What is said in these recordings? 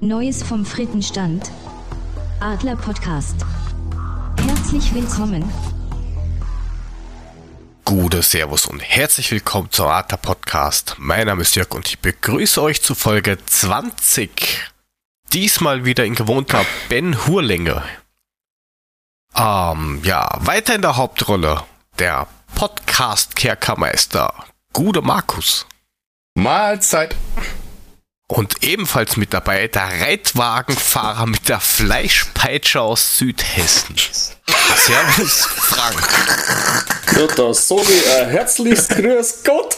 Neues vom Frittenstand. Adler Podcast. Herzlich willkommen. Gute Servus und herzlich willkommen zum Adler Podcast. Mein Name ist Jörg und ich begrüße euch zu Folge 20. Diesmal wieder in gewohnter Ben Hurlänge. Ähm, ja, weiter in der Hauptrolle der Podcast-Kerkermeister, Gude Markus. Mahlzeit. Und ebenfalls mit dabei der Reitwagenfahrer mit der Fleischpeitsche aus Südhessen. Servus, Frank. Ja, da sage ich ein herzliches Grüß Gott.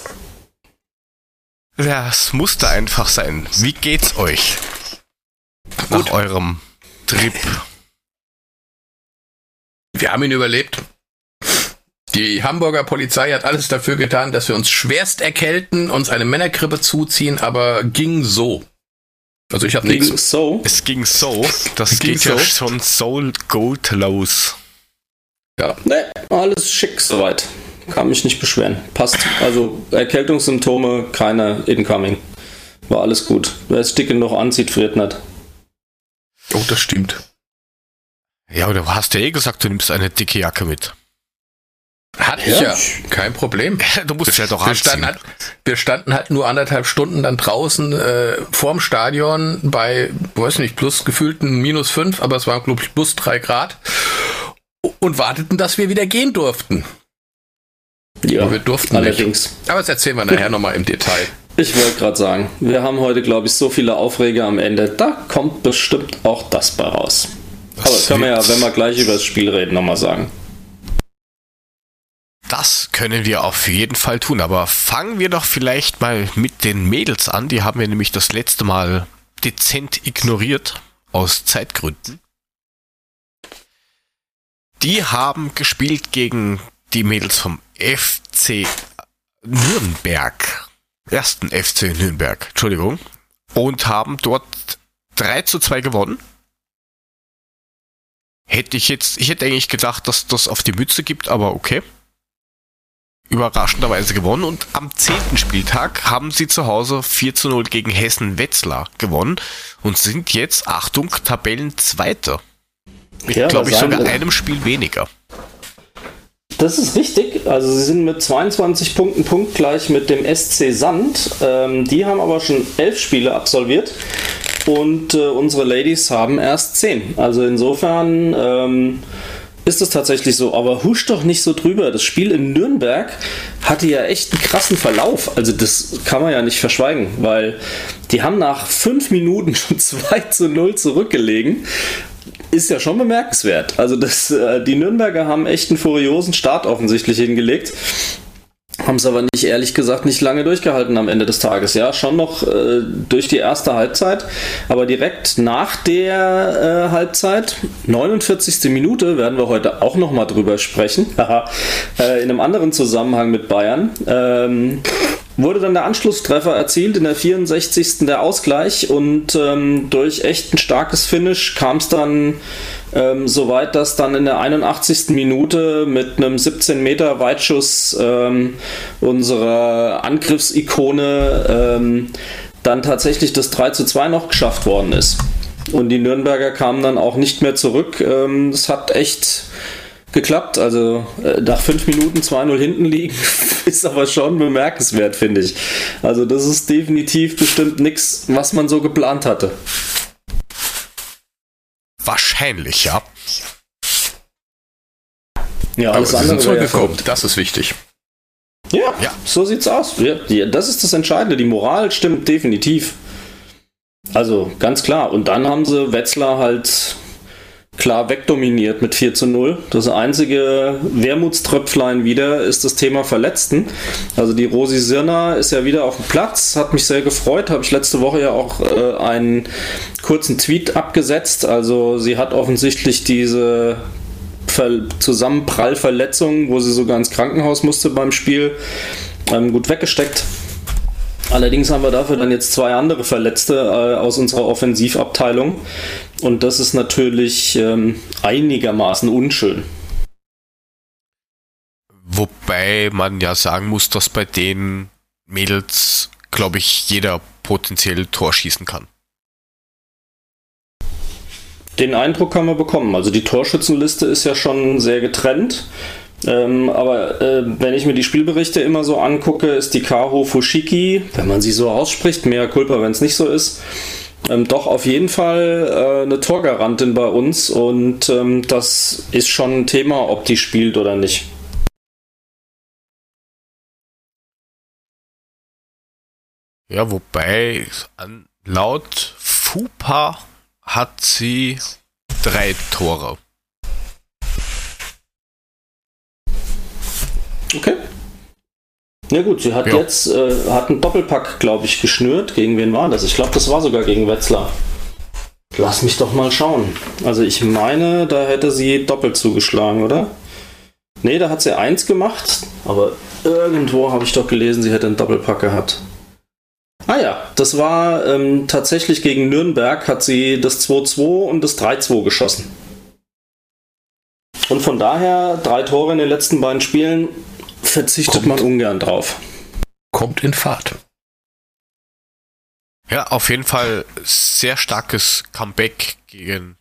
Ja, es musste einfach sein. Wie geht's euch? Nach Gut. eurem Trip. Wir haben ihn überlebt. Die Hamburger Polizei hat alles dafür getan, dass wir uns schwerst erkälten, uns eine Männergrippe zuziehen, aber ging so. Also ich habe Ging nichts. so. Es ging so, das Ging geht ja so? schon so gut los. Ja. Ne, alles schick soweit. Kann mich nicht beschweren. Passt. Also Erkältungssymptome, keine incoming. War alles gut. Wer es dick genug anzieht, friert nicht. Oh, das stimmt. Ja, aber du hast ja eh gesagt, du nimmst eine dicke Jacke mit. Hatte Ja, ich ja. Kein Problem. Du musst ja doch Wir standen, halt, wir standen halt nur anderthalb Stunden dann draußen äh, vorm Stadion bei, weiß nicht, plus gefühlten minus fünf, aber es waren, glaube ich, plus drei Grad und warteten, dass wir wieder gehen durften. Ja, Aber wir durften allerdings. Aber das erzählen wir nachher nochmal im Detail. Ich wollte gerade sagen, wir haben heute, glaube ich, so viele Aufreger am Ende. Da kommt bestimmt auch das bei raus. Aber das können wir ja, wenn wir gleich über das Spiel reden, nochmal sagen. Das können wir auf jeden Fall tun, aber fangen wir doch vielleicht mal mit den Mädels an. Die haben wir nämlich das letzte Mal dezent ignoriert, aus Zeitgründen. Die haben gespielt gegen die Mädels vom FC Nürnberg. Ersten FC Nürnberg, Entschuldigung. Und haben dort 3 zu 2 gewonnen. Hätte ich jetzt, ich hätte eigentlich gedacht, dass das auf die Mütze gibt, aber okay überraschenderweise gewonnen und am zehnten Spieltag haben sie zu Hause 4 zu 0 gegen Hessen Wetzlar gewonnen und sind jetzt, Achtung, Tabellenzweiter. Mit, Ja, glaube ich, sogar einem Spiel weniger. Das ist richtig. Also sie sind mit 22 Punkten punktgleich mit dem SC Sand. Ähm, die haben aber schon elf Spiele absolviert und äh, unsere Ladies haben erst zehn. Also insofern ähm, ist es tatsächlich so. Aber husch doch nicht so drüber. Das Spiel in Nürnberg hatte ja echt einen krassen Verlauf. Also das kann man ja nicht verschweigen, weil die haben nach fünf Minuten schon 2 zu 0 zurückgelegen ist ja schon bemerkenswert. Also das, äh, die Nürnberger haben echt einen furiosen Start offensichtlich hingelegt. Haben es aber nicht, ehrlich gesagt, nicht lange durchgehalten am Ende des Tages. Ja, schon noch äh, durch die erste Halbzeit, aber direkt nach der äh, Halbzeit, 49. Minute, werden wir heute auch nochmal drüber sprechen, äh, in einem anderen Zusammenhang mit Bayern, ähm, wurde dann der Anschlusstreffer erzielt, in der 64. der Ausgleich und ähm, durch echt ein starkes Finish kam es dann ähm, so weit, dass dann in der 81. Minute mit einem 17 Meter Weitschuss ähm, unserer Angriffsikone ähm, dann tatsächlich das 3 zu 2 noch geschafft worden ist. Und die Nürnberger kamen dann auch nicht mehr zurück. Ähm, Es hat echt geklappt. Also äh, nach fünf Minuten 2-0 hinten liegen ist aber schon bemerkenswert, finde ich. Also das ist definitiv bestimmt nichts, was man so geplant hatte. Wahrscheinlich, ja. Ja, Aber alles sie sind andere wäre ja zurückgekommen. verrückt. Das ist wichtig. Ja, Ja. so sieht's aus. Ja, ja, das ist das Entscheidende. Die Moral stimmt definitiv. Also ganz klar. Und dann haben sie Wetzlar halt klar wegdominiert mit 4 zu 0. Das einzige Wermutströpflein wieder ist das Thema Verletzten. Also die Rosi Sirner ist ja wieder auf dem Platz, hat mich sehr gefreut. Habe ich letzte Woche ja auch äh, einen kurzen Tweet abgesetzt. Also sie hat offensichtlich diese Ver Zusammenprallverletzung, wo sie sogar ins Krankenhaus musste beim Spiel, ähm, gut weggesteckt. Allerdings haben wir dafür dann jetzt zwei andere Verletzte äh, aus unserer Offensivabteilung. Und das ist natürlich ähm, einigermaßen unschön. Wobei man ja sagen muss, dass bei den Mädels, glaube ich, jeder potenziell Tor schießen kann. Den Eindruck haben wir bekommen. Also die Torschützenliste ist ja schon sehr getrennt. Ähm, aber äh, wenn ich mir die Spielberichte immer so angucke, ist die Kaho Fushiki, wenn man sie so ausspricht, mehr Culpa, wenn es nicht so ist, ähm, doch auf jeden Fall äh, eine Torgarantin bei uns und ähm, das ist schon ein Thema, ob die spielt oder nicht. Ja, wobei laut FUPA hat sie drei Tore. Okay. Ja gut, sie hat Ja. jetzt äh, hat einen Doppelpack, glaube ich, geschnürt. Gegen wen war das? Ich glaube, das war sogar gegen Wetzlar. Lass mich doch mal schauen. Also ich meine, da hätte sie doppelt zugeschlagen, oder? Nee, da hat sie eins gemacht, aber irgendwo habe ich doch gelesen, sie hätte einen Doppelpack gehabt. Ah ja, das war ähm, tatsächlich gegen Nürnberg, hat sie das 2-2 und das 3-2 geschossen. Und von daher, drei Tore in den letzten beiden Spielen, verzichtet Kommt. man ungern drauf. Kommt in Fahrt. Ja, auf jeden Fall sehr starkes Comeback gegen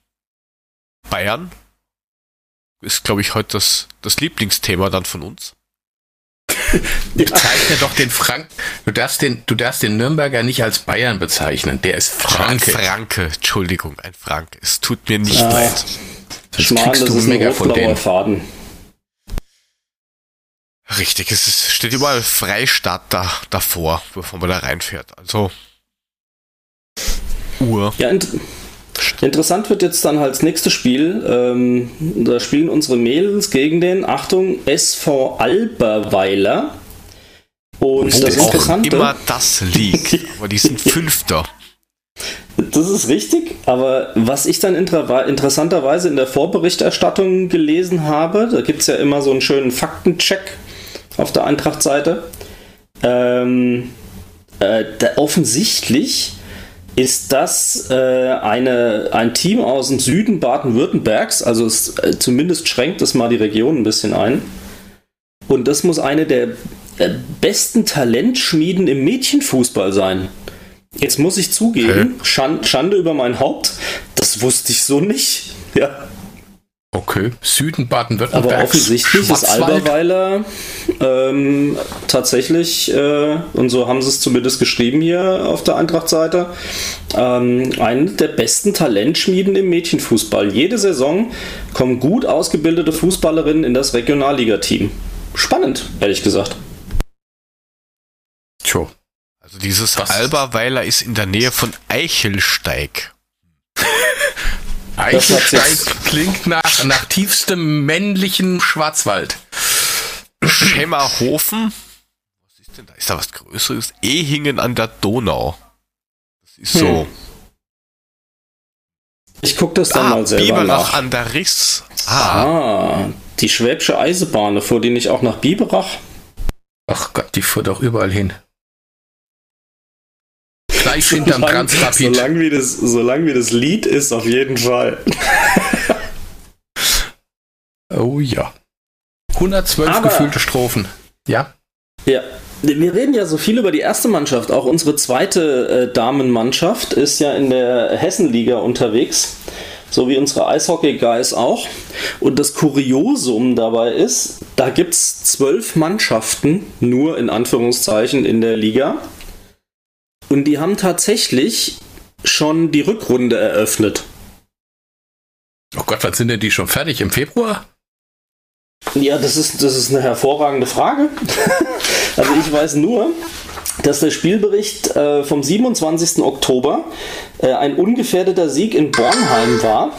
Bayern. Ist, glaube ich, heute das, das Lieblingsthema dann von uns. Bezeichne doch den Frank. Du darfst den, du darfst den Nürnberger nicht als Bayern bezeichnen. Der ist Franke. Ein Franke, Entschuldigung, ein Franke. Es tut mir nicht Ah. leid. Schmarrn, kriegst das du ist ein mega von denen. Faden. Richtig, es ist, steht überall Freistaat da, davor, bevor man da reinfährt. Also Uhr. Ja, int interessant wird jetzt dann halt das nächste Spiel. Ähm, da spielen unsere Mädels gegen den, Achtung, SV Alberweiler. Und Wo das auch Interessante, immer das liegt. Aber die sind Fünfter. das ist richtig, aber was ich dann interessanterweise in der Vorberichterstattung gelesen habe, da gibt es ja immer so einen schönen Faktencheck auf der Eintracht-Seite. Ähm, äh, da offensichtlich ist das äh, eine, ein Team aus dem Süden Baden-Württembergs, also es, äh, zumindest schränkt es mal die Region ein bisschen ein. Und das muss eine der äh, besten Talentschmieden im Mädchenfußball sein. Jetzt muss ich zugeben, Schan Schande über mein Haupt, das wusste ich so nicht. Ja. Okay. Süden Baden-Württemberg. Aber offensichtlich ist. Alberweiler ähm, tatsächlich, äh, und so haben sie es zumindest geschrieben hier auf der Eintracht-Seite, ähm, eine der besten Talentschmieden im Mädchenfußball. Jede Saison kommen gut ausgebildete Fußballerinnen in das Regionalligateam. Spannend, ehrlich gesagt. Tjo. Also dieses Was? Alberweiler ist in der Nähe von Eichelsteig. Eichelsteig klingt nach, nach tiefstem männlichen Schwarzwald. Schemmerhofen. Was ist denn da? Ist da was Größeres? Ehingen an der Donau. Das ist so. Hm. Ich gucke das dann Ah, mal selber Biberach nach. an der Riss. Ah, Ah, die Schwäbische Eisenbahn, fuhr die nicht auch nach Biberach? Ach Gott, die fuhr doch überall hin. Gleich hinterm Transrapid. Solange wie, das, solange wie das Lied ist, auf jeden Fall. Oh ja. 112 Aber- gefühlte Strophen. Ja. Ja. Wir reden ja so viel über die erste Mannschaft. Auch unsere zweite äh, Damenmannschaft ist ja in der Hessenliga unterwegs. So wie unsere Eishockey-Guys auch. Und das Kuriosum dabei ist, da gibt es zwölf Mannschaften, nur in Anführungszeichen, in der Liga. Und die haben tatsächlich schon die Rückrunde eröffnet. Oh Gott, was sind denn die schon fertig im Februar? Ja, das ist, das ist eine hervorragende Frage. also ich weiß nur, dass der Spielbericht äh, vom 27. Oktober äh, ein ungefährdeter Sieg in Bornheim war.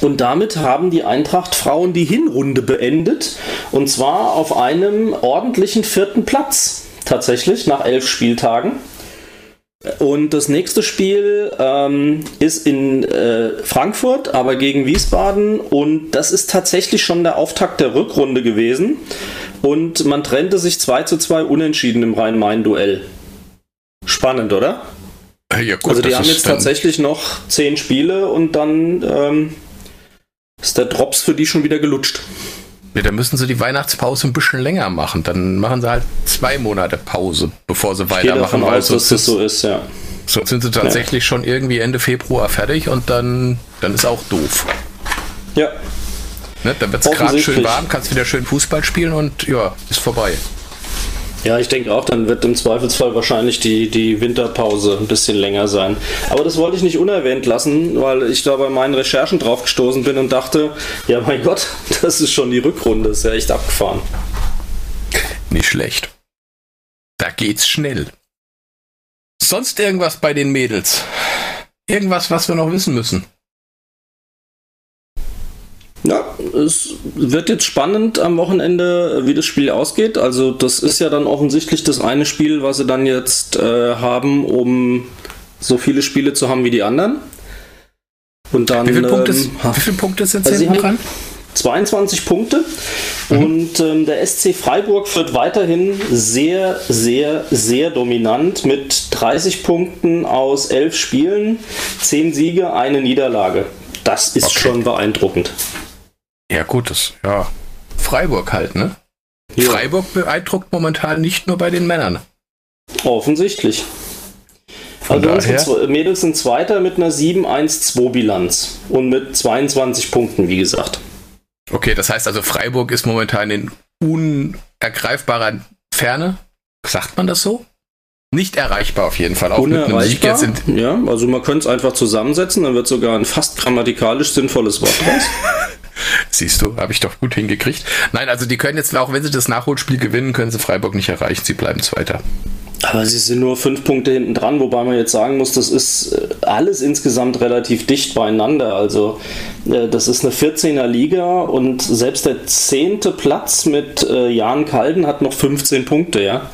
Und damit haben die Eintracht Frauen die Hinrunde beendet. Und zwar auf einem ordentlichen vierten Platz. Tatsächlich, nach elf Spieltagen. Und das nächste Spiel ähm, ist in äh, Frankfurt, aber gegen Wiesbaden. Und das ist tatsächlich schon der Auftakt der Rückrunde gewesen. Und man trennte sich 2 zu 2 unentschieden im Rhein-Main-Duell. Spannend, oder? Ja, gut, also die haben jetzt tatsächlich noch 10 Spiele und dann ähm, ist der Drops für die schon wieder gelutscht. Ja, dann müssen sie die Weihnachtspause ein bisschen länger machen. Dann machen sie halt zwei Monate Pause, bevor sie Ich weitermachen. Weil aus, sonst dass das so ist, ja. Sonst sind sie tatsächlich ja. schon irgendwie Ende Februar fertig und dann, dann ist auch doof. Ja. Ne, dann wird es gerade schön warm, kannst wieder schön Fußball spielen und ja, ist vorbei. Ja, ich denke auch, dann wird im Zweifelsfall wahrscheinlich die, die Winterpause ein bisschen länger sein. Aber das wollte ich nicht unerwähnt lassen, weil ich da bei meinen Recherchen drauf gestoßen bin und dachte, ja mein Gott, das ist schon die Rückrunde, ist ja echt abgefahren. Nicht schlecht. Da geht's schnell. Sonst irgendwas bei den Mädels? Irgendwas, was wir noch wissen müssen? Ja, es wird jetzt spannend am Wochenende, wie das Spiel ausgeht. Also das ist ja dann offensichtlich das eine Spiel, was sie dann jetzt äh, haben, um so viele Spiele zu haben wie die anderen. Und dann, wie viele Punkte, ähm, wie viele Punkte sind also sie dran? 22 Punkte mhm. und ähm, der SC Freiburg führt weiterhin sehr, sehr, sehr dominant mit 30 Punkten aus 11 Spielen, 10 Siege, eine Niederlage. Das ist okay. schon beeindruckend. Ja, gut, das, ja. Freiburg halt, ne? Ja. Freiburg beeindruckt momentan nicht nur bei den Männern. Offensichtlich. Von also unsere Mädels sind Zweiter mit einer 7-1-2 Bilanz und mit 22 Punkten, wie gesagt. Okay, das heißt also, Freiburg ist momentan in unergreifbarer Ferne. Sagt man das so? Nicht erreichbar auf jeden Fall. Auch Unerreichbar, ja, also man könnte es einfach zusammensetzen, dann wird sogar ein fast grammatikalisch sinnvolles Wort raus. Siehst du, habe ich doch gut hingekriegt. Nein, also die können jetzt auch, wenn sie das Nachholspiel gewinnen, können sie Freiburg nicht erreichen. Sie bleiben Zweiter. Aber sie sind nur fünf Punkte hinten dran, wobei man jetzt sagen muss, das ist äh, alles insgesamt relativ dicht beieinander. Also äh, das ist eine 14er Liga und selbst der zehnte Platz mit äh, Jan Kalden hat noch 15 Punkte, ja.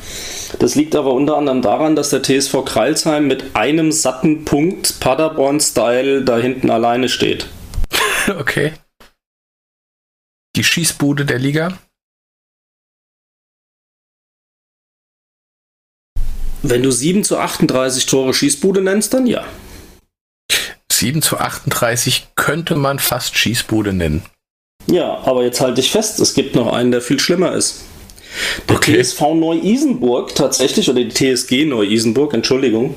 Das liegt aber unter anderem daran, dass der TSV Kreilsheim mit einem satten Punkt Paderborn-Style da hinten alleine steht. Okay die Schießbude der Liga? Wenn du 7 zu 38 Tore Schießbude nennst, dann ja. 7 zu 38 könnte man fast Schießbude nennen. Ja, aber jetzt halte ich fest, es gibt noch einen, der viel schlimmer ist. Der okay. TSV Neu-Isenburg tatsächlich, oder die TSG Neu-Isenburg, Entschuldigung,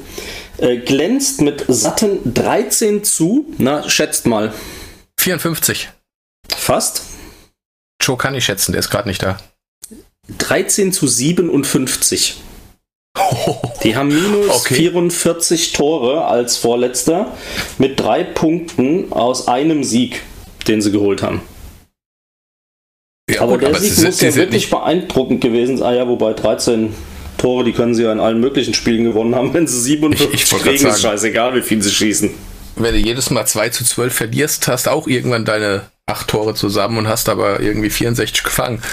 äh, glänzt mit satten 13 zu, na, schätzt mal. 54. Fast. Joe kann ich schätzen, der ist gerade nicht da. 13 zu 57. Die haben minus okay. 44 Tore als Vorletzter mit drei Punkten aus einem Sieg, den sie geholt haben. Ja, aber gut, der aber Sieg muss ja wirklich beeindruckend gewesen sein. Ah ja, wobei 13 Tore, die können sie ja in allen möglichen Spielen gewonnen haben. Wenn sie 47 ich, ich kriegen, ist scheißegal, wie viel sie schießen. Wenn du jedes Mal 2 zu 12 verlierst, hast auch irgendwann deine acht Tore zusammen und hast aber irgendwie 64 gefangen.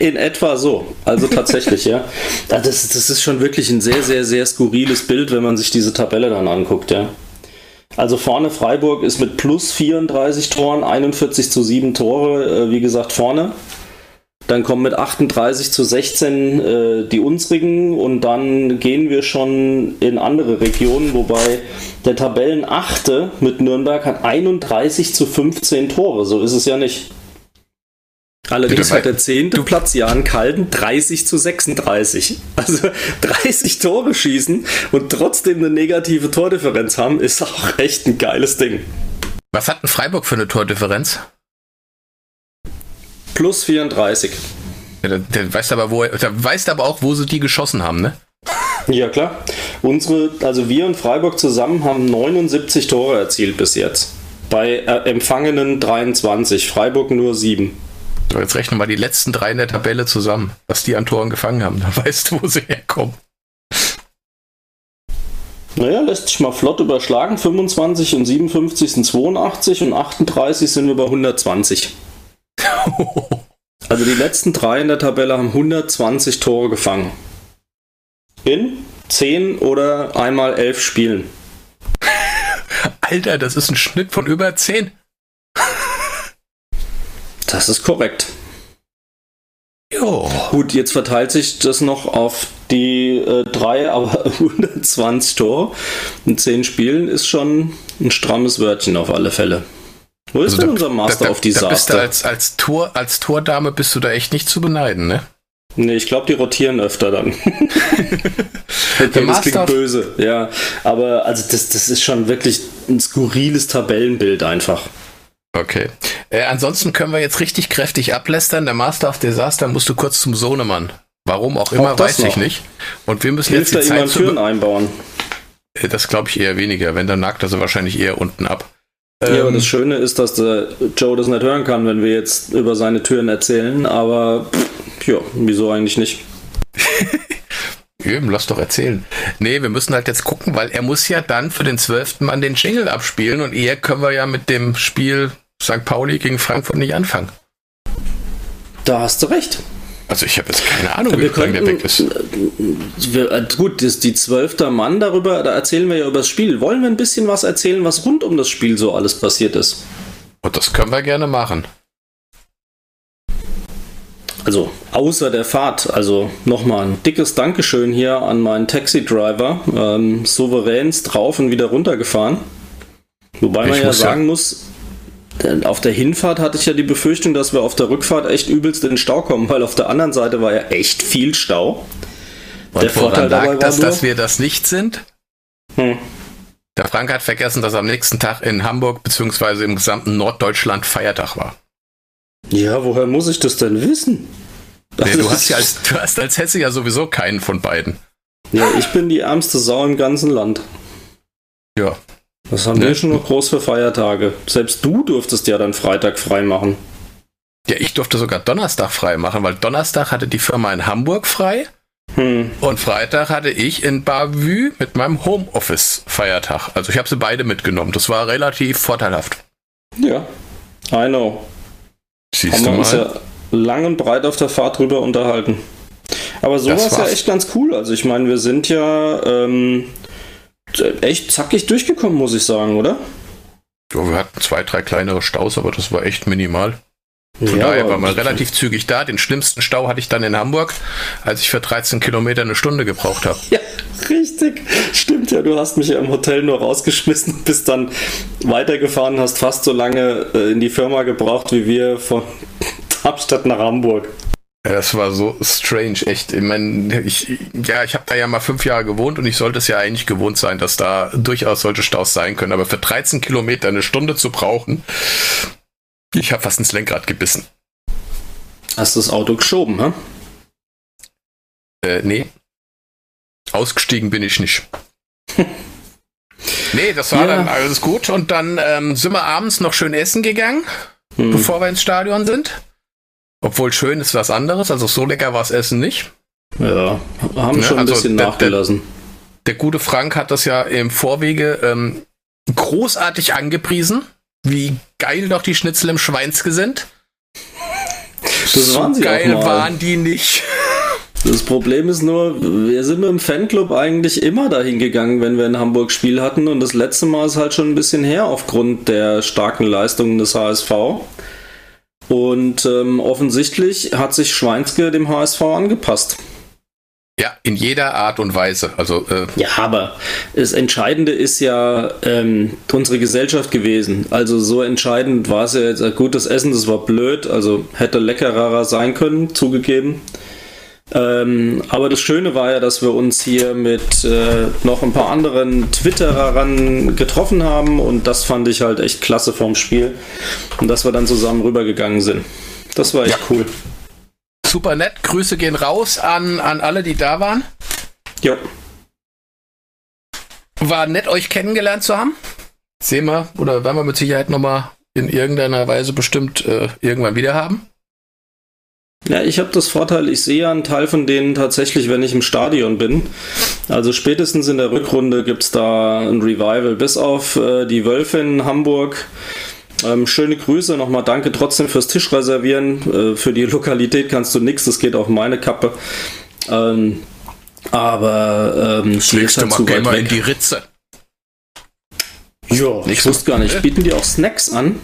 In etwa so. Also tatsächlich, ja. Das, das ist schon wirklich ein sehr, sehr, sehr skurriles Bild, wenn man sich diese Tabelle dann anguckt, ja. Also vorne Freiburg ist mit plus 34 Toren, 41 zu 7 Tore, äh, wie gesagt, vorne. Dann kommen mit 38 zu 16 äh, die unsrigen und dann gehen wir schon in andere Regionen, wobei der Tabellenachte mit Nürnberg hat 31 zu 15 Tore. So ist es ja nicht. Allerdings hat der zehnte Platz Jan Kalden 30 zu 36. Also 30 Tore schießen und trotzdem eine negative Tordifferenz haben, ist auch echt ein geiles Ding. Was hat ein Freiburg für eine Tordifferenz? Plus 34. Ja, der, der weiß aber, wo, der weiß aber auch, wo sie die geschossen haben, ne? Ja, klar. Unsere, also wir und Freiburg zusammen haben 79 Tore erzielt bis jetzt. Bei äh, empfangenen 23, Freiburg nur 7. So, jetzt rechnen wir die letzten drei in der Tabelle zusammen, was die an Toren gefangen haben. Da weißt du, wo sie herkommen. Naja, lässt sich mal flott überschlagen. 25 und 57 sind 82 und 38 sind wir bei 120. also die letzten drei in der Tabelle haben 120 Tore gefangen. In 10 oder einmal 11 Spielen. Alter, das ist ein Schnitt von über 10. das ist korrekt. Jo. Gut, jetzt verteilt sich das noch auf die äh, drei, aber 120 Tore in 10 Spielen ist schon ein strammes Wörtchen auf alle Fälle. Wo ist also denn da, unser Master da, da, auf die da als, als, Tor, als Tordame bist du da echt nicht zu beneiden, ne? Nee, ich glaube, die rotieren öfter dann. okay, das klingt böse, ja. Aber also das, das ist schon wirklich ein skurriles Tabellenbild einfach. Okay. Äh, ansonsten können wir jetzt richtig kräftig ablästern. Der Master of Disaster musst du kurz zum Sohnemann. Warum auch immer, auch weiß noch. ich nicht. Und wir müssen Hilft jetzt die Zeit Türen einbauen. Äh, das glaube ich eher weniger. Wenn, dann nagt er sie wahrscheinlich eher unten ab. Ja, ähm, aber das Schöne ist, dass der Joe das nicht hören kann, wenn wir jetzt über seine Türen erzählen. Aber pff, ja, wieso eigentlich nicht? Eben, lass doch erzählen. Nee, wir müssen halt jetzt gucken, weil er muss ja dann für den zwölften Mann den Jingle abspielen und eher können wir ja mit dem Spiel St. Pauli gegen Frankfurt nicht anfangen. Da hast du recht. Also ich habe jetzt keine Ahnung, wie lange der weg ist. Wir, äh, gut, das, die zwölfter Mann darüber, da erzählen wir ja über das Spiel. Wollen wir ein bisschen was erzählen, was rund um das Spiel so alles passiert ist? Und das können wir gerne machen. Also außer der Fahrt, also nochmal ein dickes Dankeschön hier an meinen Taxi-Driver. Ähm, souveränst drauf und wieder runtergefahren. Wobei ich man ja sagen ja muss, auf der Hinfahrt hatte ich ja die Befürchtung, dass wir auf der Rückfahrt echt übelst in den Stau kommen, weil auf der anderen Seite war ja echt viel Stau. Und der Vorteil lag dabei das, dass wir das nicht sind? Hm. Der Frank hat vergessen, dass am nächsten Tag in Hamburg bzw. im gesamten Norddeutschland Feiertag war. Ja, woher muss ich das denn wissen? Nee, du, hast ja als, du hast als Hesse ja sowieso keinen von beiden. Ja, ich bin die ärmste Sau im ganzen Land. Ja, das haben ne? wir schon noch groß für Feiertage. Selbst du durftest ja dann Freitag frei machen. Ja, ich durfte sogar Donnerstag frei machen, weil Donnerstag hatte die Firma in Hamburg frei. Hm. Und Freitag hatte ich in Bavü mit meinem Homeoffice Feiertag. Also ich habe sie beide mitgenommen. Das war relativ vorteilhaft. Ja, I know. Siehst Haben wir uns ja lang und breit auf der Fahrt drüber unterhalten. Aber so war es ja echt ganz cool. Also ich meine, wir sind ja ähm, echt zackig durchgekommen, muss ich sagen, oder? Ja, wir hatten zwei, drei kleinere Staus, aber das war echt minimal. Von ja, daher war man relativ zügig da. Den schlimmsten Stau hatte ich dann in Hamburg, als ich für 13 Kilometer eine Stunde gebraucht habe. Ja, richtig. Stimmt ja. Du hast mich ja im Hotel nur rausgeschmissen, bist dann weitergefahren, hast fast so lange äh, in die Firma gebraucht wie wir von Darmstadt nach Hamburg. Das war so strange, echt. Ich meine, ich, ja, ich habe da ja mal fünf Jahre gewohnt und ich sollte es ja eigentlich gewohnt sein, dass da durchaus solche Staus sein können. Aber für 13 Kilometer eine Stunde zu brauchen, ich habe fast ins Lenkrad gebissen. Hast du das Auto geschoben, hä? Äh, nee. Ausgestiegen bin ich nicht. nee, das war ja. dann alles gut. Und dann ähm, sind wir abends noch schön essen gegangen, hm. bevor wir ins Stadion sind. Obwohl schön ist was anderes, also so lecker war das Essen nicht. Ja, haben ja, schon ein also bisschen der, nachgelassen. Der, der, gute Frank hat das ja im Vorwege ähm, großartig angepriesen, wie geil doch die Schnitzel im Schweinske sind. Das waren sie geil waren die nicht. Das Problem ist nur, wir sind mit dem Fanclub eigentlich immer dahin gegangen, wenn wir in Hamburg Spiel hatten. Und das letzte Mal ist halt schon ein bisschen her aufgrund der starken Leistungen des HSV. Und ähm, offensichtlich hat sich Schweinske dem HSV angepasst. Ja, in jeder Art und Weise. Also, äh ja, aber das Entscheidende ist ja ähm, unsere Gesellschaft gewesen. Also so entscheidend war es ja jetzt. Gut, das Essen, das war blöd, also hätte leckerer sein können, zugegeben. Ähm, aber das Schöne war ja, dass wir uns hier mit äh, noch ein paar anderen Twitterern getroffen haben und das fand ich halt echt klasse vom Spiel und dass wir dann zusammen rübergegangen sind. Das war echt ja. cool. Super nett. Grüße gehen raus an, an alle, die da waren. Ja. War nett, euch kennengelernt zu haben. Sehen wir oder werden wir mit Sicherheit nochmal in irgendeiner Weise bestimmt äh, irgendwann wieder haben. Ja, ich habe das Vorteil, ich sehe einen Teil von denen tatsächlich, wenn ich im Stadion bin. Also spätestens in der Rückrunde gibt es da ein Revival, bis auf äh, die Wölfe in Hamburg. Ähm, schöne Grüße, nochmal danke trotzdem fürs Tischreservieren. Äh, für die Lokalität kannst du nichts, das geht auf meine Kappe. Ähm, aber ähm, schlägst halt du mal, mal in die Ritze. Ja, ich wusste gar nicht. Bieten die auch Snacks an?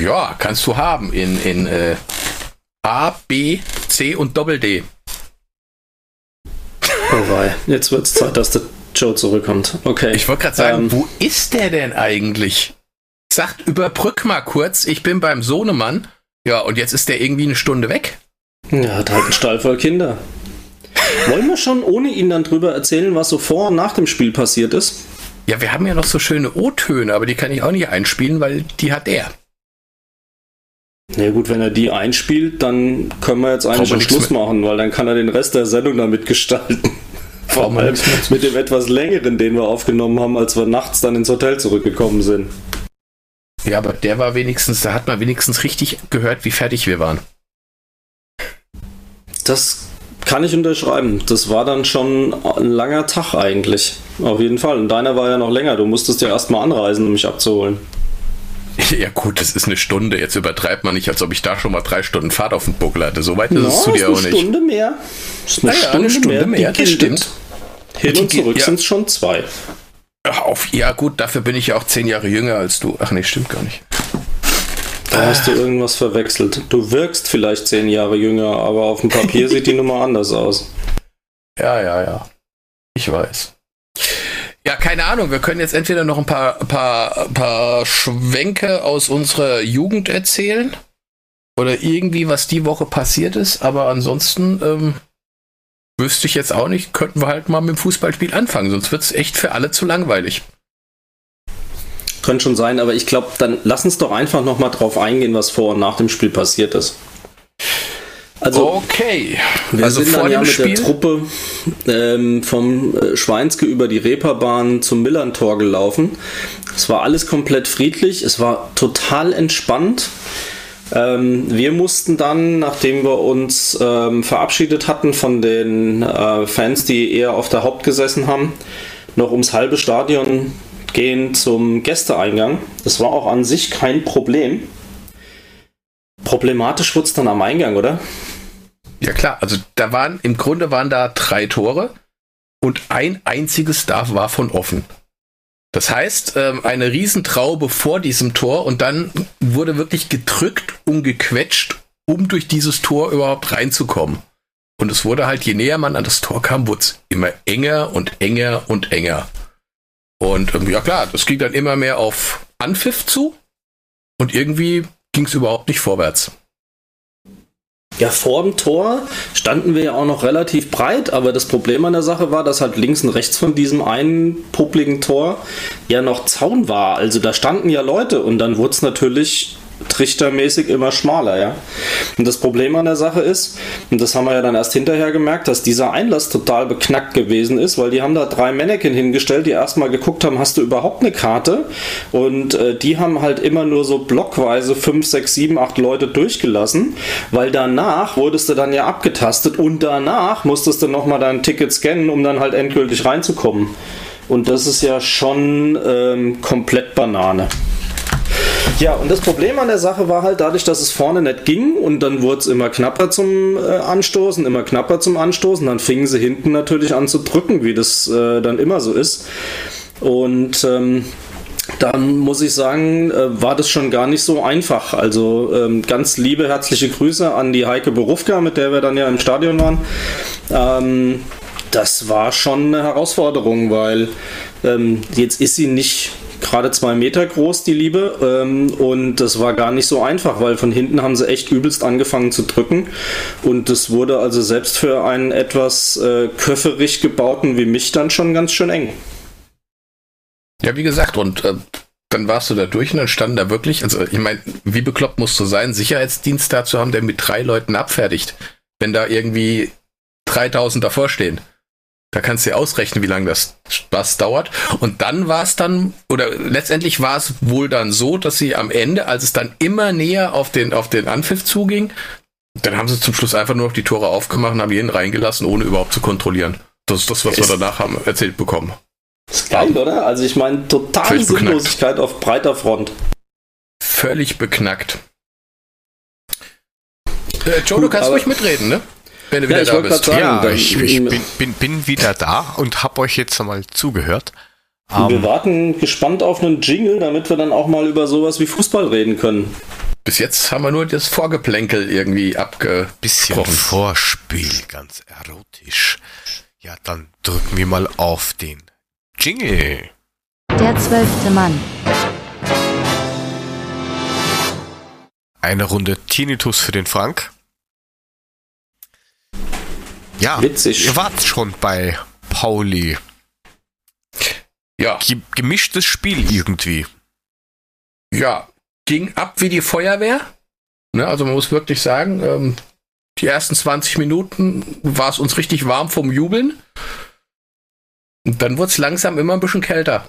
Ja, kannst du haben in, in äh, A, B, C und Doppel D. Oh wei, jetzt wird es Zeit, dass der Joe zurückkommt. Okay. Ich wollte gerade sagen, ähm, wo ist der denn eigentlich? Sagt, überbrück mal kurz, ich bin beim Sohnemann. Ja, und jetzt ist der irgendwie eine Stunde weg. Ja, hat halt einen Stall voll Kinder. Wollen wir schon ohne ihn dann drüber erzählen, was so vor und nach dem Spiel passiert ist? Ja, wir haben ja noch so schöne O-Töne, aber die kann ich auch nicht einspielen, weil die hat er. Na ja, gut, wenn er die einspielt, dann können wir jetzt eigentlich schon Schluss machen, weil dann kann er den Rest der Sendung damit gestalten. Vor allem mit dem etwas längeren, den wir aufgenommen haben, als wir nachts dann ins Hotel zurückgekommen sind. Ja, aber der war wenigstens, da hat man wenigstens richtig gehört, wie fertig wir waren. Das kann ich unterschreiben. Das war dann schon ein langer Tag eigentlich. Auf jeden Fall. Und deiner war ja noch länger. Du musstest ja erstmal anreisen, um mich abzuholen. Ja gut, das ist eine Stunde. Jetzt übertreibt man nicht, als ob ich da schon mal drei Stunden Fahrt auf dem Buckel hatte. So weit ist ja, es zu dir auch nicht. Eine Stunde mehr. ist eine, naja, Stunde, eine Stunde mehr. mehr. Das stimmt. Hin und zurück ja. sind es schon zwei. Auf, ja gut, dafür bin ich ja auch zehn Jahre jünger als du. Ach nee, stimmt gar nicht. Da hast du irgendwas verwechselt. Du wirkst vielleicht zehn Jahre jünger, aber auf dem Papier sieht die Nummer anders aus. Ja, ja, ja. Ich weiß. Ja, keine Ahnung. Wir können jetzt entweder noch ein paar, paar, paar Schwenke aus unserer Jugend erzählen oder irgendwie, was die Woche passiert ist. Aber ansonsten ähm, wüsste ich jetzt auch nicht. Könnten wir halt mal mit dem Fußballspiel anfangen. Sonst wird es echt für alle zu langweilig. Könnte schon sein, aber ich glaube, dann lass uns doch einfach nochmal drauf eingehen, was vor und nach dem Spiel passiert ist. Also, okay. Wir also sind dann ja mit Spiel? der Truppe ähm, vom äh, Schweinske über die Reeperbahn zum Millern-Tor gelaufen. Es war alles komplett friedlich, es war total entspannt. Ähm, wir mussten dann, nachdem wir uns ähm, verabschiedet hatten von den äh, Fans, die eher auf der Haupt gesessen haben, noch ums halbe Stadion gehen zum Gästeeingang. Das war auch an sich kein Problem. Problematisch wurde es dann am Eingang, oder? Ja klar, also da waren, im Grunde waren da drei Tore und ein einziges darf war von offen. Das heißt, ähm, eine Riesentraube vor diesem Tor und dann wurde wirklich gedrückt und gequetscht, um durch dieses Tor überhaupt reinzukommen. Und es wurde halt, je näher man an das Tor kam, wurde es immer enger und enger und enger. Und ähm, ja klar, das ging dann immer mehr auf Anpfiff zu und irgendwie ging es überhaupt nicht vorwärts. Ja, vor dem Tor standen wir ja auch noch relativ breit, aber das Problem an der Sache war, dass halt links und rechts von diesem einen publiken Tor ja noch Zaun war. Also da standen ja Leute und dann wurde es natürlich trichtermäßig immer schmaler, ja. Und das Problem an der Sache ist, und das haben wir ja dann erst hinterher gemerkt, dass dieser Einlass total beknackt gewesen ist, weil die haben da drei Mannequin hingestellt, die erstmal geguckt haben, hast du überhaupt eine Karte? Und äh, die haben halt immer nur so blockweise fünf, sechs, sieben, acht Leute durchgelassen, weil danach wurdest du dann ja abgetastet und danach musstest du nochmal dein Ticket scannen, um dann halt endgültig reinzukommen. Und das ist ja schon ähm, komplett Banane. Ja, und das Problem an der Sache war halt dadurch, dass es vorne nicht ging und dann wurde es immer knapper zum äh, Anstoßen, immer knapper zum Anstoßen, dann fingen sie hinten natürlich an zu drücken, wie das äh, dann immer so ist. Und ähm, dann muss ich sagen, äh, war das schon gar nicht so einfach. Also ähm, ganz liebe, herzliche Grüße an die Heike Berufka, mit der wir dann ja im Stadion waren. Ähm, das war schon eine Herausforderung, weil ähm, jetzt ist sie nicht gerade zwei Meter groß, die Liebe. Ähm, und das war gar nicht so einfach, weil von hinten haben sie echt übelst angefangen zu drücken. Und das wurde also selbst für einen etwas äh, köfferig gebauten wie mich dann schon ganz schön eng. Ja, wie gesagt, und äh, dann warst du da durch und dann standen da wirklich, also ich meine, wie bekloppt musst du sein, Sicherheitsdienst da zu haben, der mit drei Leuten abfertigt, wenn da irgendwie 3000 davor stehen. Da kannst du dir ausrechnen, wie lange das was dauert. Und dann war es dann, oder letztendlich war es wohl dann so, dass sie am Ende, als es dann immer näher auf den, auf den Anpfiff zuging, dann haben sie zum Schluss einfach nur noch die Tore aufgemacht und haben jeden reingelassen, ohne überhaupt zu kontrollieren. Das ist das, was ist, wir danach haben erzählt bekommen. Ist geil, oder? Also ich meine, totale Sinnlosigkeit auf breiter Front. Völlig beknackt. Äh, Joe, du kannst ruhig mitreden, ne? Wenn du wieder ja, ich da bist. Sagen, ja, ich, ich bin, bin, bin, wieder da und habe euch jetzt einmal zugehört. Um, wir ähm, warten gespannt auf einen Jingle, damit wir dann auch mal über sowas wie Fußball reden können. Bis jetzt haben wir nur das Vorgeplänkel irgendwie abge. Bisschen Vorspiel, ganz erotisch. Ja, dann drücken wir mal auf den Jingle. Der zwölfte Mann. Eine Runde Tinnitus für den Frank. Ja, Witzig. ihr wart schon bei Pauli. Ja, Ge gemischtes Spiel irgendwie. ja, ging ab wie die Feuerwehr. Ne, also man muss wirklich sagen, ähm, die ersten 20 Minuten war es uns richtig warm vom Jubeln. Und dann wurde es langsam immer ein bisschen kälter.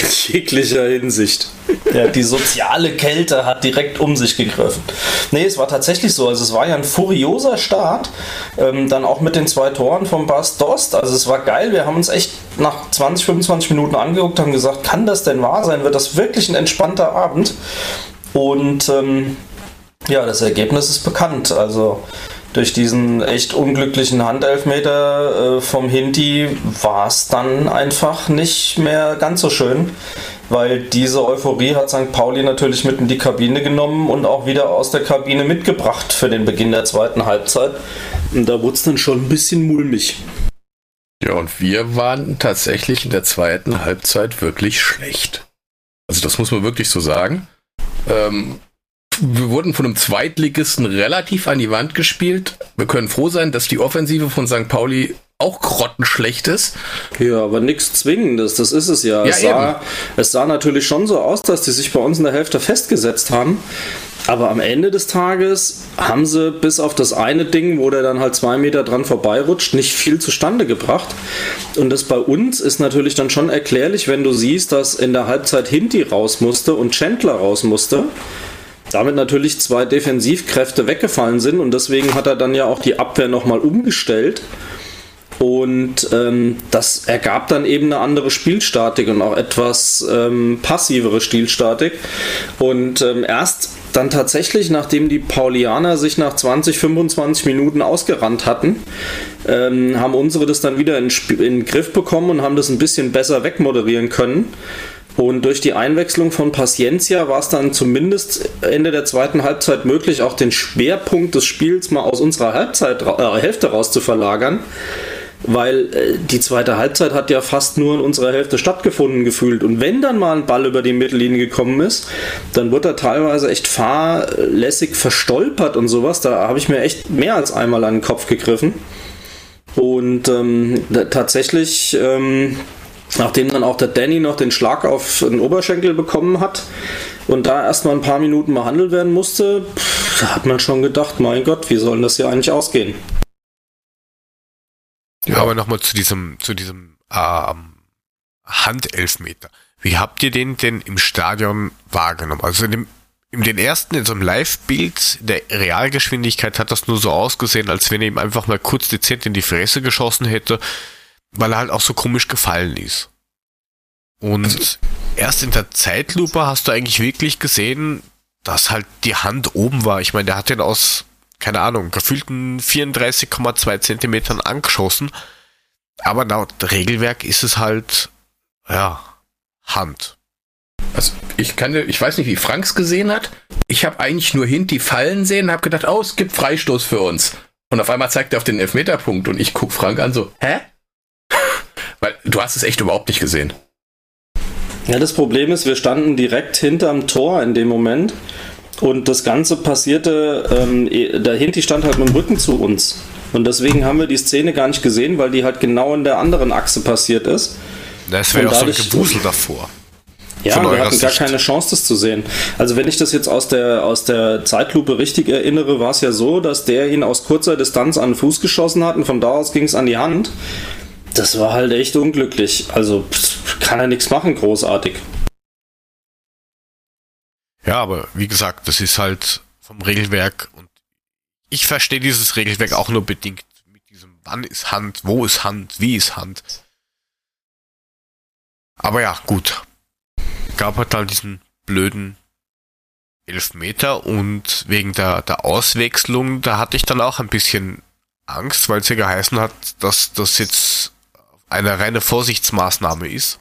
In jeglicher Hinsicht. Ja, die soziale Kälte hat direkt um sich gegriffen. Nee, es war tatsächlich so. Also es war ja ein furioser Start. Ähm, dann auch mit den zwei Toren vom Bas Dost. Also es war geil. Wir haben uns echt nach 20, 25 Minuten angeguckt, haben gesagt, kann das denn wahr sein? Wird das wirklich ein entspannter Abend? Und ähm, ja, das Ergebnis ist bekannt. Also durch diesen echt unglücklichen Handelfmeter äh, vom Hinti war es dann einfach nicht mehr ganz so schön, weil diese Euphorie hat St. Pauli natürlich mit in die Kabine genommen und auch wieder aus der Kabine mitgebracht für den Beginn der zweiten Halbzeit. Und da wurde es dann schon ein bisschen mulmig. Ja, und wir waren tatsächlich in der zweiten Halbzeit wirklich schlecht. Also das muss man wirklich so sagen. Ähm, wir wurden von einem Zweitligisten relativ an die Wand gespielt. Wir können froh sein, dass die Offensive von St. Pauli auch grottenschlecht ist. Ja, aber nichts Zwingendes, das ist es ja. Ja, es, sah, es sah natürlich schon so aus, dass die sich bei uns in der Hälfte festgesetzt haben. Aber am Ende des Tages haben sie bis auf das eine Ding, wo der dann halt zwei Meter dran vorbeirutscht, nicht viel zustande gebracht. Und das bei uns ist natürlich dann schon erklärlich, wenn du siehst, dass in der Halbzeit Hinti raus musste und Chandler raus musste. Damit natürlich zwei Defensivkräfte weggefallen sind und deswegen hat er dann ja auch die Abwehr nochmal umgestellt. Und ähm, das ergab dann eben eine andere Spielstatik und auch etwas ähm, passivere Spielstatik. Und ähm, erst dann tatsächlich, nachdem die Paulianer sich nach 20, 25 Minuten ausgerannt hatten, ähm, haben unsere das dann wieder in, in den Griff bekommen und haben das ein bisschen besser wegmoderieren können. Und durch die Einwechslung von Paciencia war es dann zumindest Ende der zweiten Halbzeit möglich, auch den Schwerpunkt des Spiels mal aus unserer Halbzeit, äh, Hälfte raus zu verlagern. Weil äh, die zweite Halbzeit hat ja fast nur in unserer Hälfte stattgefunden gefühlt. Und wenn dann mal ein Ball über die Mittellinie gekommen ist, dann wird er teilweise echt fahrlässig verstolpert und sowas. Da habe ich mir echt mehr als einmal an den Kopf gegriffen. Und ähm, tatsächlich, ähm, nachdem dann auch der Danny noch den Schlag auf den Oberschenkel bekommen hat und da erstmal ein paar Minuten behandelt werden musste, hat man schon gedacht, mein Gott, wie soll das hier eigentlich ausgehen? Ja. Aber nochmal zu diesem, zu diesem ähm, Handelfmeter. Wie habt ihr den denn im Stadion wahrgenommen? Also in dem, in den ersten, in so einem Live-Bild der Realgeschwindigkeit hat das nur so ausgesehen, als wenn er ihm einfach mal kurz dezent in die Fresse geschossen hätte, weil er halt auch so komisch gefallen ist. Und Also erst in der Zeitlupe hast du eigentlich wirklich gesehen, dass halt die Hand oben war. Ich meine, der hat den aus, keine Ahnung, gefühlten 34,2 Zentimetern angeschossen. Aber laut Regelwerk ist es halt, ja, Hand. Also ich kann, ich weiß nicht, wie Franks gesehen hat. Ich habe eigentlich nur Hinti fallen sehen und habe gedacht, oh, es gibt Freistoß für uns. Und auf einmal zeigt er auf den Elfmeterpunkt und ich guck Frank an so, hä? Weil du hast es echt überhaupt nicht gesehen. Ja, das Problem ist, wir standen direkt hinterm Tor in dem Moment und das Ganze passierte, ähm, eh- der Hinti stand halt mit dem Rücken zu uns. Und deswegen haben wir die Szene gar nicht gesehen, weil die halt genau in der anderen Achse passiert ist. Das wäre Und auch so ein Gewusel davor. Ja, wir hatten gar Sicht. keine Chance, das zu sehen. Also wenn ich das jetzt aus der, aus der Zeitlupe richtig erinnere, war es ja so, dass der ihn aus kurzer Distanz an den Fuß geschossen hat und von da aus ging es an die Hand. Das war halt echt unglücklich. Also kann er nichts machen, großartig. Ja, aber wie gesagt, das ist halt vom Regelwerk und ich verstehe dieses Regelwerk auch nur bedingt mit diesem wann ist Hand, wo ist Hand, wie ist Hand. Aber ja, gut. Gab halt dann diesen blöden Elfmeter und wegen der, der Auswechslung, da hatte ich dann auch ein bisschen Angst, weil es ja geheißen hat, dass das jetzt eine reine Vorsichtsmaßnahme ist.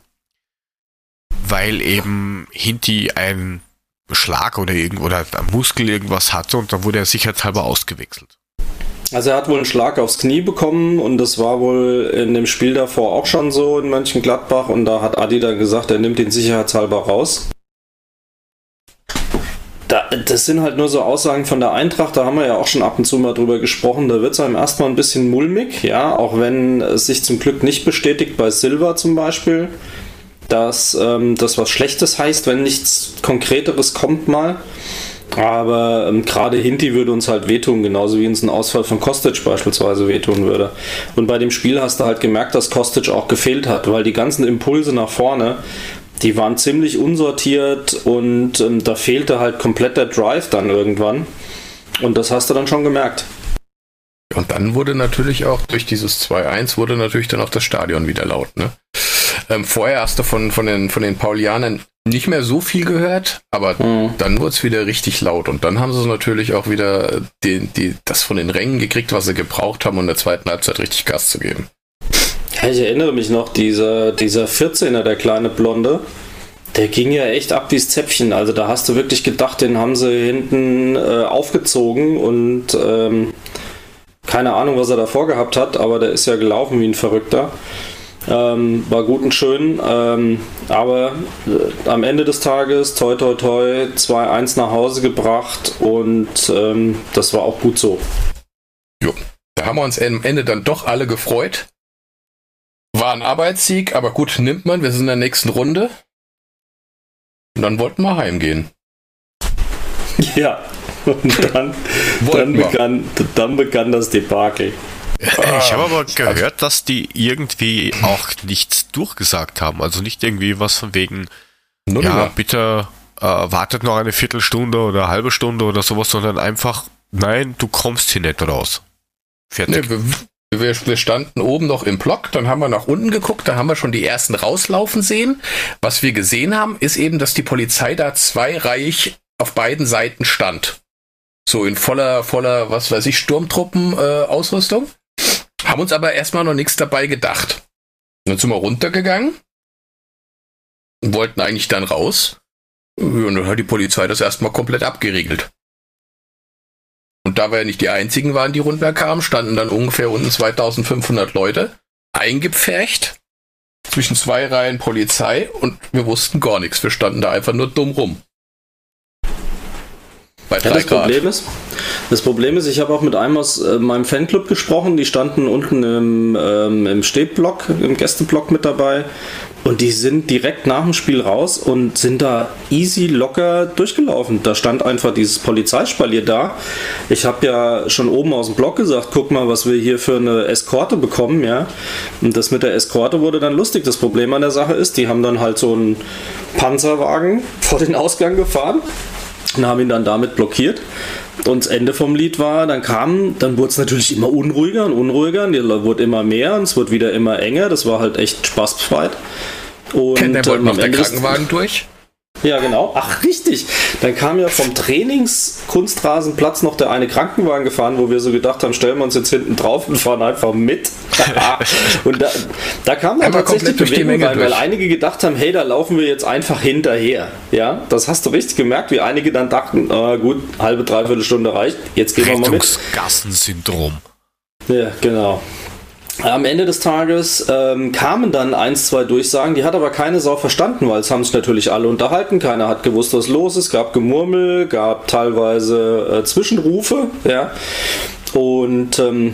Weil eben Hinti ein Schlag oder irgend oder am Muskel irgendwas hatte und dann wurde er sicherheitshalber ausgewechselt. Also er hat wohl einen Schlag aufs Knie bekommen und das war wohl in dem Spiel davor auch schon so in Mönchengladbach und da hat Adi dann gesagt, er nimmt ihn sicherheitshalber raus. Da, das sind halt nur so Aussagen von der Eintracht, da haben wir ja auch schon ab und zu mal drüber gesprochen. Da wird es einem erstmal ein bisschen mulmig, ja, auch wenn es sich zum Glück nicht bestätigt bei Silva zum Beispiel, dass ähm, das was Schlechtes heißt, wenn nichts Konkreteres kommt mal. Aber ähm, gerade Hinti würde uns halt wehtun, genauso wie uns ein Ausfall von Kostic beispielsweise wehtun würde. Und bei dem Spiel hast du halt gemerkt, dass Kostic auch gefehlt hat, weil die ganzen Impulse nach vorne, die waren ziemlich unsortiert und ähm, da fehlte halt komplett der Drive dann irgendwann. Und das hast du dann schon gemerkt. Und dann wurde natürlich auch durch dieses 2-1 wurde natürlich dann auch das Stadion wieder laut. Ne? Ähm, vorher hast du von, von, den, von den Paulianern nicht mehr so viel gehört, aber mhm. dann wurde es wieder richtig laut. Und dann haben sie natürlich auch wieder die, die, das von den Rängen gekriegt, was sie gebraucht haben, um in der zweiten Halbzeit richtig Gas zu geben. Ich erinnere mich noch, dieser, dieser 14er, der kleine Blonde, der ging ja echt ab wie das Zäpfchen. Also da hast du wirklich gedacht, den haben sie hinten äh, aufgezogen und ähm, keine Ahnung, was er davor gehabt hat, aber der ist ja gelaufen wie ein Verrückter. Ähm, war gut und schön, ähm, aber äh, am Ende des Tages, toi toi toi, 2-1 nach Hause gebracht und ähm, das war auch gut so. Jo. Da haben wir uns am Ende dann doch alle gefreut. War ein Arbeitssieg, aber gut, nimmt man. Wir sind in der nächsten Runde. Und dann wollten wir heimgehen. Ja, und dann, dann, begann, dann begann das Debakel. Ich habe aber gehört, dass die irgendwie auch nichts durchgesagt haben. Also nicht irgendwie was von wegen, Nur ja, bitte äh, wartet noch eine Viertelstunde oder eine halbe Stunde oder sowas, sondern einfach, nein, du kommst hier nicht raus. Fertig. Nee, wir, wir, standen oben noch im Block, dann haben wir nach unten geguckt, da haben wir schon die ersten rauslaufen sehen. Was wir gesehen haben, ist eben, dass die Polizei da zweireich auf beiden Seiten stand. So in voller, voller, was weiß ich, Sturmtruppen-Ausrüstung. Äh, haben uns aber erstmal noch nichts dabei gedacht. Dann sind wir runtergegangen und wollten eigentlich dann raus. Und dann hat die Polizei das erstmal komplett abgeriegelt. Und da wir ja nicht die einzigen waren, die runterkamen, standen dann ungefähr unten 2500 Leute eingepfercht zwischen zwei Reihen Polizei und wir wussten gar nichts. Wir standen da einfach nur dumm rum. Bei ja, das. Problem ist, das Problem ist, ich habe auch mit einem aus äh, meinem Fanclub gesprochen, die standen unten im, ähm, im Stehblock, im Gästeblock mit dabei und die sind direkt nach dem Spiel raus und sind da easy locker durchgelaufen. Da stand einfach dieses Polizeispalier da. Ich habe ja schon oben aus dem Block gesagt, guck mal, was wir hier für eine Eskorte bekommen, ja. Und das mit der Eskorte wurde dann lustig. Das Problem an der Sache ist, die haben dann halt so einen Panzerwagen vor den Ausgang gefahren und haben ihn dann damit blockiert. Und das Ende vom Lied war, dann kam, dann wurde es natürlich immer unruhiger und unruhiger, und wurde immer mehr und es wurde wieder immer enger. Das war halt echt spaßbefreit. Und der wollte ähm, noch der Krankenwagen durch? Ja, genau. Ach, richtig. Dann kam ja vom Trainingskunstrasenplatz noch der eine Krankenwagen gefahren, wo wir so gedacht haben, stellen wir uns jetzt hinten drauf und fahren einfach mit. und da, da kam dann Einmal tatsächlich Bewegung rein, weil einige gedacht haben, hey, da laufen wir jetzt einfach hinterher. Ja, das hast du richtig gemerkt, wie einige dann dachten, ah, gut, halbe, dreiviertel Stunde reicht, jetzt gehen wir mal mit. Gassensyndrom. Ja, genau. Am Ende des Tages ähm, kamen dann eins, zwei Durchsagen, die hat aber keine Sau verstanden, weil es haben sich natürlich alle unterhalten, keiner hat gewusst, was los ist, gab Gemurmel, gab teilweise äh, Zwischenrufe, ja. Und ähm,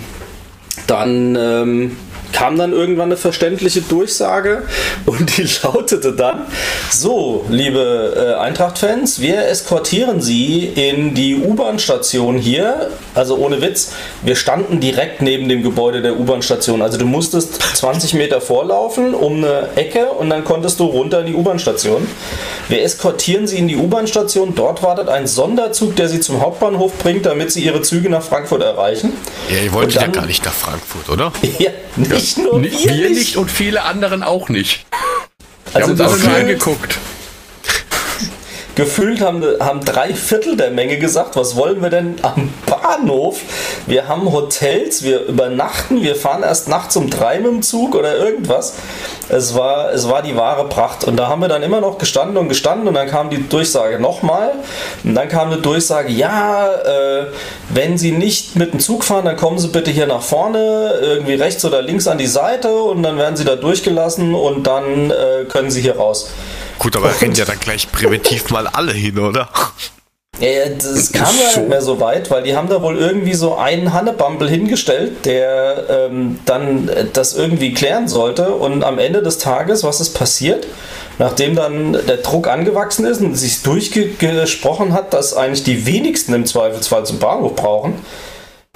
dann ähm, kam dann irgendwann eine verständliche Durchsage und die lautete dann: So, liebe äh, Eintracht-Fans, wir eskortieren Sie in die U-Bahn-Station hier. Also ohne Witz, wir standen direkt neben dem Gebäude der U-Bahn-Station. Also du musstest 20 Meter vorlaufen um eine Ecke und dann konntest du runter in die U-Bahn-Station. Wir eskortieren Sie in die U-Bahn-Station. Dort wartet ein Sonderzug, der Sie zum Hauptbahnhof bringt, damit Sie Ihre Züge nach Frankfurt erreichen. Ja, ihr dann, ja gar nicht nach Frankfurt, oder? ja, nicht nur wir, wir nicht. und viele anderen auch nicht. Wir also haben uns alle angeguckt. Gefühlt haben, haben drei Viertel der Menge gesagt, was wollen wir denn am Bahnhof? Wir haben Hotels, wir übernachten, wir fahren erst nachts um drei mit dem Zug oder irgendwas. Es war, es war die wahre Pracht. Und da haben wir dann immer noch gestanden und gestanden und dann kam die Durchsage nochmal. Und dann kam eine Durchsage, ja, äh, wenn Sie nicht mit dem Zug fahren, dann kommen Sie bitte hier nach vorne, irgendwie rechts oder links an die Seite und dann werden Sie da durchgelassen und dann äh, können Sie hier raus. Gut, aber rennen ja dann gleich präventiv mal alle hin, oder? Ja, das kam ja nicht mehr so weit, weil die haben da wohl irgendwie so einen Hannebumble hingestellt, der ähm, dann äh, das irgendwie klären sollte. Und am Ende des Tages, was ist passiert? Nachdem dann der Druck angewachsen ist und sich durchgesprochen hat, dass eigentlich die wenigsten im Zweifelsfall zum Bahnhof brauchen,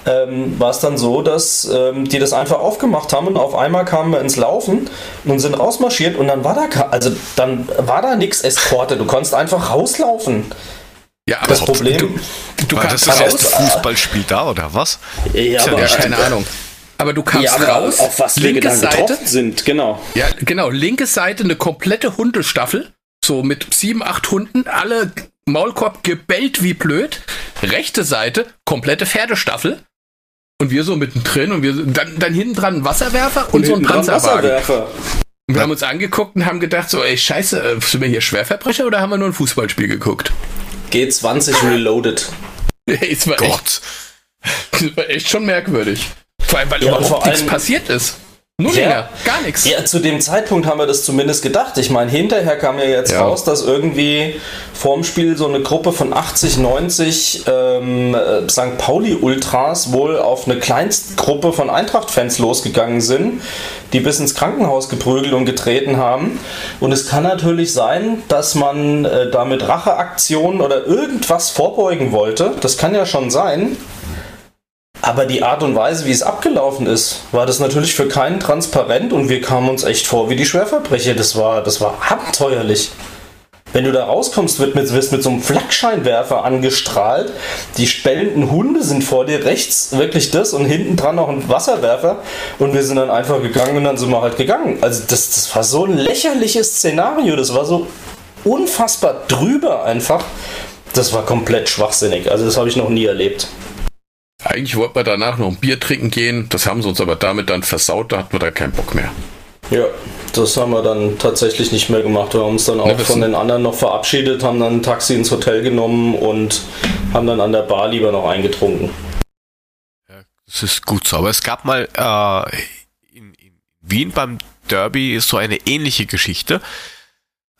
ähm, war es dann so, dass ähm, die das einfach aufgemacht haben und auf einmal kamen wir ins Laufen und sind rausmarschiert und dann war da also dann war da nichts Eskorte, du konntest einfach rauslaufen. Ja, aber Das Problem- du, du War kannst das das raus. erste Fußballspiel da oder was? Ja, ja Ja, keine Ahnung. Aber du kannst Ja, aber raus. auf was wir linke dann Seite. getroffen sind, genau. Ja, genau. Linke Seite eine komplette Hundestaffel. So mit sieben, acht Hunden. Alle Maulkorb gebellt wie blöd. Rechte Seite komplette Pferdestaffel. Und wir so mittendrin und wir dann, dann hinten dran ein Wasserwerfer und, so ein Panzerwagen. Und wir haben uns angeguckt und haben gedacht so, ey, scheiße, äh, sind wir hier Schwerverbrecher oder haben wir nur ein Fußballspiel geguckt? G20 Reloaded. es war echt, Gott. das war echt schon merkwürdig. Vor allem, weil Ja, überhaupt nichts passiert ist. Nur Ja. länger, gar nichts. Ja, zu dem Zeitpunkt haben wir das zumindest gedacht. Ich meine, hinterher kam ja jetzt Ja. raus, dass irgendwie vorm Spiel so eine Gruppe von 80, 90 ähm, äh, St. Pauli-Ultras wohl auf eine Kleinstgruppe von Eintracht-Fans losgegangen sind, die bis ins Krankenhaus geprügelt und getreten haben. Und es kann natürlich sein, dass man äh, damit Racheaktionen oder irgendwas vorbeugen wollte. Das kann ja schon sein. Aber die Art und Weise, wie es abgelaufen ist, war das natürlich für keinen transparent und wir kamen uns echt vor wie die Schwerverbrecher. Das war, das war abenteuerlich. Wenn du da rauskommst, wird mit, wirst mit so einem Flakscheinwerfer angestrahlt. Die spellenden Hunde sind vor dir, rechts wirklich das und hinten dran noch ein Wasserwerfer. Und wir sind dann einfach gegangen und dann sind wir halt gegangen. Also das, das war so ein lächerliches Szenario. Das war so unfassbar drüber einfach. Das war komplett schwachsinnig. Also das habe ich noch nie erlebt. Eigentlich wollten wir danach noch ein Bier trinken gehen. Das haben sie uns aber damit dann versaut. Da hatten wir da keinen Bock mehr. Ja, das haben wir dann tatsächlich nicht mehr gemacht. Wir haben uns dann auch Ne, wir von sind- den anderen noch verabschiedet, haben dann ein Taxi ins Hotel genommen und haben dann an der Bar lieber noch eingetrunken. Das ist gut so. Aber es gab mal äh, in, in Wien beim Derby so eine ähnliche Geschichte.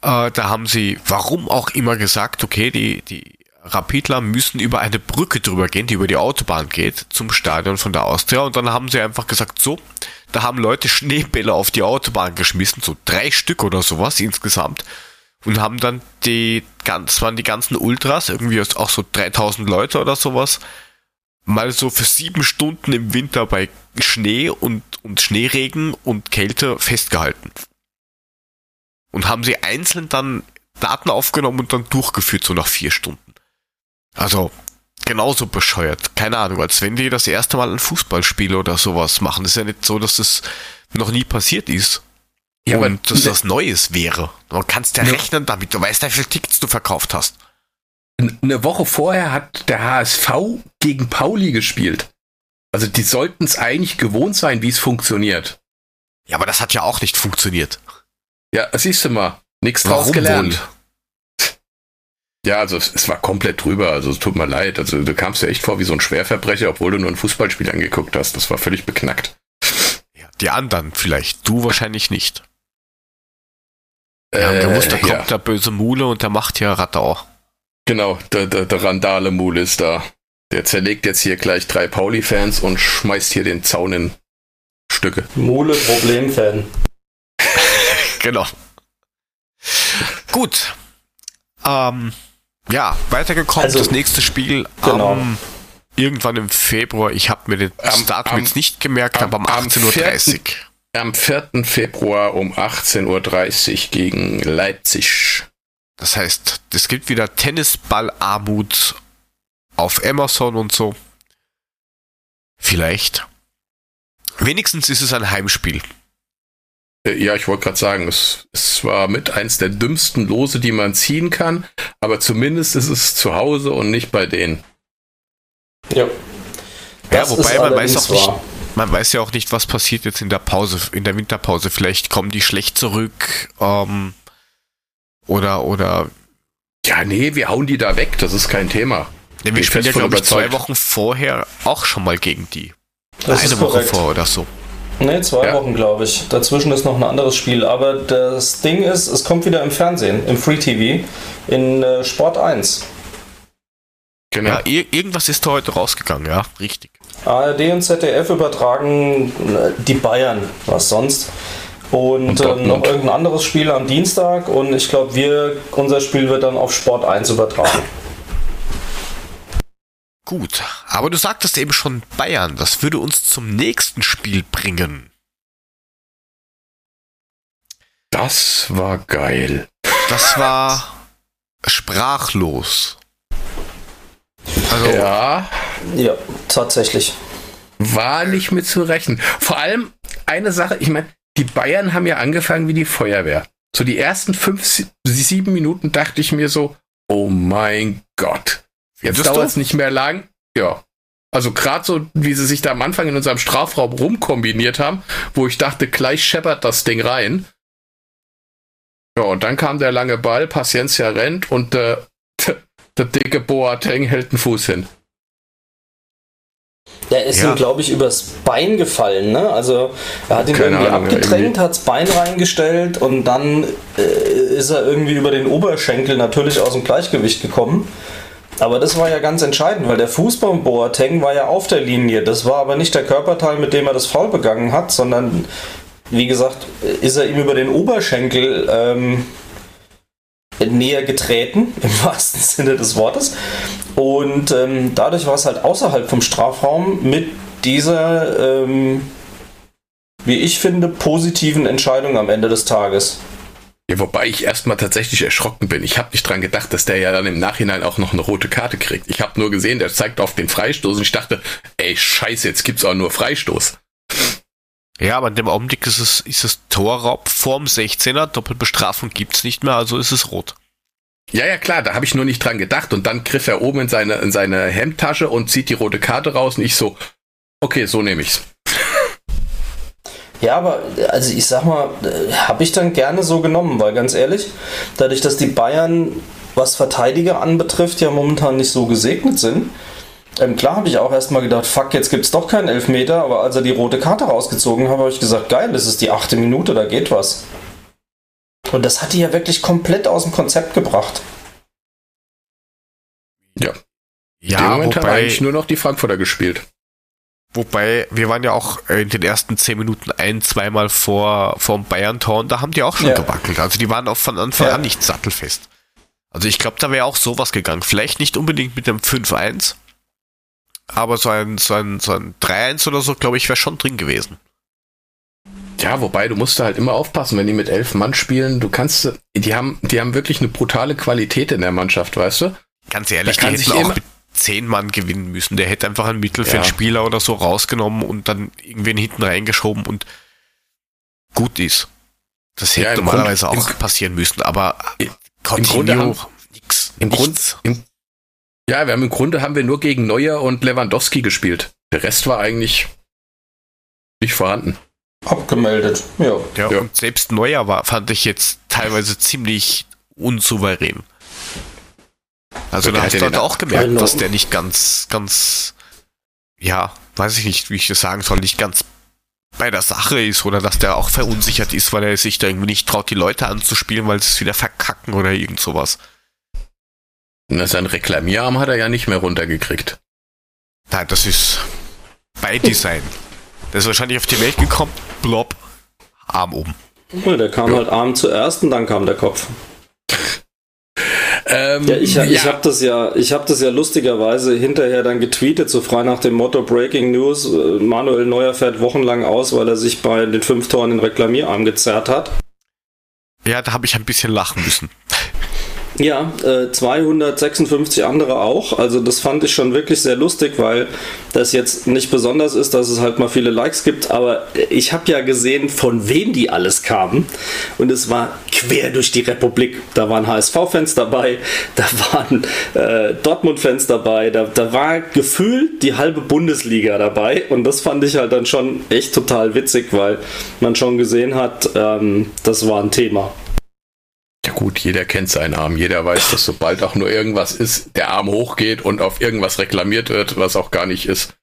Äh, da haben sie, warum auch immer, gesagt, okay, die, die Rapidler müssen über eine Brücke drüber gehen, die über die Autobahn geht, zum Stadion von der Austria. Und dann haben sie einfach gesagt, so, da haben Leute Schneebälle auf die Autobahn geschmissen, so drei Stück oder sowas insgesamt. Und haben dann die, ganz, waren die ganzen Ultras, irgendwie auch so 3000 Leute oder sowas, mal so für sieben Stunden im Winter bei Schnee und, und Schneeregen und Kälte festgehalten. Und haben sie einzeln dann Daten aufgenommen und dann durchgeführt, so nach vier Stunden. Also, genauso bescheuert. Keine Ahnung, als wenn die das erste Mal ein Fußballspiel oder sowas machen. Das ist ja nicht so, dass das noch nie passiert ist. Ja, aber- und dass das Neues wäre. Man kannst ja Ja. rechnen damit, du weißt, wie viele Tickets du verkauft hast. Eine Woche vorher hat der HSV gegen Pauli gespielt. Also die sollten es eigentlich gewohnt sein, wie es funktioniert. Ja, aber das hat ja auch nicht funktioniert. Ja, siehst du mal. Nichts draus gelernt. wohl? Ja, also es, es war komplett drüber. Also es tut mir leid. Also du kamst dir echt vor wie so ein Schwerverbrecher, obwohl du nur ein Fußballspiel angeguckt hast. Das war völlig beknackt. Ja, die anderen vielleicht, du wahrscheinlich nicht. Wir haben gewusst, da kommt Äh, ja, der böse Mule und der macht hier Radau. genau, der, der, der Randale-Mul ist da. Der zerlegt jetzt hier gleich drei Pauli-Fans und schmeißt hier den Zaun in Stücke. Mule Problemfan. Genau. Gut. Ähm, ja, weitergekommen. Also, das nächste Spiel genau. am irgendwann im Februar. Ich habe mir den Am- Datum am- jetzt nicht gemerkt, am- aber um am 18.30 Uhr. Am 4. Februar um 18.30 Uhr gegen Leipzig. Das heißt, es gibt wieder Tennisballarmut auf Amazon und so. Vielleicht. Wenigstens ist es ein Heimspiel. Äh, Ja, ich wollte gerade sagen, es, es war mit eins der dümmsten Lose, die man ziehen kann, aber zumindest ist es zu Hause und nicht bei denen. Ja. Ja, Das wobei ist man weiß auch nicht, wahr. man weiß ja auch nicht, was passiert jetzt in der Pause, in der Winterpause. Vielleicht kommen die schlecht zurück, ähm, oder, oder, Ja, nee, wir hauen die da weg, das ist kein Thema. ne, Bin wir spielen ja, glaube ich, zwei. Wochen vorher auch schon mal gegen die. Das Eine ist Woche vor oder so. Ne, zwei Ja. Wochen, glaube ich. Dazwischen ist noch ein anderes Spiel. Aber das Ding ist, es kommt wieder im Fernsehen, im Free TV, in äh, Sport 1. Genau. Ja, ir irgendwas ist da heute rausgegangen, ja, richtig. ARD und ZDF übertragen äh, die Bayern, was sonst. Und, Und Dortmund. noch irgendein anderes Spiel am Dienstag und ich glaube, wir, unser Spiel wird dann auf Sport 1 übertragen. Gut, aber du sagtest eben schon Bayern, das würde uns zum nächsten Spiel bringen. Das war geil. Das war sprachlos. Also, Ja, Ja, tatsächlich. war nicht mit zu rechnen. Vor allem eine Sache, ich meine, die Bayern haben ja angefangen wie die Feuerwehr. So die ersten fünf, sie- sieben Minuten dachte ich mir so, oh mein Gott. Jetzt dauert es nicht mehr lang. Ja. Also gerade so, wie sie sich da am Anfang in unserem Strafraum rumkombiniert haben, wo ich dachte, gleich scheppert das Ding rein. Ja, und dann kam der lange Ball, Paciencia rennt und der, der dicke Boateng hält den Fuß hin. Der ist Ja. ihm, glaube ich, übers Bein gefallen. Ne? Also er hat ihn Keine irgendwie Ahnung, abgedrängt, irgendwie. hat das Bein reingestellt und dann äh, ist er irgendwie über den Oberschenkel natürlich aus dem Gleichgewicht gekommen. Aber das war ja ganz entscheidend, weil der Fuß Boateng war ja auf der Linie. Das war aber nicht der Körperteil, mit dem er das Foul begangen hat, sondern wie gesagt, ist er ihm über den Oberschenkel ähm, näher getreten, im wahrsten Sinne des Wortes. Und ähm, dadurch war es halt außerhalb vom Strafraum mit dieser, ähm, wie ich finde, positiven Entscheidung am Ende des Tages. Ja, wobei ich erstmal tatsächlich erschrocken bin. Ich habe nicht dran gedacht, dass der ja dann im Nachhinein auch noch eine rote Karte kriegt. Ich habe nur gesehen, der zeigt auf den Freistoß und ich dachte, ey, scheiße, jetzt gibt's auch nur Freistoß. ja, aber in dem Augenblick ist es, ist es Torraub vorm 16er, Doppelbestrafung gibt's nicht mehr, also ist es rot. Ja, ja, klar, da habe ich nur nicht dran gedacht. Und dann griff er oben in seine, in seine Hemdtasche und zieht die rote Karte raus und ich so, okay, so nehme ich's. Ja, aber also ich sag mal, habe ich dann gerne so genommen, weil ganz ehrlich, dadurch, dass die Bayern, was Verteidiger anbetrifft, ja momentan nicht so gesegnet sind, ähm, klar habe ich auch erstmal gedacht, fuck, jetzt gibt's doch keinen Elfmeter, aber als er die rote Karte rausgezogen hat, habe ich gesagt, geil, das ist die achte Minute, da geht was. Und das hat die ja wirklich komplett aus dem Konzept gebracht. In dem Ja, Moment haben wobei, eigentlich nur noch die Frankfurter gespielt. Wobei, wir waren ja auch äh, in den ersten zehn Minuten ein, zweimal vor, vorm Bayern-Tor und da haben die auch schon Ja. gewackelt. Also die waren auch von Anfang Ja. an nicht sattelfest. Also ich glaube, da wäre auch sowas gegangen. Vielleicht nicht unbedingt mit dem 5-1, aber so ein, so ein, so ein 3-1 oder so, glaube ich, wäre schon drin gewesen. Ja, wobei du musst da halt immer aufpassen, wenn die mit elf Mann spielen. Du kannst, die haben, die haben wirklich eine brutale Qualität in der Mannschaft, weißt du? Ganz ehrlich, Da die kann hätten auch immer- mit zehn Mann gewinnen müssen. Der hätte einfach einen Mittelfeldspieler oder so rausgenommen und dann irgendwen hinten reingeschoben und gut ist. Das hätte Ja, normalerweise Grund- auch im- passieren müssen, aber im Grunde haben- nix. Im Grund, nichts. im, ja, wir haben im Grunde haben wir nur gegen Neuer und Lewandowski gespielt. Der Rest war eigentlich nicht vorhanden. Abgemeldet, ja. Ja, Ja. und selbst Neuer war, fand ich jetzt teilweise ziemlich unsouverän. Also da hat hast du halt auch gemerkt, dass der nicht ganz, ganz, ja, weiß ich nicht, wie ich das sagen soll, nicht ganz bei der Sache ist oder dass der auch verunsichert ist, weil er sich da irgendwie nicht traut, die Leute anzuspielen, weil sie es wieder verkacken oder irgend sowas. Na, sein Reklamierarm hat er ja nicht mehr runtergekriegt. Nein, das ist bei Design. Der ist wahrscheinlich auf die Welt gekommen, blob, Arm oben. Ja, Der kam Ja. halt Arm zuerst und dann kam der Kopf. Ähm, Ja, ich, ich habe das ja, ich habe das ja lustigerweise hinterher dann getweetet, so frei nach dem Motto Breaking News. äh, Manuel Neuer fährt wochenlang aus, weil er sich bei den fünf Toren den Reklamierarm gezerrt hat. Ja, da habe ich ein bisschen lachen müssen. Ja, äh, 256 andere auch. Also das fand ich schon wirklich sehr lustig, weil das jetzt nicht besonders ist, dass es halt mal viele Likes gibt. Aber ich habe ja gesehen, von wem die alles kamen. Und es war quer durch die Republik. Da waren HSV-Fans dabei, da waren äh, Dortmund-Fans dabei, da, da war gefühlt die halbe Bundesliga dabei. Und das fand ich halt dann schon echt total witzig, weil man schon gesehen hat, ähm, das war ein Thema. Ja gut, jeder kennt seinen Arm. Jeder weiß, dass sobald auch nur irgendwas ist, der Arm hochgeht und auf irgendwas reklamiert wird, was auch gar nicht ist.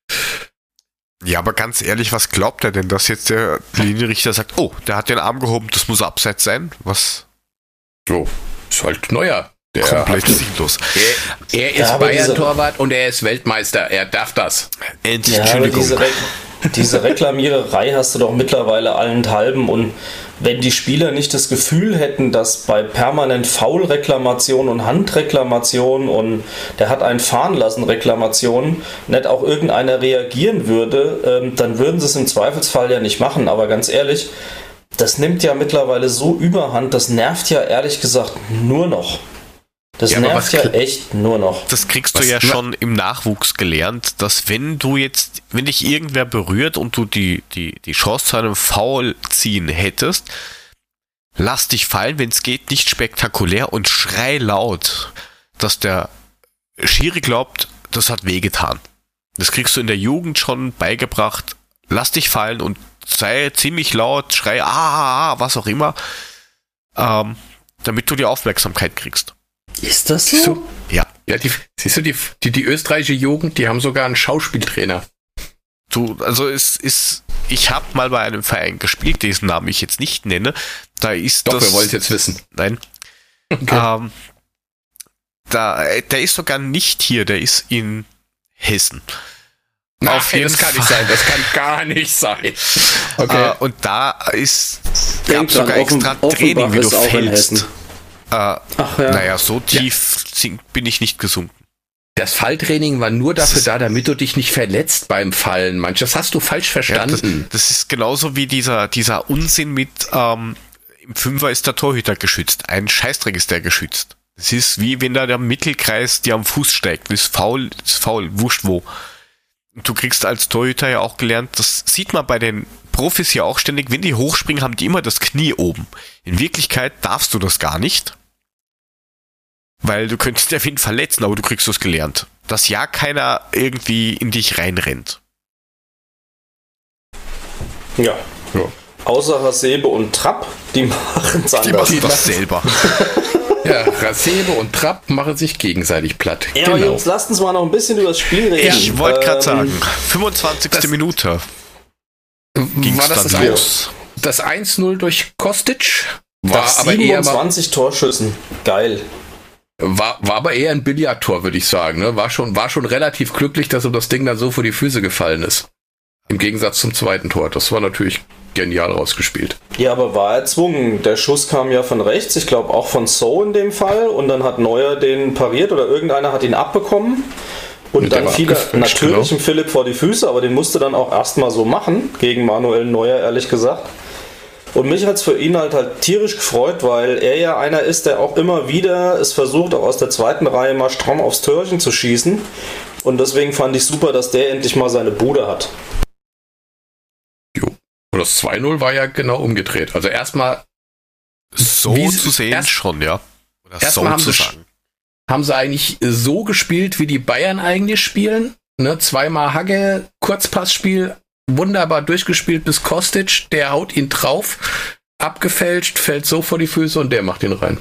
Ja, aber ganz ehrlich, was glaubt er denn, dass jetzt der Linienrichter sagt, oh, der hat den Arm gehoben, das muss abseits sein? Was? So, ist halt neuer. Der komplett hat- sinnlos. Er, er ist Ja, Bayern-Torwart und er ist Weltmeister. Er darf das. Ja, aber Entschuldigung. diese, Re diese Reklamiererei hast du doch mittlerweile allenthalben und wenn die Spieler nicht das Gefühl hätten, dass bei permanent Foul-Reklamation und Handreklamation und der hat einen fahren lassen Reklamation nicht auch irgendeiner reagieren würde, ähm, dann würden sie es im Zweifelsfall ja nicht machen. Aber ganz ehrlich, das nimmt ja mittlerweile so überhand, das nervt ja ehrlich gesagt nur noch. Das Ja, nervt was ja echt nur noch. Das kriegst Was- du ja na- schon im Nachwuchs gelernt, dass wenn du jetzt, wenn dich irgendwer berührt und du die, die, die Chance zu einem Foul ziehen hättest, lass dich fallen, wenn es geht, nicht spektakulär und schrei laut, dass der Schiri glaubt, das hat wehgetan. Das kriegst du in der Jugend schon beigebracht. Lass dich fallen und sei ziemlich laut, schrei, ah, ah, ah was auch immer, ähm, damit du die Aufmerksamkeit kriegst. Ist das Siehst du? Ja. Ja, die, siehst du, die, die, die österreichische Jugend, die haben sogar einen Schauspieltrainer. Du, also es ist, ich habe mal bei einem Verein gespielt, dessen Namen ich jetzt nicht nenne. Da ist Doch, das. wir wollen es jetzt wissen. Nein. Okay. Ähm, da, der ist sogar nicht hier, der ist in Hessen. Nein, auf jeden das kann nicht Fall. sein. Das kann gar nicht sein. Okay. Äh, und da ist gab sogar dran, Offen- extra Training, wie du Offenbach auch in fällst. Äh, Ach ja. Naja, so tief sink- bin ich nicht gesunken. das Falltraining war nur dafür da, damit du dich nicht verletzt beim Fallen. Manch, das hast du falsch Ja, das, verstanden. das ist genauso wie dieser, dieser Unsinn mit, ähm, im Fünfer ist der Torhüter geschützt. Ein Scheißdreck ist der geschützt. Es ist wie wenn da der Mittelkreis dir am Fuß steigt. Das ist faul, das ist faul, wurscht wo. Und du kriegst als Torhüter ja auch gelernt, das sieht man bei den Profis ja auch ständig, wenn die hochspringen, haben die immer das Knie oben. In Wirklichkeit darfst du das gar nicht. Weil du könntest der Wind verletzen, aber du kriegst das gelernt. Dass ja keiner irgendwie in dich reinrennt. Ja. Ja. Außer Hasebe und Trapp, die machen es Die anders. machen Die das machen- selber. Ja, Rasebe und Trapp machen sich gegenseitig platt. Ja, aber Jungs, lasst uns mal noch ein bisschen über das Spiel reden. Ich wollte gerade Ähm, sagen, 25. das- Minute ging war es das dann das, los. das 1-0 durch Kostic? Nach War aber, eher, mal- 27 Torschüssen. Geil. War, war aber eher ein Billardtor, würde ich sagen. Ne? War, schon, war schon relativ glücklich, dass ihm das Ding dann so vor die Füße gefallen ist. Im Gegensatz zum zweiten Tor. Das war natürlich genial rausgespielt. Ja, aber war erzwungen. Der Schuss kam ja von rechts, ich glaube auch von So in dem Fall. Und dann hat Neuer den pariert oder irgendeiner hat ihn abbekommen. Und dann fiel er natürlich genau. Philipp vor die Füße, aber den musste dann auch erstmal so machen, gegen Manuel Neuer, ehrlich gesagt. Und mich hat es für ihn halt halt tierisch gefreut, weil er ja einer ist, der auch immer wieder es versucht, auch aus der zweiten Reihe mal stramm aufs Törchen zu schießen. Und deswegen fand ich super, dass der endlich mal seine Bude hat. Jo. Und das 2-0 war ja genau umgedreht. Also erstmal So Wie- zu sehen erst- schon, ja. Oder erst so haben zu sie- sagen. haben sie eigentlich so gespielt, wie die Bayern eigentlich spielen. Ne, zweimal Hagge, Kurzpassspiel, wunderbar durchgespielt bis Kostic, der haut ihn drauf, abgefälscht, fällt so vor die Füße und der macht ihn rein.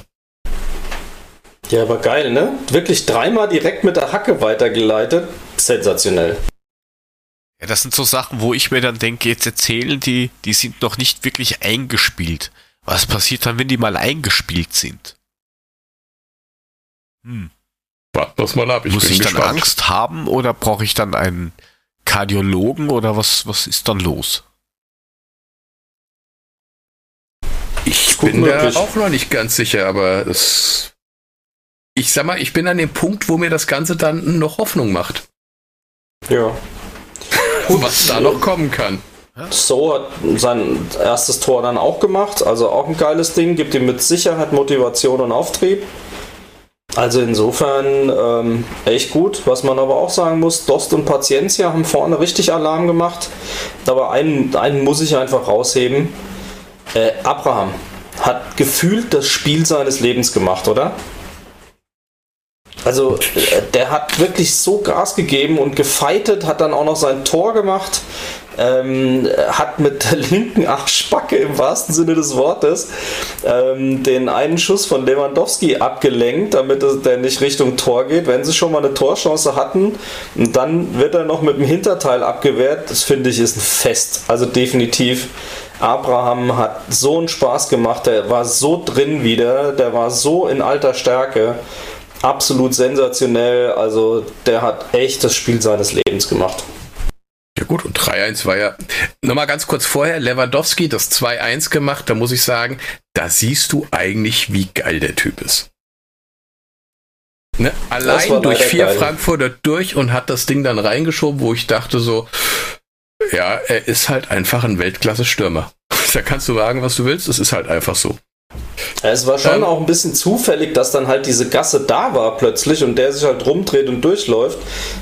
Ja, aber geil, ne? Wirklich dreimal direkt mit der Hacke weitergeleitet. Sensationell. Ja, das sind so Sachen, wo ich mir dann denke, jetzt erzählen die, die sind noch nicht wirklich eingespielt. Was passiert dann, wenn die mal eingespielt sind? Hm. Warten wir mal ab, ich Muss bin ich dann gespannt. Angst haben oder brauche ich dann einen Kardiologen oder was, was ist dann los? Ich Gut bin da auch noch nicht ganz sicher, aber es. Ich sag mal, ich bin an dem Punkt, wo mir das Ganze dann noch Hoffnung macht, Ja. was da noch kommen kann. So hat sein erstes Tor dann auch gemacht. Also auch ein geiles Ding. Gibt ihm mit Sicherheit Motivation und Auftrieb. Also insofern ähm, echt gut. Was man aber auch sagen muss, Dost und Paciencia haben vorne richtig Alarm gemacht. Aber einen, einen muss ich einfach rausheben. Äh, Abraham hat gefühlt das Spiel seines Lebens gemacht, oder? Also äh, der hat wirklich so Gas gegeben und gefeitet, hat dann auch noch sein Tor gemacht. Ähm, hat mit der linken Arschbacke im wahrsten Sinne des Wortes ähm, den einen Schuss von Lewandowski abgelenkt, damit der nicht Richtung Tor geht. Wenn sie schon mal eine Torchance hatten, und dann wird er noch mit dem Hinterteil abgewehrt. Das finde ich ist ein Fest. Also definitiv Abraham hat so einen Spaß gemacht, der war so drin wieder, der war so in alter Stärke. Absolut sensationell. Also der hat echt das Spiel seines Lebens gemacht. Gut, und 3-1 war ja, nochmal ganz kurz vorher, Lewandowski das 2-1 gemacht, da muss ich sagen, da siehst du eigentlich, wie geil der Typ ist. Ne? Allein durch vier geil. Frankfurter durch und hat das Ding dann reingeschoben, wo ich dachte so, ja, er ist halt einfach ein Weltklasse-Stürmer. Da kannst du sagen, was du willst, es ist halt einfach so. Es war schon ähm, auch ein bisschen zufällig, dass dann halt diese Gasse da war plötzlich und der sich halt rumdreht und durchläuft.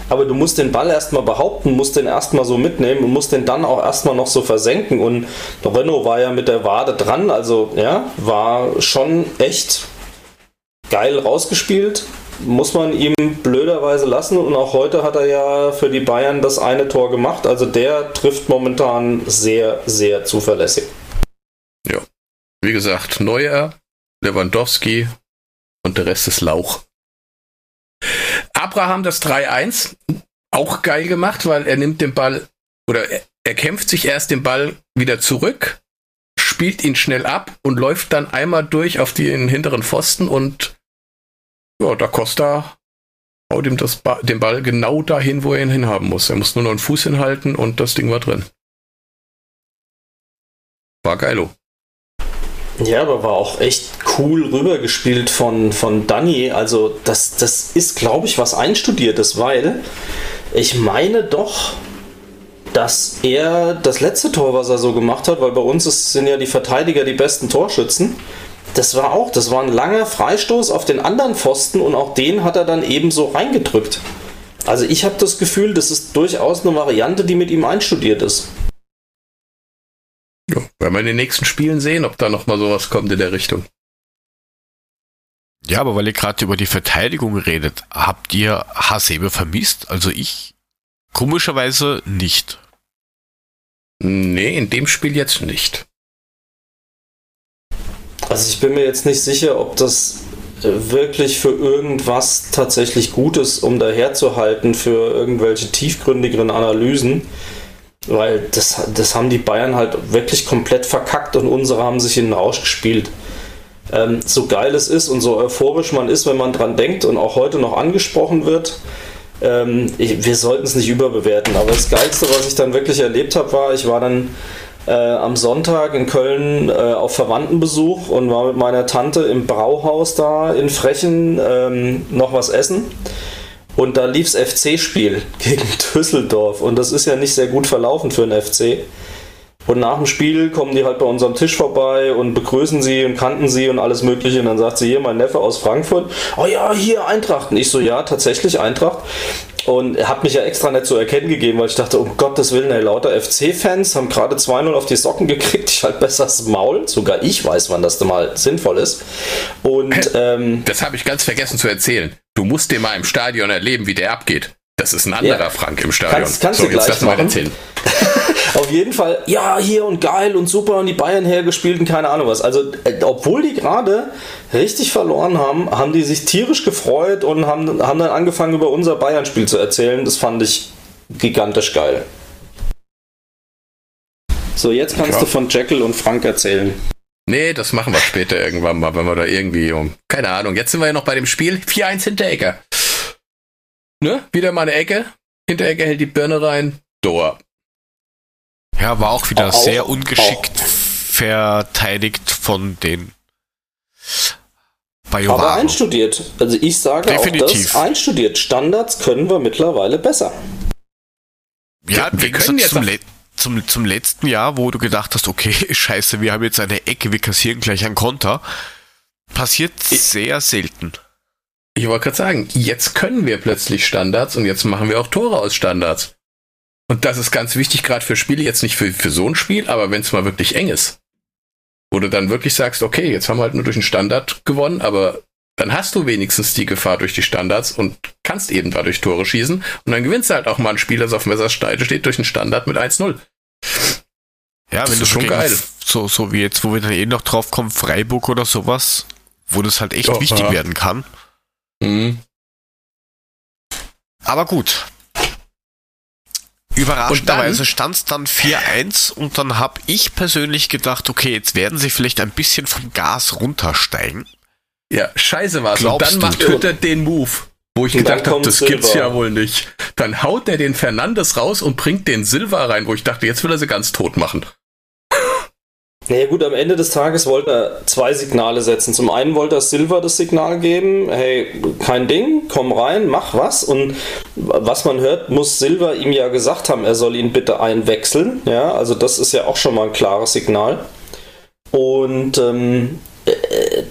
Aber du musst den Ball erstmal behaupten, musst den erstmal so mitnehmen und musst den dann auch erstmal noch so versenken. Und Renault war ja mit der Wade dran, also ja, war schon echt geil rausgespielt. Muss man ihm blöderweise lassen und auch heute hat er ja für die Bayern das eine Tor gemacht. Also der trifft momentan sehr, sehr zuverlässig. Wie gesagt, Neuer, Lewandowski und der Rest ist Lauch. Abraham das 3-1, auch geil gemacht, weil er nimmt den Ball oder er, er kämpft sich erst den Ball wieder zurück, spielt ihn schnell ab und läuft dann einmal durch auf den hinteren Pfosten und ja, da Costa haut ihm das ba den Ball genau dahin, wo er ihn hinhaben muss. Er muss nur noch einen Fuß hinhalten und das Ding war drin. War geilo. Ja, aber war auch echt cool rübergespielt von, von Danny. Also, das, das ist, glaube ich, was Einstudiertes, weil ich meine doch, dass er das letzte Tor, was er so gemacht hat, weil bei uns ist, sind ja die Verteidiger die besten Torschützen. Das war auch, das war ein langer Freistoß auf den anderen Pfosten und auch den hat er dann eben so reingedrückt. Also ich habe das Gefühl, das ist durchaus eine Variante, die mit ihm einstudiert ist. Ja, werden wir in den nächsten Spielen sehen, ob da nochmal sowas kommt in der Richtung. Ja, aber weil ihr gerade über die Verteidigung redet, habt ihr Hasebe vermisst? Also ich komischerweise nicht. Nee, in dem Spiel jetzt nicht. Also ich bin mir jetzt nicht sicher, ob das äh, wirklich für irgendwas tatsächlich gut ist, um daherzuhalten für irgendwelche tiefgründigeren Analysen. Weil das, das haben die Bayern halt wirklich komplett verkackt und unsere haben sich in den Rausch gespielt. Ähm, so geil es ist und so euphorisch man ist, wenn man dran denkt und auch heute noch angesprochen wird, ähm, ich, wir sollten es nicht überbewerten. Aber das Geilste, was ich dann wirklich erlebt habe, war, ich war dann äh, am Sonntag in Köln äh, auf Verwandtenbesuch und war mit meiner Tante im Brauhaus da in Frechen ähm, noch was essen. Und da lief's FC-Spiel gegen Düsseldorf. Und das ist ja nicht sehr gut verlaufen für einen FC. Und nach dem Spiel kommen die halt bei unserem Tisch vorbei und begrüßen sie und kannten sie und alles Mögliche. Und dann sagt sie hier, mein Neffe aus Frankfurt, oh ja, hier Eintracht. Und ich so, ja, tatsächlich Eintracht. Und er hat mich ja extra nicht zu erkennen gegeben, weil ich dachte, um Gottes Willen, ey, lauter FC-Fans haben gerade 2-0 auf die Socken gekriegt. Ich halt besser das Maul. Sogar ich weiß, wann das mal sinnvoll ist. Und ähm, das habe ich ganz vergessen zu erzählen. Du musst dir mal im Stadion erleben, wie der abgeht. Das ist ein anderer ja. Frank im Stadion. Kannst, kannst so, du gleich machen. erzählen. Auf jeden Fall, ja, hier und geil und super und die Bayern hergespielt und keine Ahnung was. Also, äh, obwohl die gerade richtig verloren haben, haben die sich tierisch gefreut und haben, haben dann angefangen, über unser Bayern-Spiel zu erzählen. Das fand ich gigantisch geil. So, jetzt kannst ja. du von Jekyll und Frank erzählen. Nee, das machen wir später irgendwann mal, wenn wir da irgendwie um. Keine Ahnung. Jetzt sind wir ja noch bei dem Spiel. 4-1 Hinteregger. Ne? Wieder mal eine Ecke. Hinteregger hält die Birne rein. Tor. Ja, war auch wieder auch, sehr ungeschickt auch. verteidigt von den Bajoran. Aber einstudiert. Also ich sage Definitiv. auch das, einstudiert. Standards können wir mittlerweile besser. Ja, wir können jetzt zum, Le zum, zum letzten Jahr, wo du gedacht hast, okay, scheiße, wir haben jetzt eine Ecke, wir kassieren gleich ein Konter. Passiert ich, sehr selten. Ich wollte gerade sagen, jetzt können wir plötzlich Standards und jetzt machen wir auch Tore aus Standards. Und das ist ganz wichtig, gerade für Spiele, jetzt nicht für, für so ein Spiel, aber wenn es mal wirklich eng ist. Wo du dann wirklich sagst, okay, jetzt haben wir halt nur durch den Standard gewonnen, aber dann hast du wenigstens die Gefahr durch die Standards und kannst eben dadurch Tore schießen. Und dann gewinnst du halt auch mal ein Spiel, das auf Messersteide steht, durch den Standard mit 1-0. Ja, das wenn du schon geil. So, so wie jetzt, wo wir dann eh noch drauf kommen, Freiburg oder sowas, wo das halt echt oh, wichtig ja. werden kann. Mhm. Aber gut, Überraschenderweise stand es dann 4-1 und dann habe ich persönlich gedacht, okay, jetzt werden sie vielleicht ein bisschen vom Gas runtersteigen. Ja, scheiße war's. Glaubst und dann macht Hütter den Move, wo ich Und gedacht habe, das Silva. gibt's ja wohl nicht. Dann haut er den Fernandes raus und bringt den Silva rein, wo ich dachte, jetzt will er sie ganz tot machen. Naja gut, am Ende des Tages wollte er zwei Signale setzen. Zum einen wollte er Silver das Signal geben, hey, kein Ding, komm rein, mach was. Und was man hört, muss Silver ihm ja gesagt haben, er soll ihn bitte einwechseln. Ja, also das ist ja auch schon mal ein klares Signal. Und ähm, äh,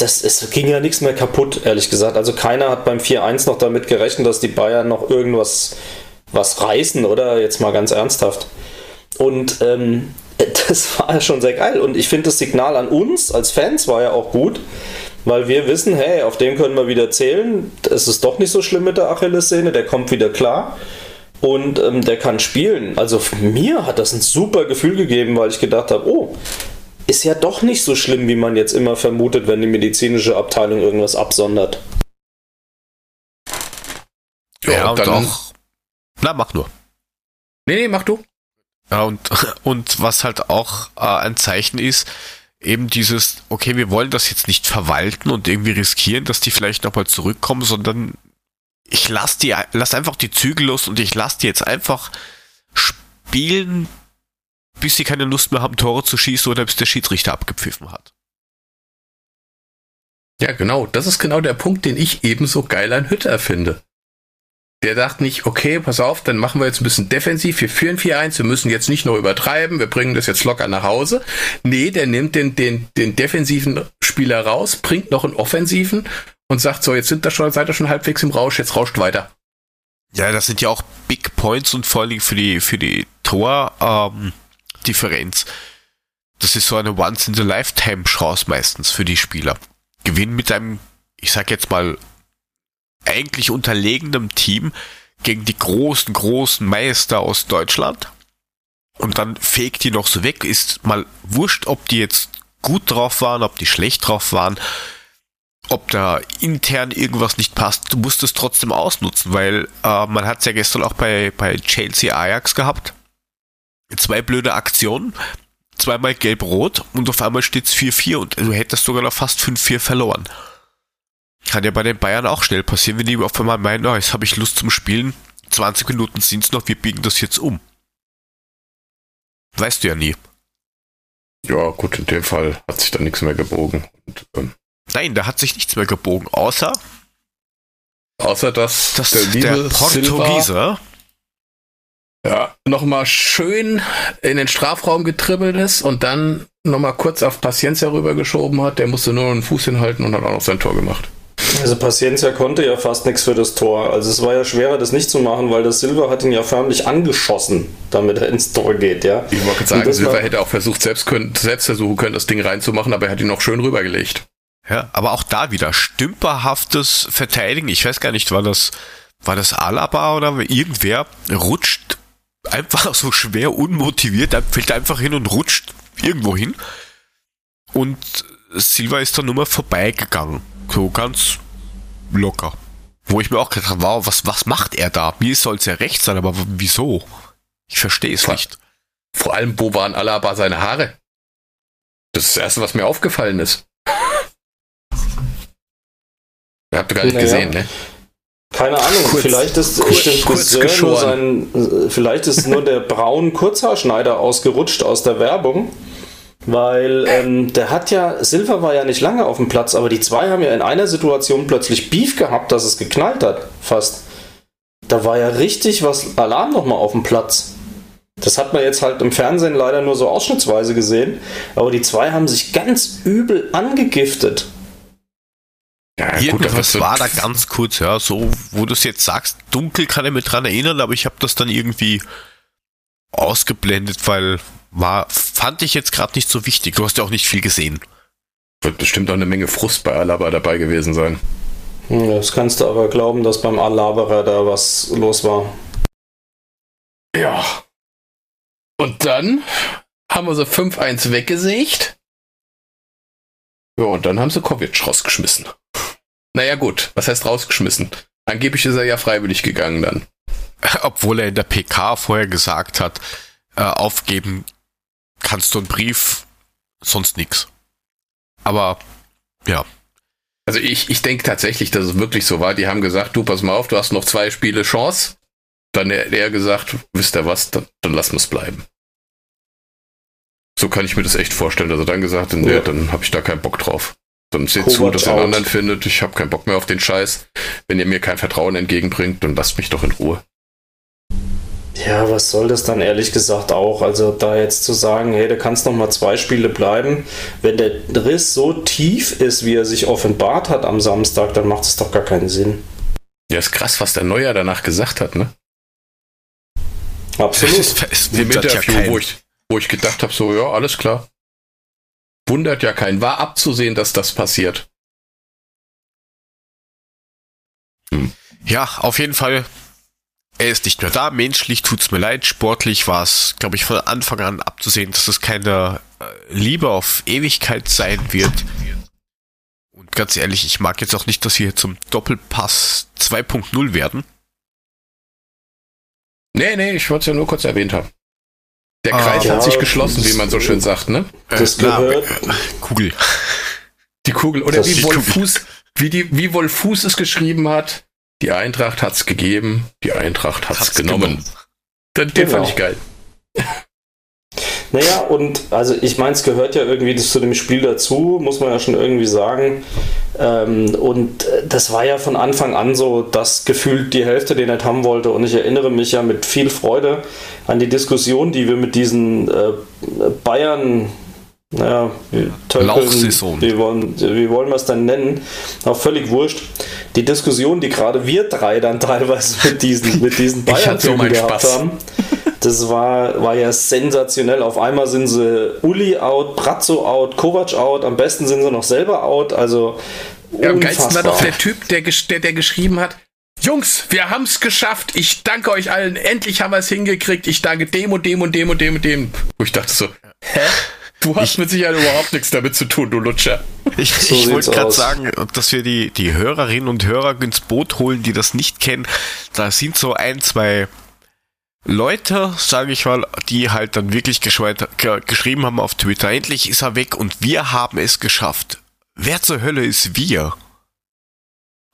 das es ging ja nichts mehr kaputt, ehrlich gesagt. Also keiner hat beim 4-1 noch damit gerechnet, dass die Bayern noch irgendwas was reißen, oder? Jetzt mal ganz ernsthaft. Und ähm, das war ja schon sehr geil. Und ich finde das Signal an uns als Fans war ja auch gut, weil wir wissen, hey, auf den können wir wieder zählen. Es ist doch nicht so schlimm mit der Achillessehne, der kommt wieder klar. Und ähm, der kann spielen. Also mir hat das ein super Gefühl gegeben, weil ich gedacht habe, oh, ist ja doch nicht so schlimm, wie man jetzt immer vermutet, wenn die medizinische Abteilung irgendwas absondert. Ja, und, dann- auch. Na, mach nur. Nee, nee, mach du. Ja, und, und was halt auch äh, ein Zeichen ist, eben dieses, okay, wir wollen das jetzt nicht verwalten und irgendwie riskieren, dass die vielleicht nochmal zurückkommen, sondern ich lass die, lass einfach die Zügel los und ich lass die jetzt einfach spielen, bis sie keine Lust mehr haben, Tore zu schießen oder bis der Schiedsrichter abgepfiffen hat. Ja, genau. Das ist genau der Punkt, den ich ebenso geil an Hütter finde. Der dachte nicht, okay, pass auf, dann machen wir jetzt ein bisschen defensiv, wir führen 4-1, wir müssen jetzt nicht nur übertreiben, wir bringen das jetzt locker nach Hause. Nee, der nimmt den, den, den defensiven Spieler raus, bringt noch einen offensiven und sagt so, jetzt sind da schon, seid ihr schon halbwegs im Rausch, jetzt rauscht weiter. Ja, das sind ja auch Big Points und vor allem für die, für die Tor-Differenz. das ist so eine Once-in-a-Lifetime-Chance meistens für die Spieler. Gewinnen mit einem, ich sag jetzt mal, eigentlich unterlegenem Team gegen die großen, großen Meister aus Deutschland. Und dann fegt die noch so weg. Ist mal wurscht, ob die jetzt gut drauf waren, ob die schlecht drauf waren, ob da intern irgendwas nicht passt. Du musst es trotzdem ausnutzen, weil äh, man hat es ja gestern auch bei, bei Chelsea Ajax gehabt. Zwei blöde Aktionen, zweimal gelb-rot und auf einmal steht's 4-4 und du hättest sogar noch fast 5-4 verloren. Kann ja bei den Bayern auch schnell passieren, wenn die auf einmal meinen, oh, jetzt habe ich Lust zum Spielen, 20 Minuten sind's noch, wir biegen das jetzt um. Weißt du ja nie. Ja, gut, in dem Fall hat sich da nichts mehr gebogen. Und, ähm, Nein, da hat sich nichts mehr gebogen, außer außer dass dass der der, liebe Silva Portugiese ja, nochmal schön in den Strafraum getribbelt ist und dann nochmal kurz auf Paciencia rübergeschoben hat. Der musste nur noch einen Fuß hinhalten und hat auch noch sein Tor gemacht. Also Paciencia konnte ja fast nichts für das Tor. Also es war ja schwerer, das nicht zu machen, weil das Silva hat ihn ja förmlich angeschossen, damit er ins Tor geht, ja. Ich wollte sagen, Silva war- hätte auch versucht, selbst, können, selbst versuchen können, das Ding reinzumachen, aber er hat ihn noch schön rübergelegt. Ja, aber auch da wieder stümperhaftes Verteidigen. Ich weiß gar nicht, war das, war das Alaba oder irgendwer rutscht einfach so schwer unmotiviert, er fällt einfach hin und rutscht irgendwo hin. Und Silva ist dann nur mal vorbeigegangen. So ganz locker. Wo ich mir auch gedacht habe, wow, was, was macht er da? Mir soll es ja recht sein, aber wieso? Ich verstehe es nicht. Vor allem, wo waren Alaba seine Haare? Das ist das Erste, was mir aufgefallen ist. Habt ihr gar nicht Naja. gesehen, ne? Keine Ahnung, Kurz- vielleicht ist kurz- stimmt, kurz nur sein, vielleicht ist nur der braun Kurzhaarschneider ausgerutscht aus der Werbung. Weil ähm, der hat ja, Silva war ja nicht lange auf dem Platz, aber die zwei haben ja in einer Situation plötzlich Beef gehabt, dass es geknallt hat, fast. Da war ja richtig was Alarm nochmal auf dem Platz. Das hat man jetzt halt im Fernsehen leider nur so ausschnittsweise gesehen, aber die zwei haben sich ganz übel angegiftet. Ja, Irgendwas aber war da ganz kurz, ja, so, wo du es jetzt sagst, dunkel kann ich mich dran erinnern, aber ich habe das dann irgendwie ausgeblendet, weil war, fand ich jetzt gerade nicht so wichtig. Du hast ja auch nicht viel gesehen. wird bestimmt auch eine Menge Frust bei Alaba dabei gewesen sein. Hm, Das kannst du aber glauben, dass beim Alaberer da was los war. Ja. Und dann haben wir so 5-1 weggesägt. Ja, und dann haben sie Kovic rausgeschmissen. Naja, gut, was heißt rausgeschmissen? Angeblich ist er ja freiwillig gegangen dann. obwohl er in der PK vorher gesagt hat, äh, aufgeben kannst du einen Brief, sonst nix. Aber ja. Also ich, ich denke tatsächlich, dass es wirklich so war. Die haben gesagt, du pass mal auf, du hast noch zwei Spiele Chance. Dann er, er gesagt, wisst ihr was, dann, dann lassen wir es bleiben. So kann ich mir das echt vorstellen, dass er dann gesagt hat, nee, Ja. dann habe ich da keinen Bock drauf. Dann seht zu, dass ihr einen anderen findet. Ich habe keinen Bock mehr auf den Scheiß. Wenn ihr mir kein Vertrauen entgegenbringt, dann lasst mich doch in Ruhe. Ja, was soll das dann ehrlich gesagt auch? Also da jetzt zu sagen, hey, da kannst noch mal zwei Spiele bleiben, wenn der Riss so tief ist, wie er sich offenbart hat am Samstag, dann macht es doch gar keinen Sinn. Ja, ist krass, was der Neuer danach gesagt hat, ne? Absolut. Es, es Im wundert ja Interview, keinen. wo ich, wo ich gedacht habe, so, ja, alles klar. Wundert ja keinen. War abzusehen, dass das passiert. Ja, auf jeden Fall. Er ist nicht mehr da. Menschlich tut's mir leid. Sportlich war es, glaube ich, von Anfang an abzusehen, dass es keine äh, Liebe auf Ewigkeit sein wird. Und ganz ehrlich, ich mag jetzt auch nicht, dass wir hier zum Doppelpass 2.0 werden. Nee, nee, ich wollte es ja nur kurz erwähnt haben. Der Ah, Kreis ja, hat sich geschlossen, wie man so schön sagt, ne? Das Äh, gehört- Kugel. Die Kugel. Oder Das wie Wolfuß, wie die, wie Wolfuß es geschrieben hat. Die Eintracht hat's gegeben, die Eintracht hat's, Hat's genommen. genommen. Den, den Genau. fand ich geil. Naja, und also ich meine, es gehört ja irgendwie zu dem Spiel dazu, muss man ja schon irgendwie sagen. Ähm, und äh, das war ja von Anfang an so, dass gefühlt die Hälfte den nicht haben wollte. Und ich erinnere mich ja mit viel Freude an die Diskussion, die wir mit diesen äh, Bayern, naja, Tölpeln, Lauchsaison. Wie wollen, wie wollen wir es dann nennen? Auch völlig wurscht. Die Diskussion, die gerade wir drei dann teilweise mit diesen, mit diesen hatte so gehabt Spaß. haben. Das war, war ja sensationell. Auf einmal sind sie Uli out, Brazzo out, Kovac out, am besten sind sie noch selber out. Also Ja, am geilsten war doch der Typ, der, der, der geschrieben hat, Jungs, wir haben's geschafft. Ich danke euch allen. Endlich haben wir es hingekriegt. Ich danke dem und dem und dem und dem und dem. Wo ich dachte so, hä? Du hast mit Sicherheit überhaupt nichts damit zu tun, du Lutscher. Ich, So ich wollte gerade sagen, dass wir die, die Hörerinnen und Hörer ins Boot holen, die das nicht kennen. Da sind so ein, zwei Leute, sage ich mal, die halt dann wirklich geschrieben haben auf Twitter, endlich ist er weg und wir haben es geschafft. Wer zur Hölle ist wir?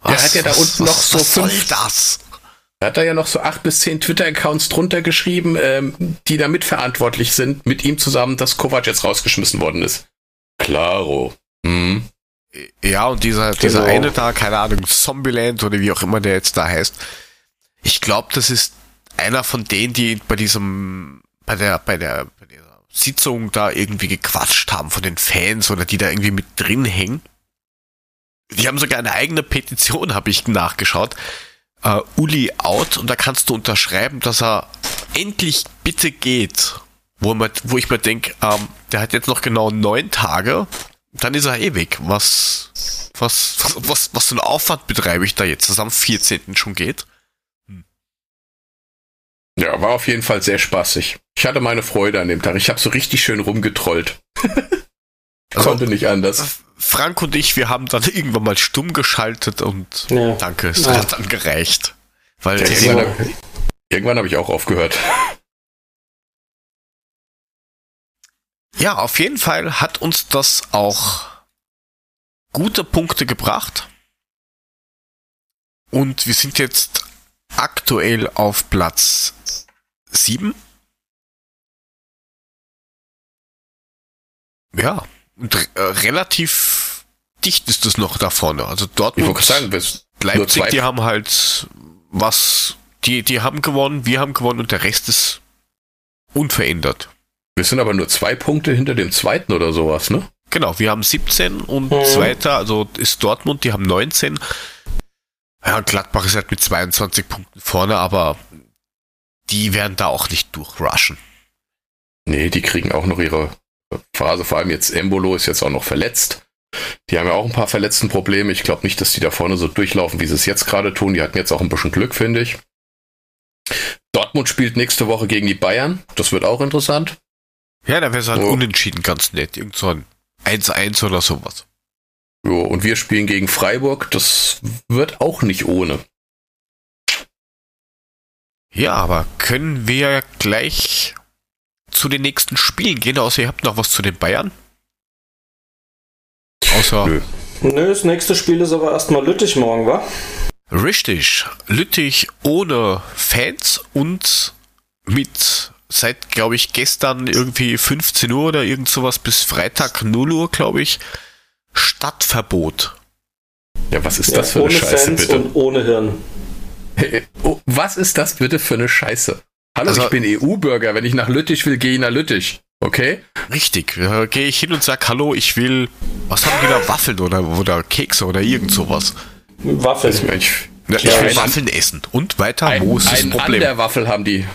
Der hat ja da unten noch so was soll fünf- das? Er hat da ja noch so acht bis zehn Twitter-Accounts drunter geschrieben, ähm, die da mitverantwortlich sind, mit ihm zusammen, dass Kovac jetzt rausgeschmissen worden ist. Klaro. Hm. Ja, und dieser, dieser Genau. eine da, keine Ahnung, Zombieland oder wie auch immer der jetzt da heißt. Ich glaube, das ist einer von denen, die bei diesem, bei der, bei der, bei dieser Sitzung da irgendwie gequatscht haben von den Fans oder die da irgendwie mit drin hängen. Die haben sogar eine eigene Petition, habe ich nachgeschaut. Äh, Uli out und da kannst du unterschreiben, dass er endlich bitte geht. Wo, man, wo ich mir denke, ähm, der hat jetzt noch genau neun Tage, dann ist er eh weg. Was, was, was, was, was für einen Aufwand betreibe ich da jetzt, dass am 14. schon geht? Ja, war auf jeden Fall sehr spaßig. Ich hatte meine Freude an dem Tag. Ich habe so richtig schön rumgetrollt. Also- Konnte nicht anders. Frank und ich, wir haben dann irgendwann mal stumm geschaltet und Ja. danke, es Ja. hat dann gereicht. Weil Ja, irgendwann hab- irgendwann habe ich auch aufgehört. Ja, auf jeden Fall hat uns das auch gute Punkte gebracht. Und wir sind jetzt aktuell auf Platz 7. Ja, und äh, relativ dicht ist es noch da vorne. Also Ich Dortmund, wollte sagen, Leipzig, die haben halt was, die, die haben gewonnen, wir haben gewonnen und der Rest ist unverändert. wir sind aber nur zwei Punkte hinter dem zweiten oder sowas, ne? Genau, wir haben 17 und Mhm. zweiter, also ist Dortmund, die haben 19. Ja, Gladbach ist halt mit 22 Punkten vorne, aber die werden da auch nicht durchrushen. Nee, die kriegen auch noch ihre Phase. Vor allem jetzt Embolo ist jetzt auch noch verletzt. Die haben ja auch ein paar Verletztenprobleme. Ich glaube nicht, dass die da vorne so durchlaufen, wie sie es jetzt gerade tun. Die hatten jetzt auch ein bisschen Glück, finde ich. Dortmund spielt nächste Woche gegen die Bayern. Das wird auch interessant. Ja, da wäre es halt Oh. unentschieden ganz nett. Irgend so ein 1-1 oder sowas. Jo, und wir spielen gegen Freiburg. Das wird auch nicht ohne. Ja, aber können wir gleich zu den nächsten Spielen gehen, außer ihr habt noch was zu den Bayern? Außer. Nö. Nö, das nächste Spiel ist aber erstmal Lüttich morgen, wa? Richtig. Lüttich ohne Fans und mit seit, glaube ich, gestern irgendwie 15 Uhr oder irgend sowas bis Freitag 0 Uhr, glaube ich, Stadtverbot. Ja, was ist das ja, für eine Scheiße, Fans bitte? Und ohne Hirn. Oh, was ist das bitte für eine Scheiße? Hallo, also, ich bin EU-Bürger. Wenn ich nach Lüttich will, gehe ich nach Lüttich. Okay? Richtig. Da gehe ich hin und sage, hallo, ich will, was haben die da, Waffeln oder, oder Kekse oder irgend sowas? Waffeln. Ich, ja, ich will Waffeln essen. Und weiter, ein, wo ist das Problem? An der Waffel haben die.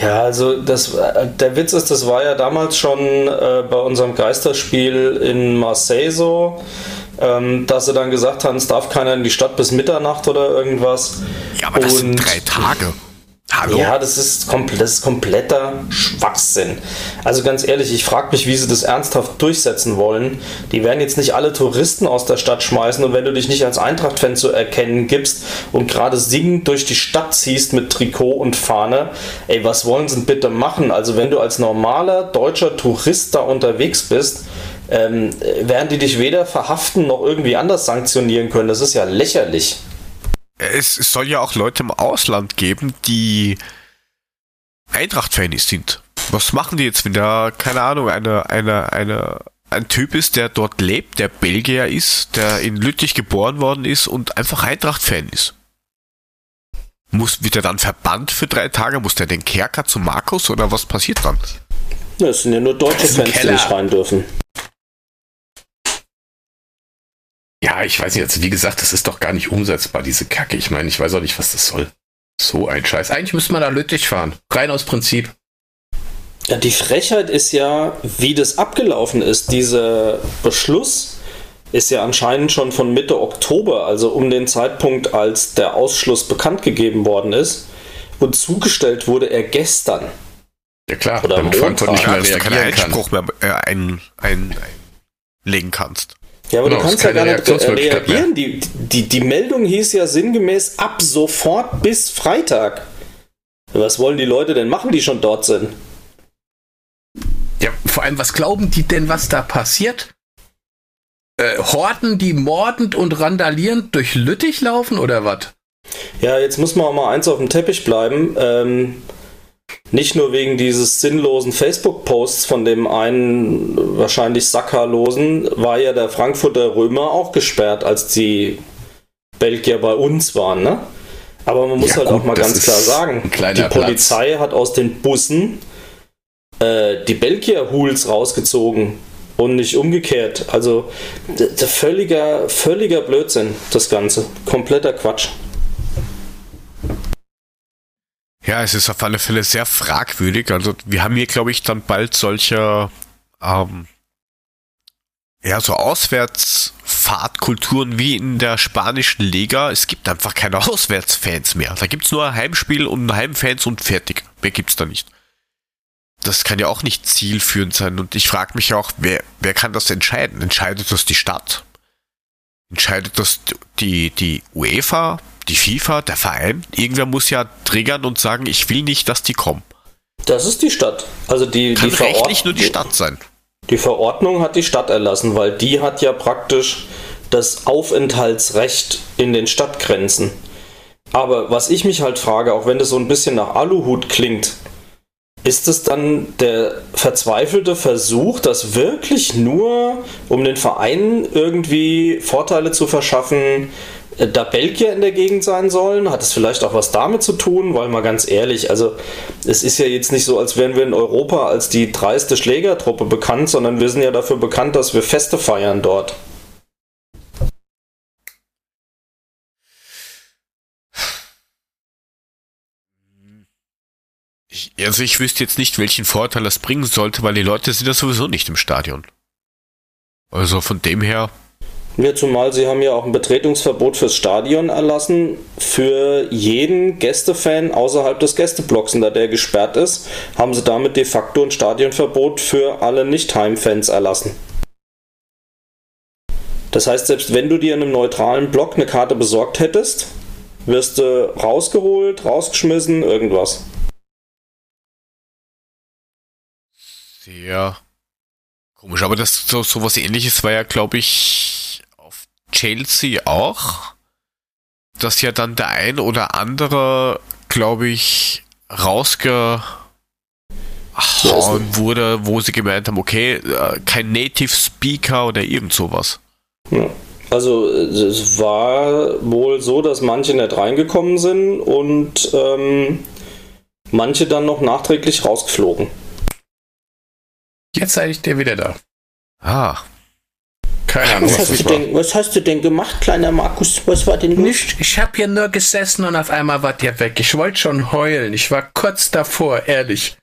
Ja, also das, der Witz ist, das war ja damals schon äh, bei unserem Geisterspiel in Marseille so, ähm, dass sie dann gesagt haben, es darf keiner in die Stadt bis Mitternacht oder irgendwas. Ja, aber das sind drei Tage. Hallo? Ja, das ist, das ist kompletter Schwachsinn. Also ganz ehrlich, ich frage mich, wie sie das ernsthaft durchsetzen wollen. Die werden jetzt nicht alle Touristen aus der Stadt schmeißen und wenn du dich nicht als Eintracht-Fan zu erkennen gibst und gerade singend durch die Stadt ziehst mit Trikot und Fahne, ey, was wollen sie bitte machen? Also wenn du als normaler deutscher Tourist da unterwegs bist, ähm, werden die dich weder verhaften noch irgendwie anders sanktionieren können. Das ist ja lächerlich es, es soll ja auch Leute im Ausland geben, die Eintracht-Fans sind. Was machen die jetzt, wenn da, keine Ahnung, eine, eine, eine, ein Typ ist, der dort lebt, der Belgier ist, der in Lüttich geboren worden ist und einfach Eintracht-Fan ist? Muss, wird er dann verbannt für drei Tage? Muss der den Kerker zu Markus oder was passiert dann? Ja, es sind ja nur deutsche Fans, die nicht rein dürfen. Ja, ich weiß nicht, also wie gesagt, das ist doch gar nicht umsetzbar, diese Kacke. Ich meine, ich weiß auch nicht, was das soll. So ein Scheiß. Eigentlich müsste man da Lüttich fahren. Rein aus Prinzip. Ja, die Frechheit ist ja, wie das abgelaufen ist. Dieser Beschluss ist ja anscheinend schon von Mitte Oktober, also um den Zeitpunkt, als der Ausschluss bekannt gegeben worden ist. Und zugestellt wurde er gestern. Ja klar, oder damit Frankfurt nicht mehr reagieren Einspruch mehr äh, ein, ein, einlegen kannst. Ja, aber genau, du kannst ja gar nicht reagieren. Die, die, die Meldung hieß ja sinngemäß ab sofort bis Freitag. Was wollen die Leute denn machen, die schon dort sind? Ja, vor allem, was glauben die denn, was da passiert? Äh, Horten, die mordend und randalierend durch Lüttich laufen oder was? Ja, jetzt muss man auch mal eins auf dem Teppich bleiben. Ähm, nicht nur wegen dieses sinnlosen Facebook-Posts von dem einen wahrscheinlich Sackerlosen, war ja der Frankfurter Römer auch gesperrt, als die Belgier bei uns waren, ne? Aber man muss ja, halt gut, auch mal ganz klar sagen, die Polizei Platz. hat aus den Bussen äh, die Belgier-Hools rausgezogen und nicht umgekehrt. Also völliger, völliger Blödsinn, das Ganze. Kompletter Quatsch. Ja, es ist auf alle Fälle sehr fragwürdig. Also wir haben hier, glaube ich, dann bald solche ähm, ja, so Auswärtsfahrtkulturen wie in der spanischen Liga. Es gibt einfach keine Auswärtsfans mehr. Da gibt es nur Heimspiel und Heimfans und fertig. Mehr gibt es da nicht. Das kann ja auch nicht zielführend sein. Und ich frage mich auch, wer, wer kann das entscheiden? Entscheidet das die Stadt? Entscheidet das die, die UEFA? Die FIFA, der Verein, irgendwer muss ja triggern und sagen, ich will nicht, dass die kommen. Das ist die Stadt. Also die, Kann die rechtlich nur die Stadt sein. Die Verordnung hat die Stadt erlassen, weil die hat ja praktisch das Aufenthaltsrecht in den Stadtgrenzen. Aber was ich mich halt frage, auch wenn das so ein bisschen nach Aluhut klingt, ist es dann der verzweifelte Versuch, das wirklich nur, um den Vereinen irgendwie Vorteile zu verschaffen, da Belgier in der Gegend sein sollen? Hat es vielleicht auch was damit zu tun? Weil mal ganz ehrlich, also es ist ja jetzt nicht so, als wären wir in Europa als die dreiste Schlägertruppe bekannt, sondern wir sind ja dafür bekannt, dass wir Feste feiern dort. Ich, also ich wüsste jetzt nicht, welchen Vorteil das bringen sollte, weil die Leute sind ja sowieso nicht im Stadion. Also von dem her ja, zumal sie haben ja auch ein Betretungsverbot fürs Stadion erlassen für jeden Gästefan außerhalb des Gästeblocks. Da der gesperrt ist, haben sie damit de facto ein Stadionverbot für alle Nicht-Heimfans erlassen. Das heißt, selbst wenn du dir in einem neutralen Block eine Karte besorgt hättest, Wirst du rausgeholt, rausgeschmissen, irgendwas? Sehr komisch. Aber das so, so was ähnliches war ja, glaube ich, Chelsea auch. Dass ja dann der ein oder andere, glaube ich, rausgehauen wurde, wo sie gemeint haben, okay, äh, kein Native Speaker oder irgend sowas. Ja. Also es war wohl so, dass manche nicht reingekommen sind und ähm, manche dann noch nachträglich rausgeflogen. Jetzt sei ich dir wieder da. Ah. Keine Ahnung, Was was hast, du denn, was hast du denn gemacht, kleiner Markus? Was war denn los? Nicht, ich habe hier nur gesessen und auf einmal wart ihr weg. Ich wollte schon heulen. Ich war kurz davor, ehrlich.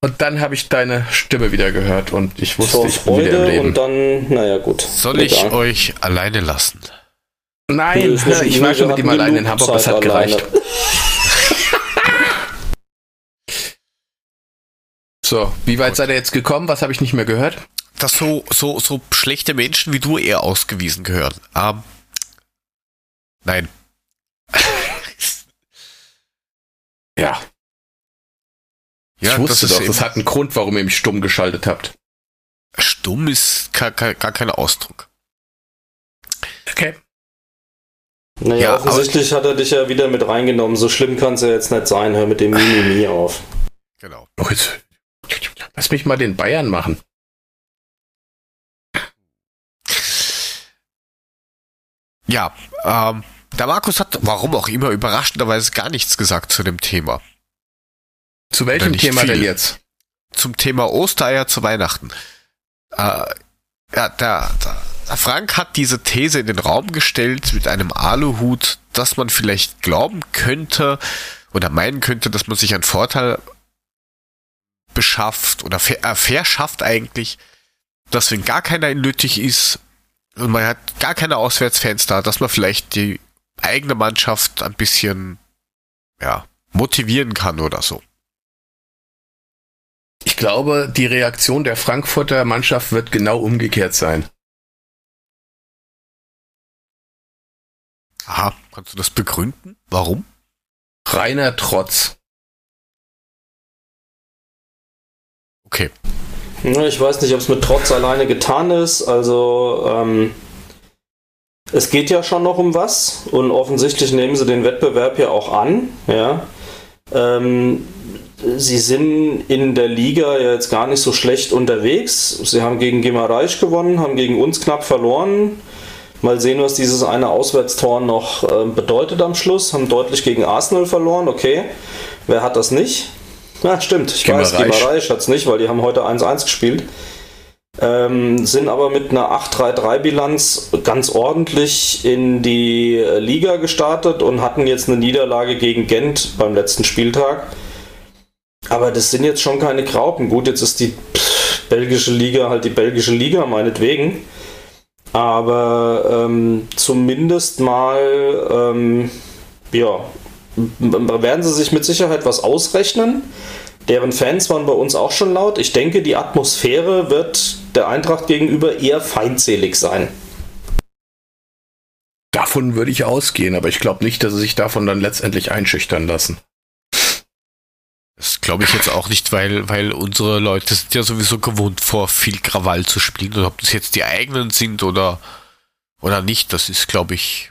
Und dann habe ich deine Stimme wieder gehört und ich wusste, Vor ich bin wieder im Leben. und dann, naja gut. Soll ich Egal. euch alleine lassen? Nein, ich wir- war schon mit ihm hatten allein in Hamburg, das hat alleine. gereicht. So, wie weit seid ihr jetzt gekommen? Was habe ich nicht mehr gehört? Dass so, so, so schlechte Menschen wie du eher ausgewiesen gehören. Ähm, nein. Ja, Ja, ich wusste das doch, das hat einen Grund, warum ihr mich stumm geschaltet habt. Stumm ist gar, gar, gar kein Ausdruck. Okay. Naja, Ja, offensichtlich hat er dich ja wieder mit reingenommen. So schlimm kann es ja jetzt nicht sein. Hör mit dem Mimimi auf. Genau. Oh, jetzt. Lass mich mal den Bayern machen. Ja, ähm, der Markus hat, warum auch immer, überraschenderweise gar nichts gesagt zu dem Thema. Zu welchem Thema viel. denn jetzt? Zum Thema Ostereier zu Weihnachten. Äh, ja, der, der, Frank hat diese These in den Raum gestellt mit einem Aluhut, dass man vielleicht glauben könnte oder meinen könnte, dass man sich einen Vorteil beschafft oder ver äh, verschafft eigentlich, dass wenn gar keiner in nötig ist und man hat gar keine Auswärtsfans da, dass man vielleicht die eigene Mannschaft ein bisschen ja, motivieren kann oder so. Ich glaube, die Reaktion der Frankfurter Mannschaft wird genau umgekehrt sein. Aha, kannst du das begründen? Warum? Reiner Trotz. Okay. Ich weiß nicht, ob es mit Trotz alleine getan ist. Also, ähm, es geht ja schon noch um was und offensichtlich nehmen sie den Wettbewerb ja auch an. Ja. Ähm, sie sind in der Liga ja jetzt gar nicht so schlecht unterwegs. Sie haben gegen Gimareisch gewonnen, haben gegen uns knapp verloren. Mal sehen, was dieses eine Auswärtstor noch äh, bedeutet am Schluss. Haben deutlich gegen Arsenal verloren, okay. Wer hat das nicht? Ja, stimmt. Ich weiß, Gimareisch. Gimareisch hat es nicht, weil die haben heute 1-1 gespielt. Ähm, sind aber mit einer 8-3-3-Bilanz ganz ordentlich in die äh, Liga gestartet und hatten jetzt eine Niederlage gegen Gent beim letzten Spieltag. Aber das sind jetzt schon keine Graupen. Gut, jetzt ist die pff, belgische Liga halt die belgische Liga, meinetwegen. Aber ähm, zumindest mal, ähm, ja, werden sie sich mit Sicherheit was ausrechnen. Deren Fans waren bei uns auch schon laut. Ich denke, die Atmosphäre wird der Eintracht gegenüber eher feindselig sein. Davon würde ich ausgehen, aber ich glaube nicht, dass sie sich davon dann letztendlich einschüchtern lassen. Das glaube ich jetzt auch nicht, weil, weil unsere Leute sind ja sowieso gewohnt, vor viel Krawall zu spielen. Und ob das jetzt die eigenen sind oder, oder nicht, das ist, glaube ich,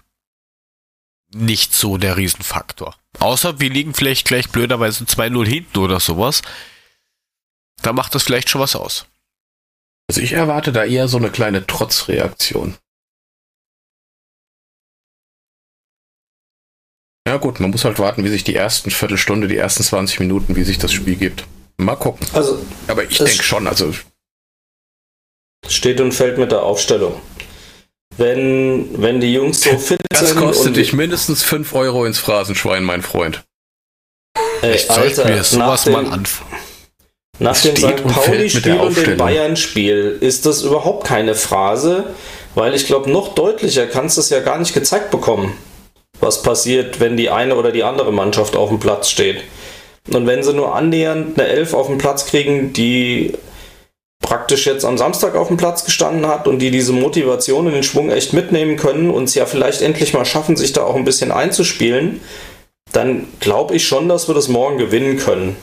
nicht so der Riesenfaktor. Außer wir liegen vielleicht gleich blöderweise 2-0 hinten oder sowas. Da macht das vielleicht schon was aus. Also ich erwarte da eher so eine kleine Trotzreaktion. Ja gut, man muss halt warten, wie sich die ersten Viertelstunde, die ersten 20 Minuten, wie sich das Spiel gibt. Mal gucken. Also Aber ich denke schon, also steht und fällt mit der Aufstellung. Wenn, wenn die Jungs so fit das sind kostet und dich mindestens 5 Euro ins Phrasenschwein, mein Freund. Ey, Ich Alter, mir sowas nach mal dem- anfangen. Nach dem St. Pauli-Spiel und dem. Bayern-Spiel ist das überhaupt keine Phrase, weil ich glaube, noch deutlicher kannst du es ja gar nicht gezeigt bekommen, was passiert, wenn die eine oder die andere Mannschaft auf dem Platz steht. Und wenn sie nur annähernd eine Elf auf den Platz kriegen, die praktisch jetzt am Samstag auf dem Platz gestanden hat und die diese Motivation und den Schwung echt mitnehmen können und es ja vielleicht endlich mal schaffen, sich da auch ein bisschen einzuspielen, dann glaube ich schon, dass wir das morgen gewinnen können.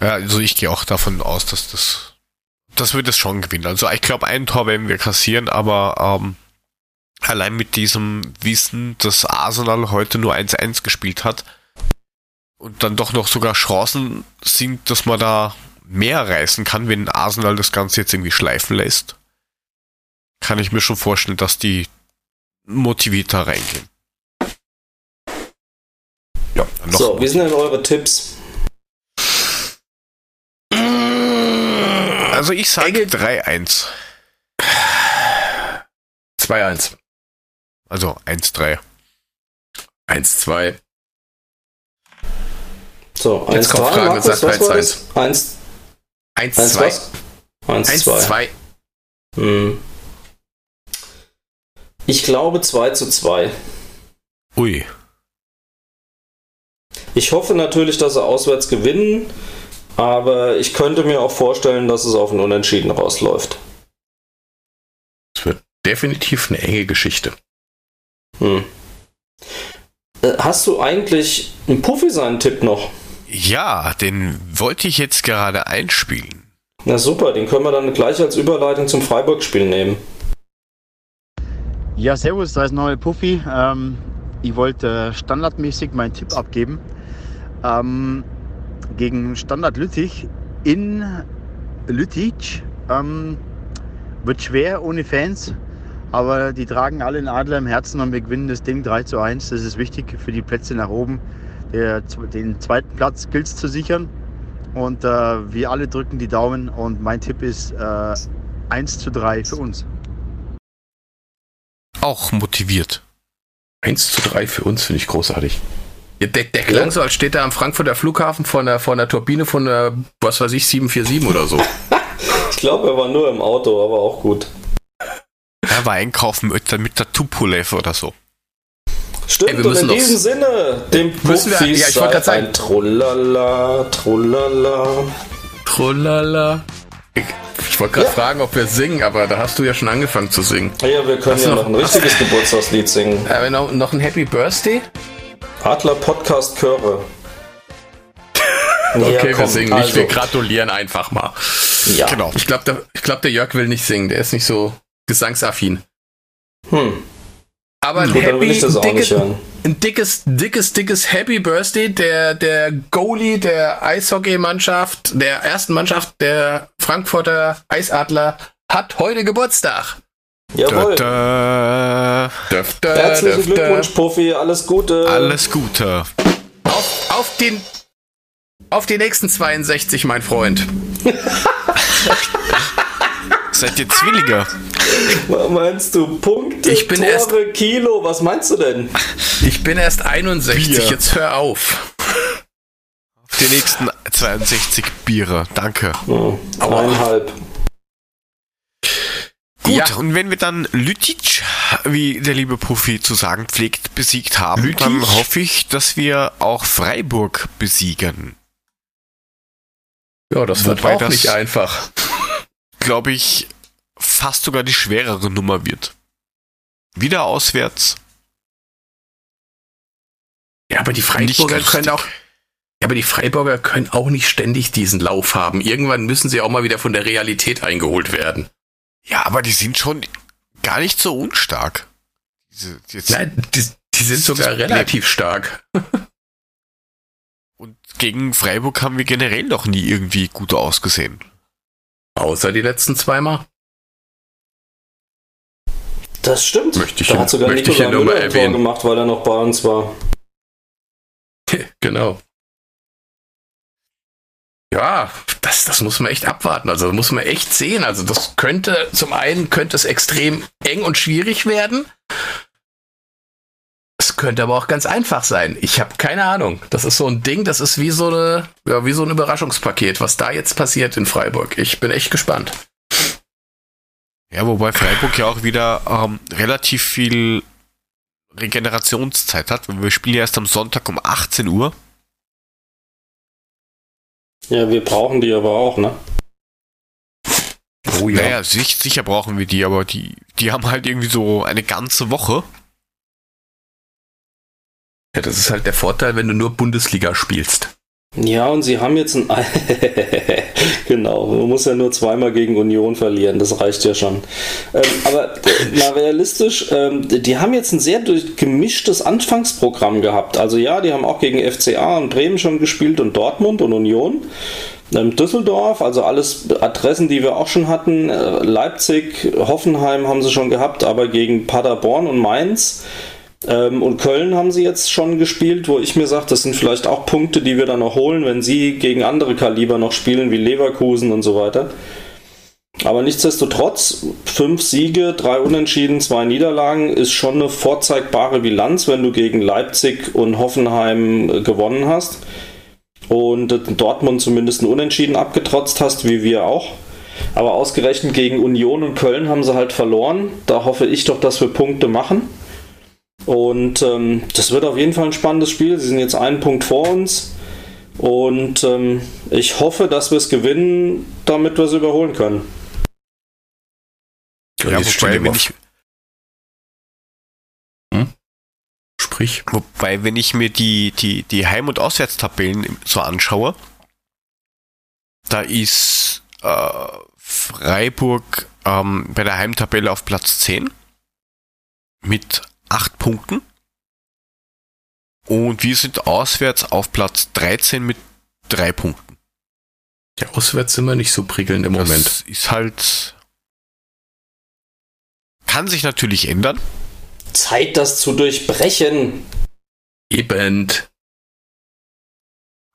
Ja, also ich gehe auch davon aus, dass das, dass wir das schon gewinnen. Also ich glaube, ein Tor werden wir kassieren, aber ähm, allein mit diesem Wissen, dass Arsenal heute nur 1-1 gespielt hat und dann doch noch sogar Chancen sind, dass man da mehr reißen kann, wenn Arsenal das Ganze jetzt irgendwie schleifen lässt, kann ich mir schon vorstellen, dass die motivierter reingehen. Ja, so, wie sind denn eure Tipps? Also ich sage 3-1. 2-1. Also 1-3. 1-2. So, 1, Jetzt kommt 3, Frage, Markus, sagt was war 1, das? 1, 1, 1, 2. was? 1, 1, 2. 2. Hm. Ich glaube 2 zu 2. Ui. Ich hoffe natürlich, dass sie auswärts gewinnen, aber ich könnte mir auch vorstellen, dass es auf ein Unentschieden rausläuft. Es wird definitiv eine enge Geschichte. Hm. Äh, Hast du eigentlich einen Puffy seinen Tipp noch? Ja, den wollte ich jetzt gerade einspielen. Na super, den können wir dann gleich als Überleitung zum Freiburg-Spiel nehmen. Ja, servus, da ist nochmal Puffy. Ähm, ich wollte standardmäßig meinen Tipp abgeben. Ähm, gegen Standard Lüttich in Lüttich ähm, wird schwer ohne Fans, aber die tragen alle einen Adler im Herzen und wir gewinnen das Ding 3 zu 1. Das ist wichtig für die Plätze nach oben. Der, den zweiten Platz gilt es zu sichern und äh, wir alle drücken die Daumen und mein Tipp ist äh, 1 zu 3 für uns. Auch motiviert. 1 zu 3 für uns finde ich großartig. Der, der, der klang ja. so, als steht er am Frankfurter Flughafen von der, von der Turbine von der, was weiß ich, 747 oder so. ich glaube, er war nur im Auto, aber auch gut. Er war einkaufen mit der, mit der Tupolev oder so. Stimmt, Ey, und in diesem Sinne, dem müssen wir, ja, ich wollte gerade sagen, Trullala, Trullala. Trullala. Ich, ich wollte gerade ja. fragen, ob wir singen, aber da hast du ja schon angefangen zu singen. Ja, wir können hast ja noch ein richtiges Geburtstagslied singen. Äh, noch, noch ein Happy Birthday? Adler Podcast Chöre. okay, ja, wir singen nicht, also. wir gratulieren einfach mal. Ja, genau. Ich glaube, der, glaub, der Jörg will nicht singen, der ist nicht so gesangsaffin. Hm. Aber ein, Gut, happy, dickes, ein dickes, dickes, dickes Happy Birthday der, der Goalie der Eishockeymannschaft, der ersten Mannschaft der Frankfurter Eisadler hat heute Geburtstag. Jawohl. Da, da. Herzlichen Glückwunsch, Puffy. Alles Gute. Alles Gute. Auf, auf, den, auf die nächsten 62, mein Freund. Seid ihr Zwillinge? Was meinst du? Punkte, ich bin Tore, erst, Kilo? Was meinst du denn? Ich bin erst 61, Bier. jetzt hör auf. Auf die nächsten 62 Biere. Danke. Oh, eineinhalb. Gut, ja. und wenn wir dann Lütic, wie der liebe Puffy zu sagen pflegt, besiegt haben, Lüttich? dann hoffe ich, dass wir auch Freiburg besiegen. Ja, das wird Wobei auch das nicht einfach. Glaube ich, fast sogar die schwerere Nummer wird. Wieder auswärts. Ja, aber die Freiburger können auch. Ja, aber die Freiburger können auch nicht ständig diesen Lauf haben. Irgendwann müssen sie auch mal wieder von der Realität eingeholt werden. Ja, aber die sind schon gar nicht so unstark. Diese, Nein, die, die sind sogar relativ stark. Und gegen Freiburg haben wir generell noch nie irgendwie gut ausgesehen. Außer die letzten zweimal. Das stimmt. Möchte ich da hat sogar möchte Nikolai Müller ein Tor gemacht, weil er noch bei uns war. genau. Ja, das, das muss man echt abwarten. Also muss man echt sehen. Also das könnte, zum einen könnte es extrem eng und schwierig werden. Könnte aber auch ganz einfach sein. Ich habe keine Ahnung. Das ist so ein Ding, das ist wie so eine, ja, wie so ein Überraschungspaket, was da jetzt passiert in Freiburg. Ich bin echt gespannt. Ja, wobei Freiburg ja auch wieder ähm, relativ viel Regenerationszeit hat. Wir spielen ja erst am Sonntag um 18 Uhr. Ja, wir brauchen die aber auch, ne? Oh ja. Naja, sich, sicher brauchen wir die, aber die, die haben halt irgendwie so eine ganze Woche. Ja, das ist halt der Vorteil, wenn du nur Bundesliga spielst. Ja, und sie haben jetzt ein. genau, man muss ja nur zweimal gegen Union verlieren, das reicht ja schon. Ähm, aber mal realistisch, ähm, die haben jetzt ein sehr gemischtes Anfangsprogramm gehabt. Also ja, die haben auch gegen FCA und Bremen schon gespielt und Dortmund und Union. Ähm, Düsseldorf, also alles Adressen, die wir auch schon hatten. Äh, Leipzig, Hoffenheim haben sie schon gehabt, aber gegen Paderborn und Mainz ähm, und Köln haben sie jetzt schon gespielt, wo ich mir sage, das sind vielleicht auch Punkte, die wir dann noch holen, wenn sie gegen andere Kaliber noch spielen, wie Leverkusen und so weiter. Aber nichtsdestotrotz, fünf Siege, drei Unentschieden, zwei Niederlagen ist schon eine vorzeigbare Bilanz, wenn du gegen Leipzig und Hoffenheim äh, gewonnen hast und Dortmund zumindest ein Unentschieden abgetrotzt hast, wie wir auch. Aber ausgerechnet gegen Union und Köln haben sie halt verloren. Da hoffe ich doch, dass wir Punkte machen. Und ähm, das wird auf jeden Fall ein spannendes Spiel. Sie sind jetzt einen Punkt vor uns. Und ähm, ich hoffe, dass wir es gewinnen, damit wir es überholen können. Ja, wobei, wenn ich, hm? Sprich. Wobei, wenn ich mir die, die, die Heim- und Auswärtstabellen so anschaue, da ist äh, Freiburg ähm, bei der Heimtabelle auf Platz 10 mit 8 Punkten. Und wir sind auswärts auf Platz 13 mit 3 Punkten. Ja, auswärts sind wir nicht so prickelnd im das Moment. Ist halt. Kann sich natürlich ändern. Zeit, das zu durchbrechen. Eben.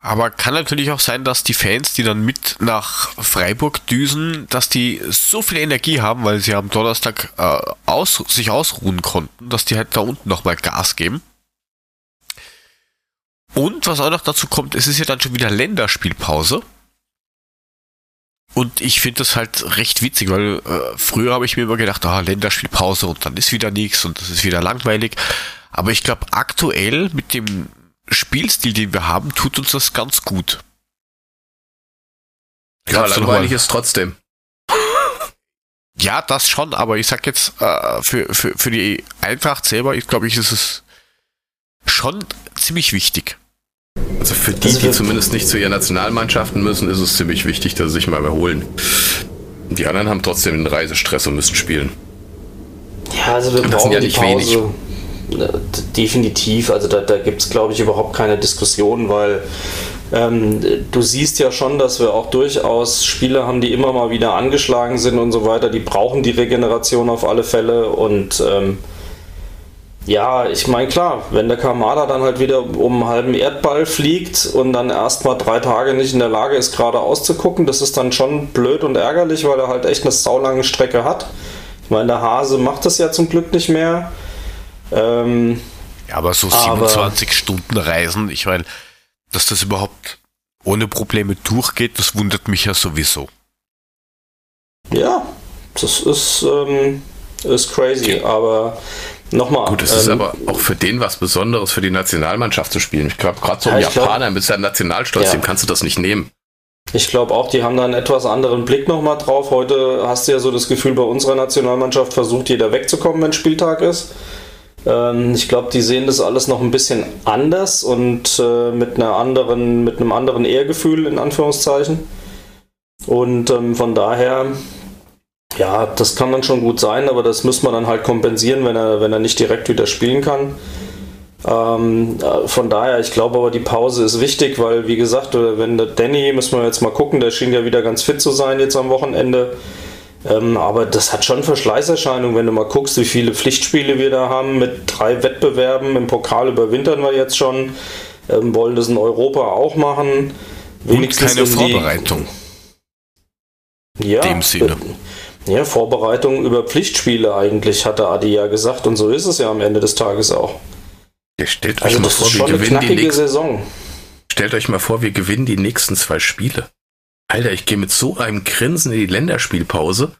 Aber kann natürlich auch sein, dass die Fans, die dann mit nach Freiburg düsen, dass die so viel Energie haben, weil sie am Donnerstag äh, aus, sich ausruhen konnten, dass die halt da unten nochmal Gas geben. Und was auch noch dazu kommt, es ist ja dann schon wieder Länderspielpause. Und ich finde das halt recht witzig, weil äh, früher habe ich mir immer gedacht, ah, Länderspielpause und dann ist wieder nichts und das ist wieder langweilig. Aber ich glaube, aktuell mit dem Spielstil, den wir haben, tut uns das ganz gut. Ja, langweilig ist trotzdem. Ja, das schon, aber ich sag jetzt, äh, für, für, für die Eintracht selber, ich glaube ich, ist es schon ziemlich wichtig. Also für die, die zumindest nicht zu ihren Nationalmannschaften müssen, ist es ziemlich wichtig, dass sie sich mal erholen. Die anderen haben trotzdem den Reisestress und müssen spielen. Ja, also wir das brauchen ja nicht Pause. wenig. Definitiv, also da, da gibt es, glaube ich, überhaupt keine Diskussion, weil ähm, du siehst ja schon, dass wir auch durchaus Spieler haben, die immer mal wieder angeschlagen sind und so weiter. Die brauchen die Regeneration auf alle Fälle und ähm, ja, ich meine, klar, wenn der Kamada dann halt wieder um einen halben Erdball fliegt und dann erstmal drei Tage nicht in der Lage ist, gerade auszugucken, das ist dann schon blöd und ärgerlich, weil er halt echt eine saulange Strecke hat. Ich meine, der Hase macht das ja zum Glück nicht mehr. Ähm, ja, aber so 27 aber, Stunden Reisen, ich meine, dass das überhaupt ohne Probleme durchgeht, das wundert mich ja sowieso. Ja, das ist, ähm, ist crazy, ja. aber nochmal. Gut, es ähm, ist aber auch für den was Besonderes, für die Nationalmannschaft zu spielen. Ich glaube, gerade so ein ja, Japaner glaub, mit seinem Nationalstolz, ja. dem kannst du das nicht nehmen. Ich glaube auch, die haben da einen etwas anderen Blick nochmal drauf. Heute hast du ja so das Gefühl, bei unserer Nationalmannschaft versucht jeder wegzukommen, wenn Spieltag ist. Ähm, ich glaube, die sehen das alles noch ein bisschen anders und äh, mit einer anderen, mit einem anderen Ehrgefühl in Anführungszeichen. Und ähm, von daher, ja, das kann dann schon gut sein, aber das muss man dann halt kompensieren, wenn er, wenn er nicht direkt wieder spielen kann. Ähm, äh, von daher, ich glaube aber, die Pause ist wichtig, weil, wie gesagt, wenn der Danny, müssen wir jetzt mal gucken, der schien ja wieder ganz fit zu sein jetzt am Wochenende. Ähm, aber das hat schon Verschleißerscheinungen, wenn du mal guckst, wie viele Pflichtspiele wir da haben mit drei Wettbewerben. Im Pokal überwintern wir jetzt schon, ähm, wollen das in Europa auch machen. Wenigstens Und keine Vorbereitung. Ja, dem Sinne. Ja, Vorbereitung über Pflichtspiele eigentlich, hatte Adi ja gesagt. Und so ist es ja am Ende des Tages auch. Ja, stellt euch also mal vor, wir gewinnen die nächsten, Saison. Stellt euch mal vor, wir gewinnen die nächsten zwei Spiele. Alter, ich gehe mit so einem Grinsen in die Länderspielpause.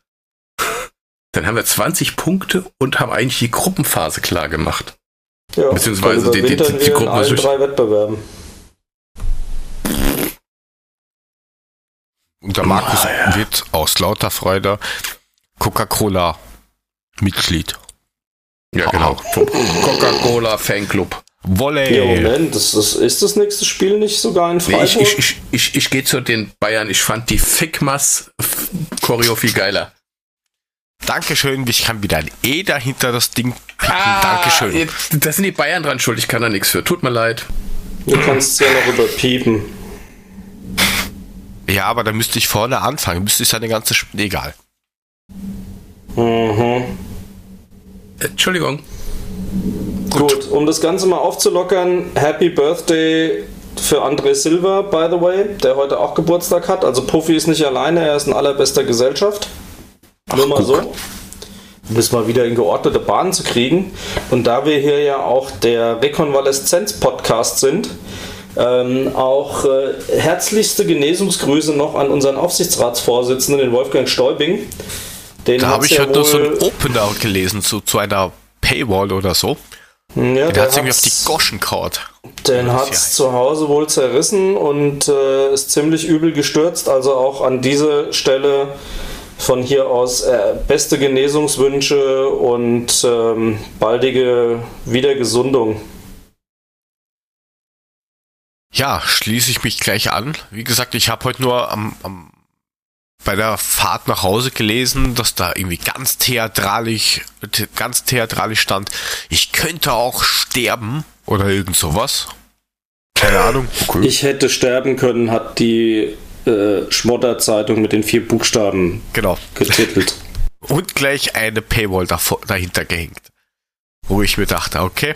Dann haben wir 20 Punkte und haben eigentlich die Gruppenphase klar gemacht. Ja, Beziehungsweise die, die, die, die Gruppen. In allen drei Wettbewerben. Und der Markus wird aus lauter Freude Coca-Cola Mitglied. Ja, genau. Vom Coca-Cola Fanclub. Volley. Ja, Moment, das ist, ist das nächste Spiel nicht sogar in Nee, Freiburg? ich, ich, ich, ich, ich gehe zu den Bayern. Ich fand die Fickmas Choreo viel geiler. Dankeschön, ich kann wieder ein E dahinter das Ding picken. Dankeschön. jetzt- Da sind die Bayern dran schuld. Ich kann da nichts für. Tut mir leid. du kannst ja noch überpiepen. Ja, aber da müsste ich vorne anfangen. Müsste ich seine ganze Sp Egal. Mhm. Entschuldigung. Gut, um das Ganze mal aufzulockern, Happy Birthday für André Silva, by the way, der heute auch Geburtstag hat. Also Puffy ist nicht alleine, er ist in allerbester Gesellschaft. Nur mal guck. so. Um das mal wieder in geordnete Bahnen zu kriegen. Und da wir hier ja auch der Rekonvaleszenz-Podcast sind, ähm, auch äh, herzlichste Genesungsgrüße noch an unseren Aufsichtsratsvorsitzenden, den Wolfgang Stäubing. Den Da habe ich ja heute nur so einen wohl- Opener gelesen zu, zu einer Paywall oder so. Ja, Der hat irgendwie auf die Goschen kaut. Den hat es zu Hause wohl zerrissen und äh, ist ziemlich übel gestürzt. Also auch an diese Stelle von hier aus äh, beste Genesungswünsche und ähm, baldige Wiedergesundung. Ja, schließe ich mich gleich an. Wie gesagt, ich habe heute nur am, am, bei der Fahrt nach Hause gelesen, dass da irgendwie ganz theatralisch, the- ganz theatralisch stand, ich könnte auch sterben oder irgend sowas. Keine Ahnung. Ich hätte sterben können, hat die äh, Schmodder-Zeitung mit den vier Buchstaben Genau. getitelt. Und gleich eine Paywall dahinter gehängt. Wo ich mir dachte, okay,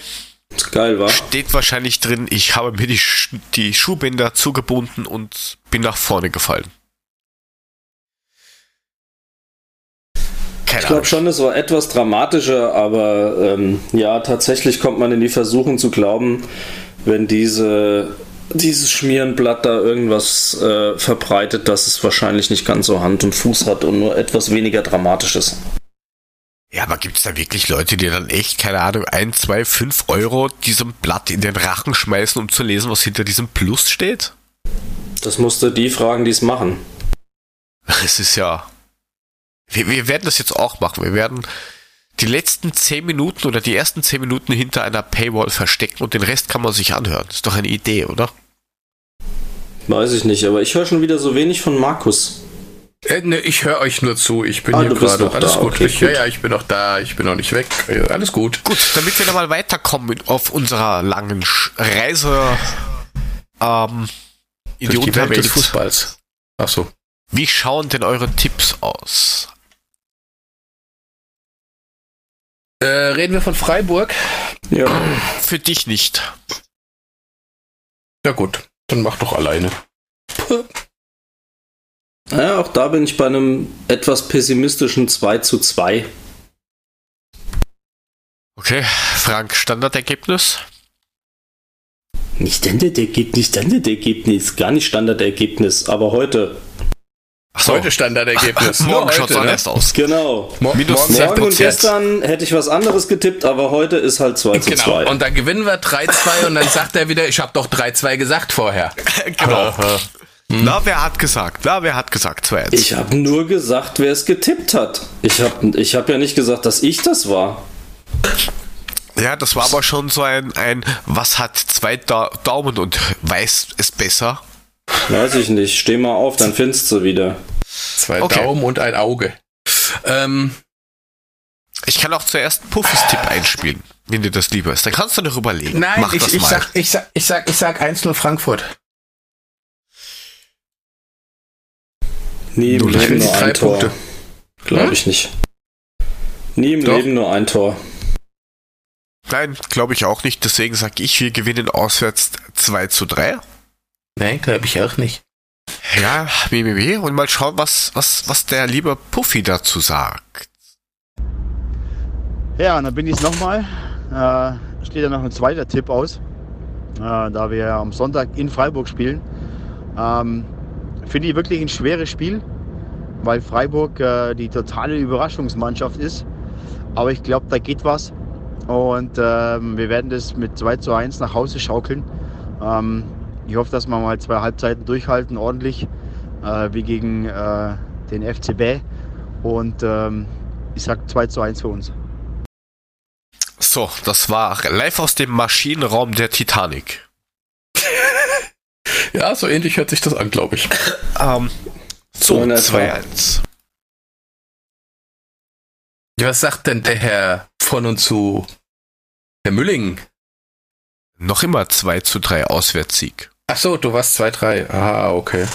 Geil war. steht wahrscheinlich drin, ich habe mir die, Sch die Schuhbänder zugebunden und bin nach vorne gefallen. Keine Ich glaube schon, es war etwas dramatischer, aber ähm, ja, tatsächlich kommt man in die Versuchung zu glauben, wenn diese, dieses Schmierenblatt da irgendwas äh, verbreitet, dass es wahrscheinlich nicht ganz so Hand und Fuß hat und nur etwas weniger dramatisch ist. Ja, aber gibt's da wirklich Leute, die dann echt, keine Ahnung, ein, zwei, fünf Euro diesem Blatt in den Rachen schmeißen, um zu lesen, was hinter diesem Plus steht? Das musste die fragen, die es machen. Es ist ja. Wir, wir werden das jetzt auch machen. Wir werden die letzten zehn Minuten oder die ersten zehn Minuten hinter einer Paywall verstecken und den Rest kann man sich anhören. Das ist doch eine Idee, oder? Weiß ich nicht, aber ich höre schon wieder so wenig von Markus. Äh, ne, ich höre euch nur zu. Ich bin Ah, hier gerade. Alles da, gut. okay, ich, Ja, gut. ja, ich bin noch da. Ich bin noch nicht weg. Alles gut. Gut, damit wir da mal weiterkommen auf unserer langen Sch- Reise ähm, in die Durch die Welt des Unterwelt. Fußballs. Ach so. Wie schauen denn eure Tipps aus? Äh, reden wir von Freiburg? Ja. Für dich nicht. Ja gut, dann mach doch alleine. ja, auch da bin ich bei einem etwas pessimistischen 2 zu 2. Okay, Frank, Standardergebnis? Nicht Standardergebnis, nicht Standardergebnis, gar nicht Standardergebnis, aber heute. Achso, Heute Standardergebnis. Morgen schaut's heute, ne? anders aus. Genau. Mo Minus morgen- und gestern hätte ich was anderes getippt, aber heute ist halt 2 zu Genau. 2. Und dann gewinnen wir 3-2 und dann sagt er wieder, ich habe doch 3-2 gesagt vorher. genau. Na, wer hat gesagt? Na, wer hat gesagt? 2 Ich habe nur gesagt, wer es getippt hat. Ich habe ich hab ja nicht gesagt, dass ich das war. Ja, das war aber schon so ein, ein was hat zwei da Daumen und weiß es besser? Weiß ich nicht. Steh mal auf, dann findest du wieder. Zwei Okay. Daumen und ein Auge. Ähm, Ich kann auch zuerst Puffys Tipp einspielen, wenn dir das lieber ist. Dann kannst du noch überlegen. nein, Mach ich, das ich, mal. sag, ich, sag, ich, sag, ich sag 1-0 Frankfurt. Nie im. Leben Die nur drei ein Tor. Punkte. Glaube Hm? ich nicht. Nie im Doch. Leben nur ein Tor. Nein, glaube ich auch nicht. Deswegen sage ich, wir gewinnen auswärts 2 zu 3. Nein, glaube ich auch nicht. Ja, BBB. Und mal schauen, was, was, was der liebe Puffy dazu sagt. Ja, und dann bin ich es nochmal. Äh, steht ja noch ein zweiter Tipp aus, äh, da wir ja am Sonntag in Freiburg spielen. Ähm, Finde ich wirklich ein schweres Spiel, weil Freiburg äh, die totale Überraschungsmannschaft ist. Aber ich glaube, da geht was. Und ähm, wir werden das mit 2 zu 1 nach Hause schaukeln. Ähm, ich hoffe, dass wir mal zwei Halbzeiten durchhalten, ordentlich. äh, wie gegen äh, den FCB. Und ähm, ich sag 2 zu 1 für uns. So, das war live aus dem Maschinenraum der Titanic. Ja, so ähnlich hört sich das an, glaube ich. Ähm, so, So in etwa. 2-1. Ja, was sagt denn der Herr von und zu Herr Mülling? Noch immer 2 zu 3 Auswärtssieg. Ach so, du warst 2-3. Ah, okay.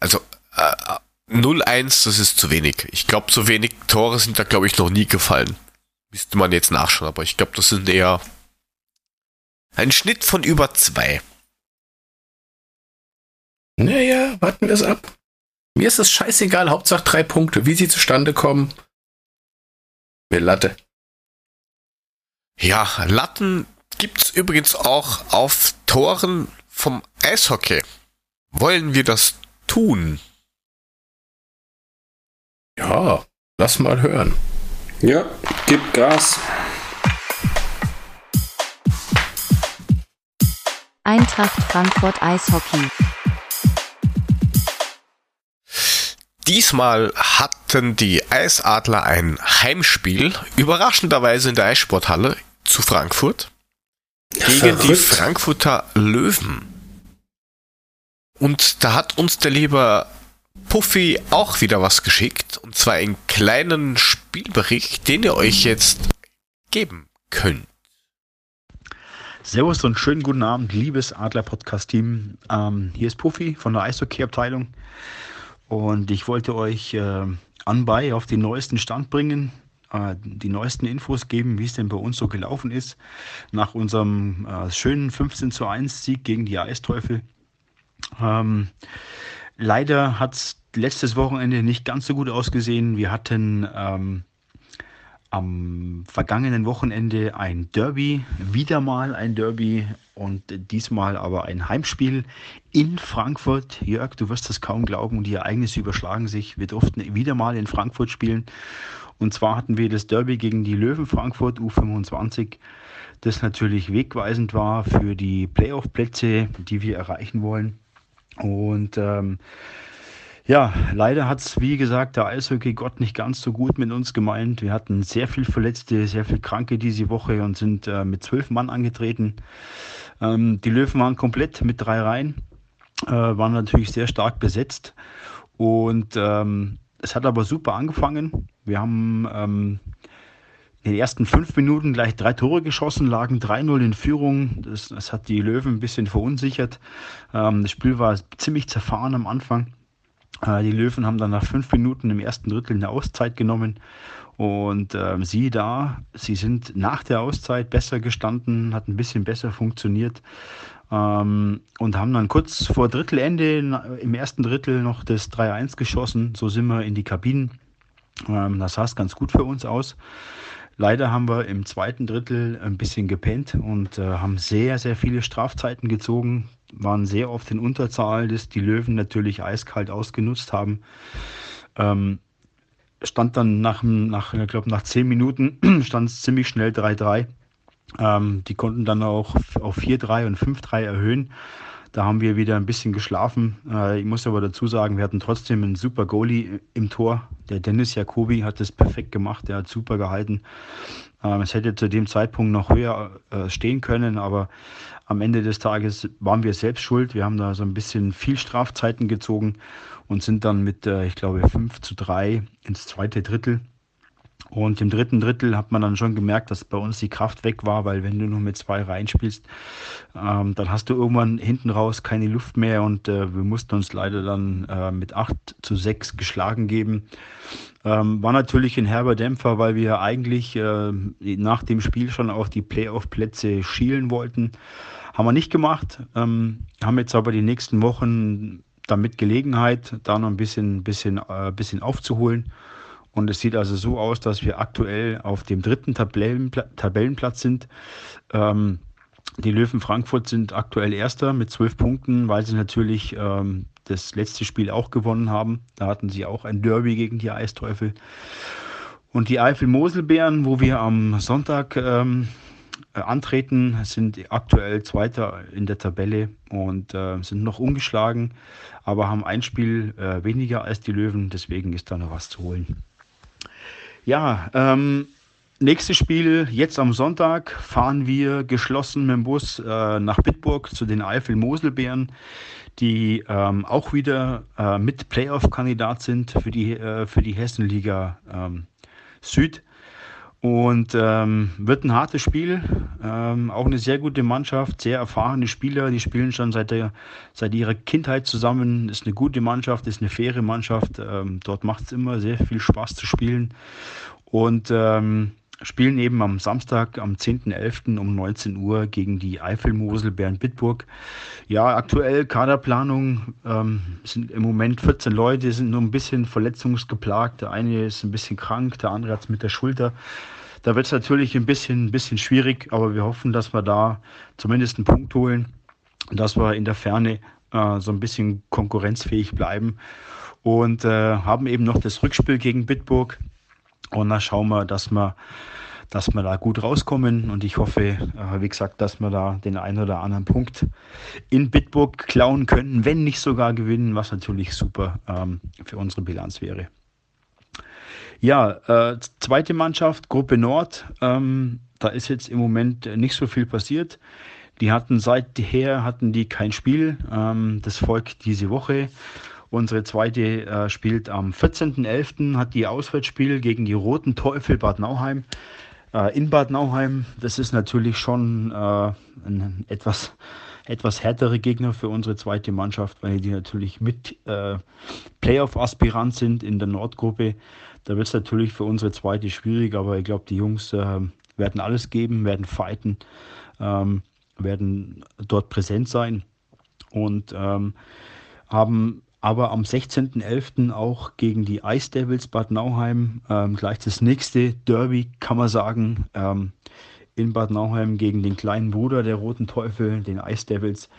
Also äh, 0-1, das ist zu wenig. Ich glaube, so wenig Tore sind da, glaube ich, noch nie gefallen. Müsste man jetzt nachschauen, aber ich glaube, das sind eher ein Schnitt von über zwei. Naja, warten wir es ab. Mir ist es scheißegal, Hauptsache drei Punkte. Wie sie zustande kommen, mir Latte. Ja, Latten gibt's übrigens auch auf Toren vom Eishockey. Wollen wir das tun? Ja, lass mal hören. Ja, gib Gas. Eintracht Frankfurt Eishockey. Diesmal hatten die Eisadler ein Heimspiel, überraschenderweise in der Eissporthalle zu Frankfurt, gegen die. Frankfurter Löwen. Und da hat uns der liebe Puffy auch wieder was geschickt, und zwar einen kleinen Spielbericht, den ihr euch jetzt geben könnt. Servus und schönen guten Abend, liebes Adler-Podcast-Team. Ähm, hier ist Puffy von der Eishockey-Abteilung und ich wollte euch äh, anbei auf den neuesten Stand bringen, die neuesten Infos geben, wie es denn bei uns so gelaufen ist nach unserem äh, schönen 15 zu 1 Sieg gegen die Eisteufel. Ähm, leider hat es letztes Wochenende nicht ganz so gut ausgesehen. Wir hatten ähm, am vergangenen Wochenende ein Derby, wieder mal ein Derby und diesmal aber ein Heimspiel in Frankfurt. Jörg, du wirst das kaum glauben, die Ereignisse überschlagen sich. Wir durften wieder mal in Frankfurt spielen. Und zwar hatten wir das Derby gegen die Löwen Frankfurt U25, das natürlich wegweisend war für die Playoff-Plätze, die wir erreichen wollen. Und ähm, ja, leider hat es, wie gesagt, der Eishockey-Gott nicht ganz so gut mit uns gemeint. Wir hatten sehr viel Verletzte, sehr viel Kranke diese Woche und sind äh, mit zwölf Mann angetreten. Ähm, die Löwen waren komplett mit drei Reihen, äh, waren natürlich sehr stark besetzt. Und ähm, es hat aber super angefangen. Wir haben ähm, in den ersten fünf Minuten gleich drei Tore geschossen, lagen 3-0 in Führung. Das, das hat die Löwen ein bisschen verunsichert. Ähm, das Spiel war ziemlich zerfahren am Anfang. Äh, Die Löwen haben dann nach fünf Minuten im ersten Drittel eine Auszeit genommen. Und ähm, siehe da, sie sind nach der Auszeit besser gestanden, hat ein bisschen besser funktioniert ähm, und haben dann kurz vor Drittelende im ersten Drittel noch das 3-1 geschossen. So sind wir in die Kabinen. Ähm, das sah ganz gut für uns aus. Leider haben wir im zweiten Drittel ein bisschen gepennt und äh, haben sehr, sehr viele Strafzeiten gezogen, waren sehr oft in Unterzahl, das die Löwen natürlich eiskalt ausgenutzt haben. Ähm, stand dann nach, nach ich glaube, nach zehn Minuten stand es ziemlich schnell 3-3. Ähm, die konnten dann auch auf 4-3 und 5-3 erhöhen. Da haben wir wieder ein bisschen geschlafen. Äh, ich muss aber dazu sagen, wir hatten trotzdem einen super Goalie im Tor. Der Dennis Jacobi hat das perfekt gemacht. Der hat super gehalten. Ähm, es hätte zu dem Zeitpunkt noch höher äh, stehen können, aber am Ende des Tages waren wir selbst schuld. Wir haben da so ein bisschen viel Strafzeiten gezogen und sind dann mit, äh, ich glaube, 5 zu 3 ins zweite Drittel. Und im dritten Drittel hat man dann schon gemerkt, dass bei uns die Kraft weg war, weil wenn du nur mit zwei reinspielst, ähm, dann hast du irgendwann hinten raus keine Luft mehr und äh, wir mussten uns leider dann äh, mit 8 zu 6 geschlagen geben. Ähm, war natürlich ein herber Dämpfer, weil wir eigentlich äh, nach dem Spiel schon auf die Playoff-Plätze schielen wollten. Haben wir nicht gemacht, ähm, haben jetzt aber die nächsten Wochen damit Gelegenheit, da noch ein bisschen, bisschen, äh, bisschen aufzuholen. Und es sieht also so aus, dass wir aktuell auf dem dritten Tabellenpla Tabellenplatz sind. Ähm, die Löwen Frankfurt sind aktuell Erster mit zwölf Punkten, weil sie natürlich ähm, das letzte Spiel auch gewonnen haben. Da hatten sie auch ein Derby gegen die Eisteufel. Und die Eifel-Moselbären, wo wir am Sonntag ähm, äh, antreten, sind aktuell Zweiter in der Tabelle und äh, sind noch ungeschlagen, aber haben ein Spiel äh, weniger als die Löwen, deswegen ist da noch was zu holen. Ja, ähm, nächstes Spiel, jetzt am Sonntag, fahren wir geschlossen mit dem Bus äh, nach Bitburg zu den Eifel-Moselbären, die ähm, auch wieder äh, mit Playoff-Kandidat sind für die, äh, für die Hessenliga ähm, Süd. Und ähm, wird ein hartes Spiel. Ähm, auch eine sehr gute Mannschaft, sehr erfahrene Spieler. Die spielen schon seit, der, seit ihrer Kindheit zusammen. Ist eine gute Mannschaft, ist eine faire Mannschaft. Ähm, dort macht es immer sehr viel Spaß zu spielen. Und ähm, spielen eben am Samstag, am 10.11. um 19 Uhr gegen die Eifelmosel Bern Bitburg. Ja, aktuell Kaderplanung ähm, sind im Moment 14 Leute, sind nur ein bisschen verletzungsgeplagt. Der eine ist ein bisschen krank, der andere hat es mit der Schulter. Da wird es natürlich ein bisschen, ein bisschen schwierig, aber wir hoffen, dass wir da zumindest einen Punkt holen, dass wir in der Ferne äh, so ein bisschen konkurrenzfähig bleiben und äh, haben eben noch das Rückspiel gegen Bitburg. Und da schauen wir, dass wir, dass wir da gut rauskommen. Und ich hoffe, äh, wie gesagt, dass wir da den einen oder anderen Punkt in Bitburg klauen können, wenn nicht sogar gewinnen, was natürlich super ähm, für unsere Bilanz wäre. Ja, äh, zweite Mannschaft, Gruppe Nord. Ähm, da ist jetzt im Moment nicht so viel passiert. Die hatten seither hatten die kein Spiel. Ähm, das folgt diese Woche. Unsere zweite äh, spielt am 14.11. hat die Auswärtsspiel gegen die Roten Teufel Bad Nauheim. Äh, in Bad Nauheim, das ist natürlich schon äh, ein etwas, etwas härtere Gegner für unsere zweite Mannschaft, weil die natürlich mit äh, Playoff-Aspirant sind in der Nordgruppe. Da wird es natürlich für unsere zweite schwierig, aber ich glaube, die Jungs äh, werden alles geben, werden fighten, ähm, werden dort präsent sein und ähm, haben aber am 16.11. auch gegen die Ice Devils Bad Nauheim ähm, gleich das nächste Derby, kann man sagen, ähm, in Bad Nauheim gegen den kleinen Bruder der Roten Teufel, den Ice Devils.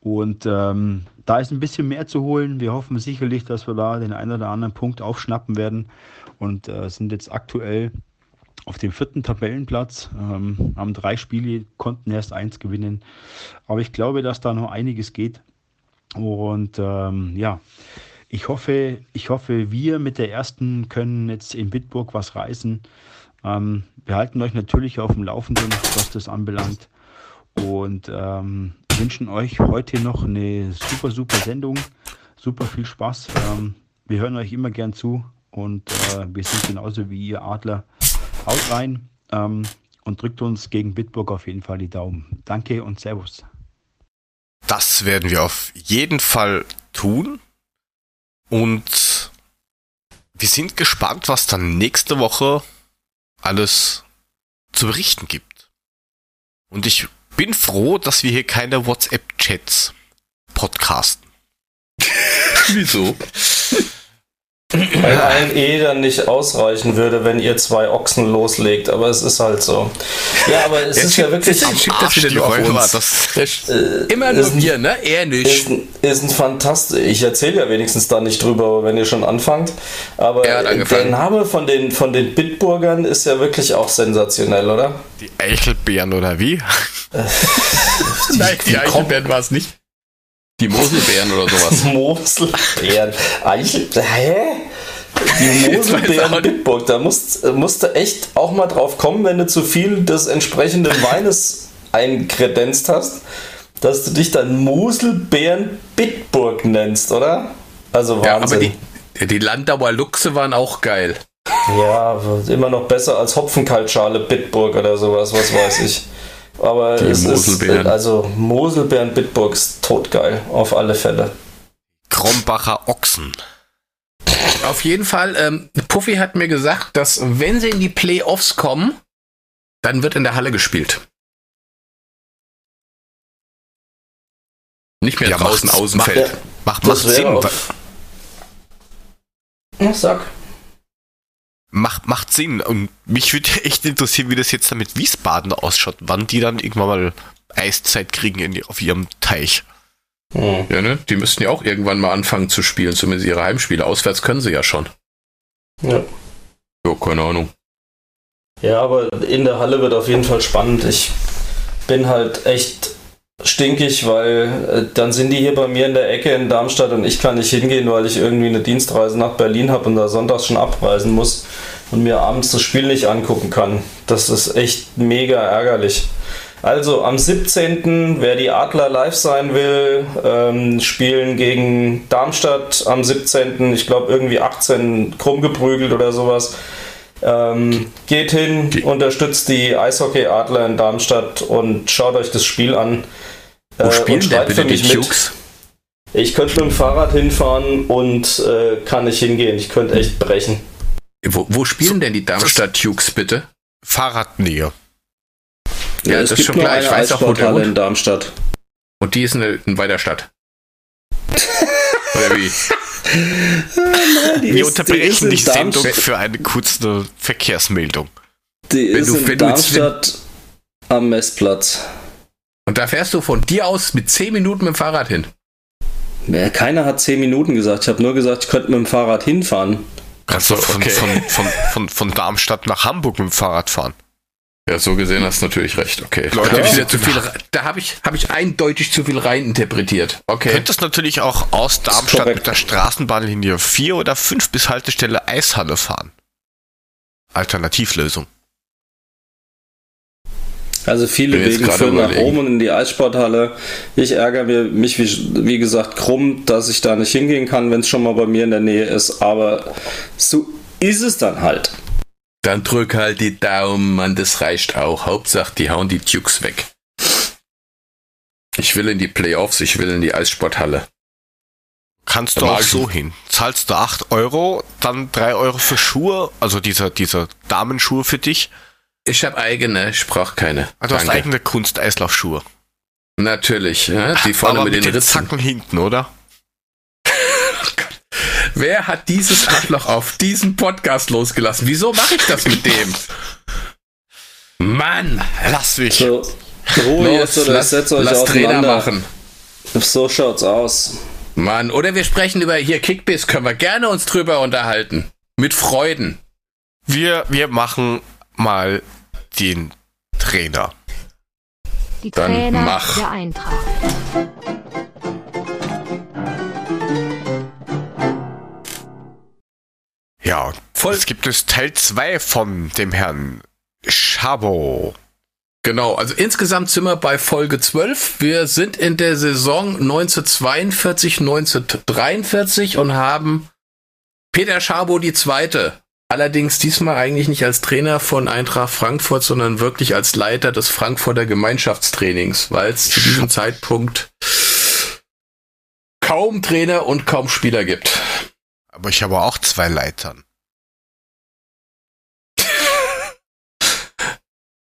Und ähm, da ist ein bisschen mehr zu holen. Wir hoffen sicherlich, dass wir da den einen oder anderen Punkt aufschnappen werden und äh, sind jetzt aktuell auf dem vierten Tabellenplatz, ähm, haben drei Spiele, konnten erst eins gewinnen. Aber ich glaube, dass da noch einiges geht. Und ähm, ja, ich hoffe, ich hoffe, wir mit der ersten können jetzt in Bitburg was reißen. Ähm, wir halten euch natürlich auf dem Laufenden, was das anbelangt. Und ähm, wünschen euch heute noch eine super, super Sendung. Super viel Spaß. Ähm, wir hören euch immer gern zu und äh, wir sind genauso wie ihr Adler. Haut rein ähm, und drückt uns gegen Bitburg auf jeden Fall die Daumen. Danke und Servus. Das werden wir auf jeden Fall tun. Und wir sind gespannt, was dann nächste Woche alles zu berichten gibt. Und ich bin froh, dass wir hier keine WhatsApp-Chats podcasten. Wieso? Weil ein E dann nicht ausreichen würde, wenn ihr zwei Ochsen loslegt, aber es ist halt so. Ja, aber es ist ja wirklich. Schickt das wieder die nur auf das- Das- Äh, Immer nur ein- wir, ne? Er nicht. Ist ein, ist ein fantastisch. Ich erzähle ja wenigstens da nicht drüber, wenn ihr schon anfangt. Aber Er der. Name von den, von den Bitburgern ist ja wirklich auch sensationell, oder? Die Eichelbeeren oder wie? Nein, die Eichelbeeren war es nicht. Die Moselbeeren oder sowas. Moselbeeren. Eichel. Hä? Die Moselbeeren. Bitburg. Da musst, musst du echt auch mal drauf kommen, wenn du zu viel des entsprechenden Weines einkredenzt hast, dass du dich dann Moselbeeren Bitburg nennst, oder? Also Ja, aber Wahnsinn. die, die Landauer Luchse waren auch geil. Ja, immer noch besser als Hopfenkaltschale Bitburg oder sowas, was weiß ich. Aber Die es Moselbeeren. ist, also Moselbeeren Bitburg ist totgeil, auf alle Fälle. Krombacher Ochsen. Auf jeden Fall, ähm, Puffy hat mir gesagt, dass wenn sie in die Playoffs kommen, dann wird in der Halle gespielt. Nicht mehr Ja, draußen Außenfeld. Macht, Das macht wäre Sinn. auf- Ja, sag. Macht, macht Sinn. Und mich würde echt interessieren, wie das jetzt dann mit Wiesbaden ausschaut, wann die dann irgendwann mal Eiszeit kriegen in, auf ihrem Teich. Hm. Ja, ne? Die müssten ja auch irgendwann mal anfangen zu spielen, zumindest ihre Heimspiele. Auswärts können sie ja schon. Ja. Jo, keine Ahnung. ja, aber in der Halle wird auf jeden Fall spannend. Ich bin halt echt stinkig, weil äh, dann sind die hier bei mir in der Ecke in Darmstadt und ich kann nicht hingehen, weil ich irgendwie eine Dienstreise nach Berlin habe und da sonntags schon abreisen muss und mir abends das Spiel nicht angucken kann. Das ist echt mega ärgerlich. Also am 17. wer die Adler live sein will, ähm, spielen gegen Darmstadt am 17. Ich glaube irgendwie 18 krumm geprügelt oder sowas. Ähm, geht hin, unterstützt die Eishockey Adler in Darmstadt und schaut euch das Spiel an. Wo Äh, spielen und denn schreibt bitte für die mich mit. Dukes? Ich könnte mit dem Fahrrad hinfahren und äh, kann nicht hingehen. Ich könnte echt brechen. Wo, wo spielen denn die Darmstadt Dukes bitte? Fahrradnähe. Ja, das ist schon klar. Ich weiß auch, wo der in Darmstadt. Und die ist in, in weiter Stadt. Oder wie? Die Wir ist- unterbrechen die die Sendung Darmstadt- für eine kurze Verkehrsmeldung. Die Wenn ist du- in Darmstadt am Messplatz. Und da fährst du von dir aus mit 10 Minuten mit dem Fahrrad hin. Ja, Keiner hat 10 Minuten gesagt. Ich habe nur gesagt, ich könnte mit dem Fahrrad hinfahren. Kannst du okay. von, von, von, von Darmstadt nach Hamburg mit dem Fahrrad fahren. Ja, so gesehen hast du natürlich recht. Okay. Leute, da habe ich, wieder zu viel, da habe ich, habe ich eindeutig zu viel reininterpretiert. Okay. Könntest natürlich auch aus Darmstadt mit der Straßenbahnlinie 4 oder 5 bis Haltestelle Eishalle fahren. Alternativlösung. Also viele Wege führen nach oben und in die Eissporthalle. Ich ärgere mir, mich, wie, wie gesagt, krumm, dass ich da nicht hingehen kann, wenn es schon mal bei mir in der Nähe ist. Aber so ist es dann halt. Dann drück halt die Daumen, Mann, das reicht auch. Hauptsache, die hauen die Dukes weg. Ich will in die Playoffs, ich will in die Eissporthalle. Kannst Da du auch so hin. Zahlst du 8 Euro, dann 3 Euro für Schuhe, also dieser, dieser Damenschuhe für dich. Ich habe eigene, ich brauch keine. Ah, Du hast eigene Kunsteislaufschuhe. Natürlich, ja, die vorne Aber mit den Ritzen. Zacken hinten, oder? Wer hat dieses Arschloch auf diesen Podcast losgelassen? Wieso mache ich das mit dem? Mann! Lass mich. So, Ruhe Los, jetzt oder lass, setzt euch lass Trainer machen. So schaut's aus. Mann, oder wir sprechen über hier Kickbiss, können wir gerne uns drüber unterhalten. Mit Freuden. Wir, wir machen mal den Trainer. Die Dann Trainer mach. der Eintracht. Ja, Voll- es gibt es Teil 2 von dem Herrn Schabo. Genau, also insgesamt sind wir bei Folge 12. Wir sind in der Saison 1942, 1943 und haben Peter Schabo die zweite. Allerdings diesmal eigentlich nicht als Trainer von Eintracht Frankfurt, sondern wirklich als Leiter des Frankfurter Gemeinschaftstrainings, weil es zu diesem Zeitpunkt kaum Trainer und kaum Spieler gibt. Aber ich habe auch zwei Leitern.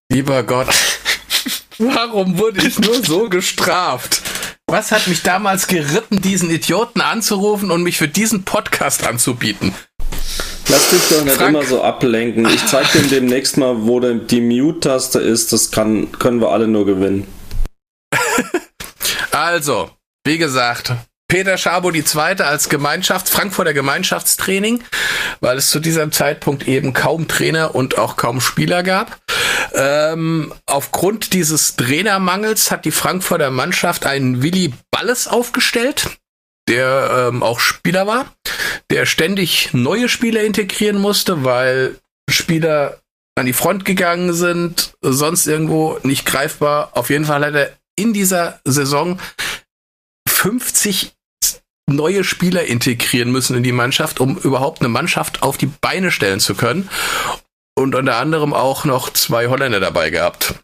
Lieber Gott, warum wurde ich nur so gestraft? Was hat mich damals geritten, diesen Idioten anzurufen und mich für diesen Podcast anzubieten? Lass dich doch nicht Frank. immer so ablenken. Ich zeig dir demnächst mal, wo der- die Mute-Taste ist. Das kann, können wir alle nur gewinnen. Also, wie gesagt, Peter Schabo die zweite als Gemeinschafts Frankfurter Gemeinschaftstraining, weil es zu diesem Zeitpunkt eben kaum Trainer und auch kaum Spieler gab. Ähm, aufgrund dieses Trainermangels hat die Frankfurter Mannschaft einen Willi Balles aufgestellt, der ähm, auch Spieler war, der ständig neue Spieler integrieren musste, weil Spieler an die Front gegangen sind, sonst irgendwo nicht greifbar. Auf jeden Fall hat er in dieser Saison 50 neue Spieler integrieren müssen in die Mannschaft, um überhaupt eine Mannschaft auf die Beine stellen zu können. Und unter anderem auch noch zwei Holländer dabei gehabt.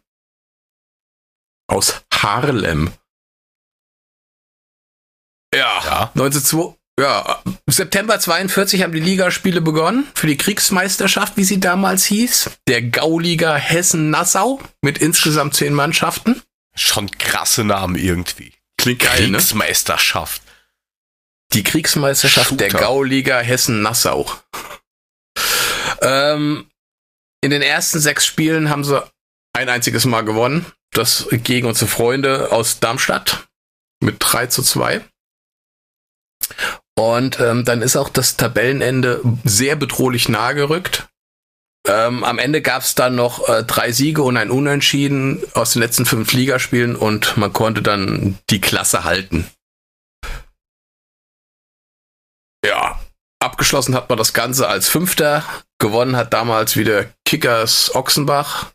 Aus Haarlem. Ja, Ja. 1902, ja, September 42 haben die Ligaspiele begonnen für die Kriegsmeisterschaft, wie sie damals hieß. Der Gauliga Hessen-Nassau mit insgesamt zehn Mannschaften. Schon krasse Namen irgendwie. Klingt geil, ne? Kriegsmeisterschaft. Die Kriegsmeisterschaft Shooter. der Gauliga Hessen-Nassau. Ähm, in den ersten sechs Spielen haben sie ein einziges Mal gewonnen. Das gegen unsere Freunde aus Darmstadt mit 3 zu 2. Und ähm, dann ist auch das Tabellenende sehr bedrohlich nahe gerückt. Ähm, am Ende gab es dann noch äh, drei Siege und ein Unentschieden aus den letzten fünf Ligaspielen und man konnte dann die Klasse halten. Abgeschlossen hat man das Ganze als Fünfter. Gewonnen hat damals wieder Kickers Ochsenbach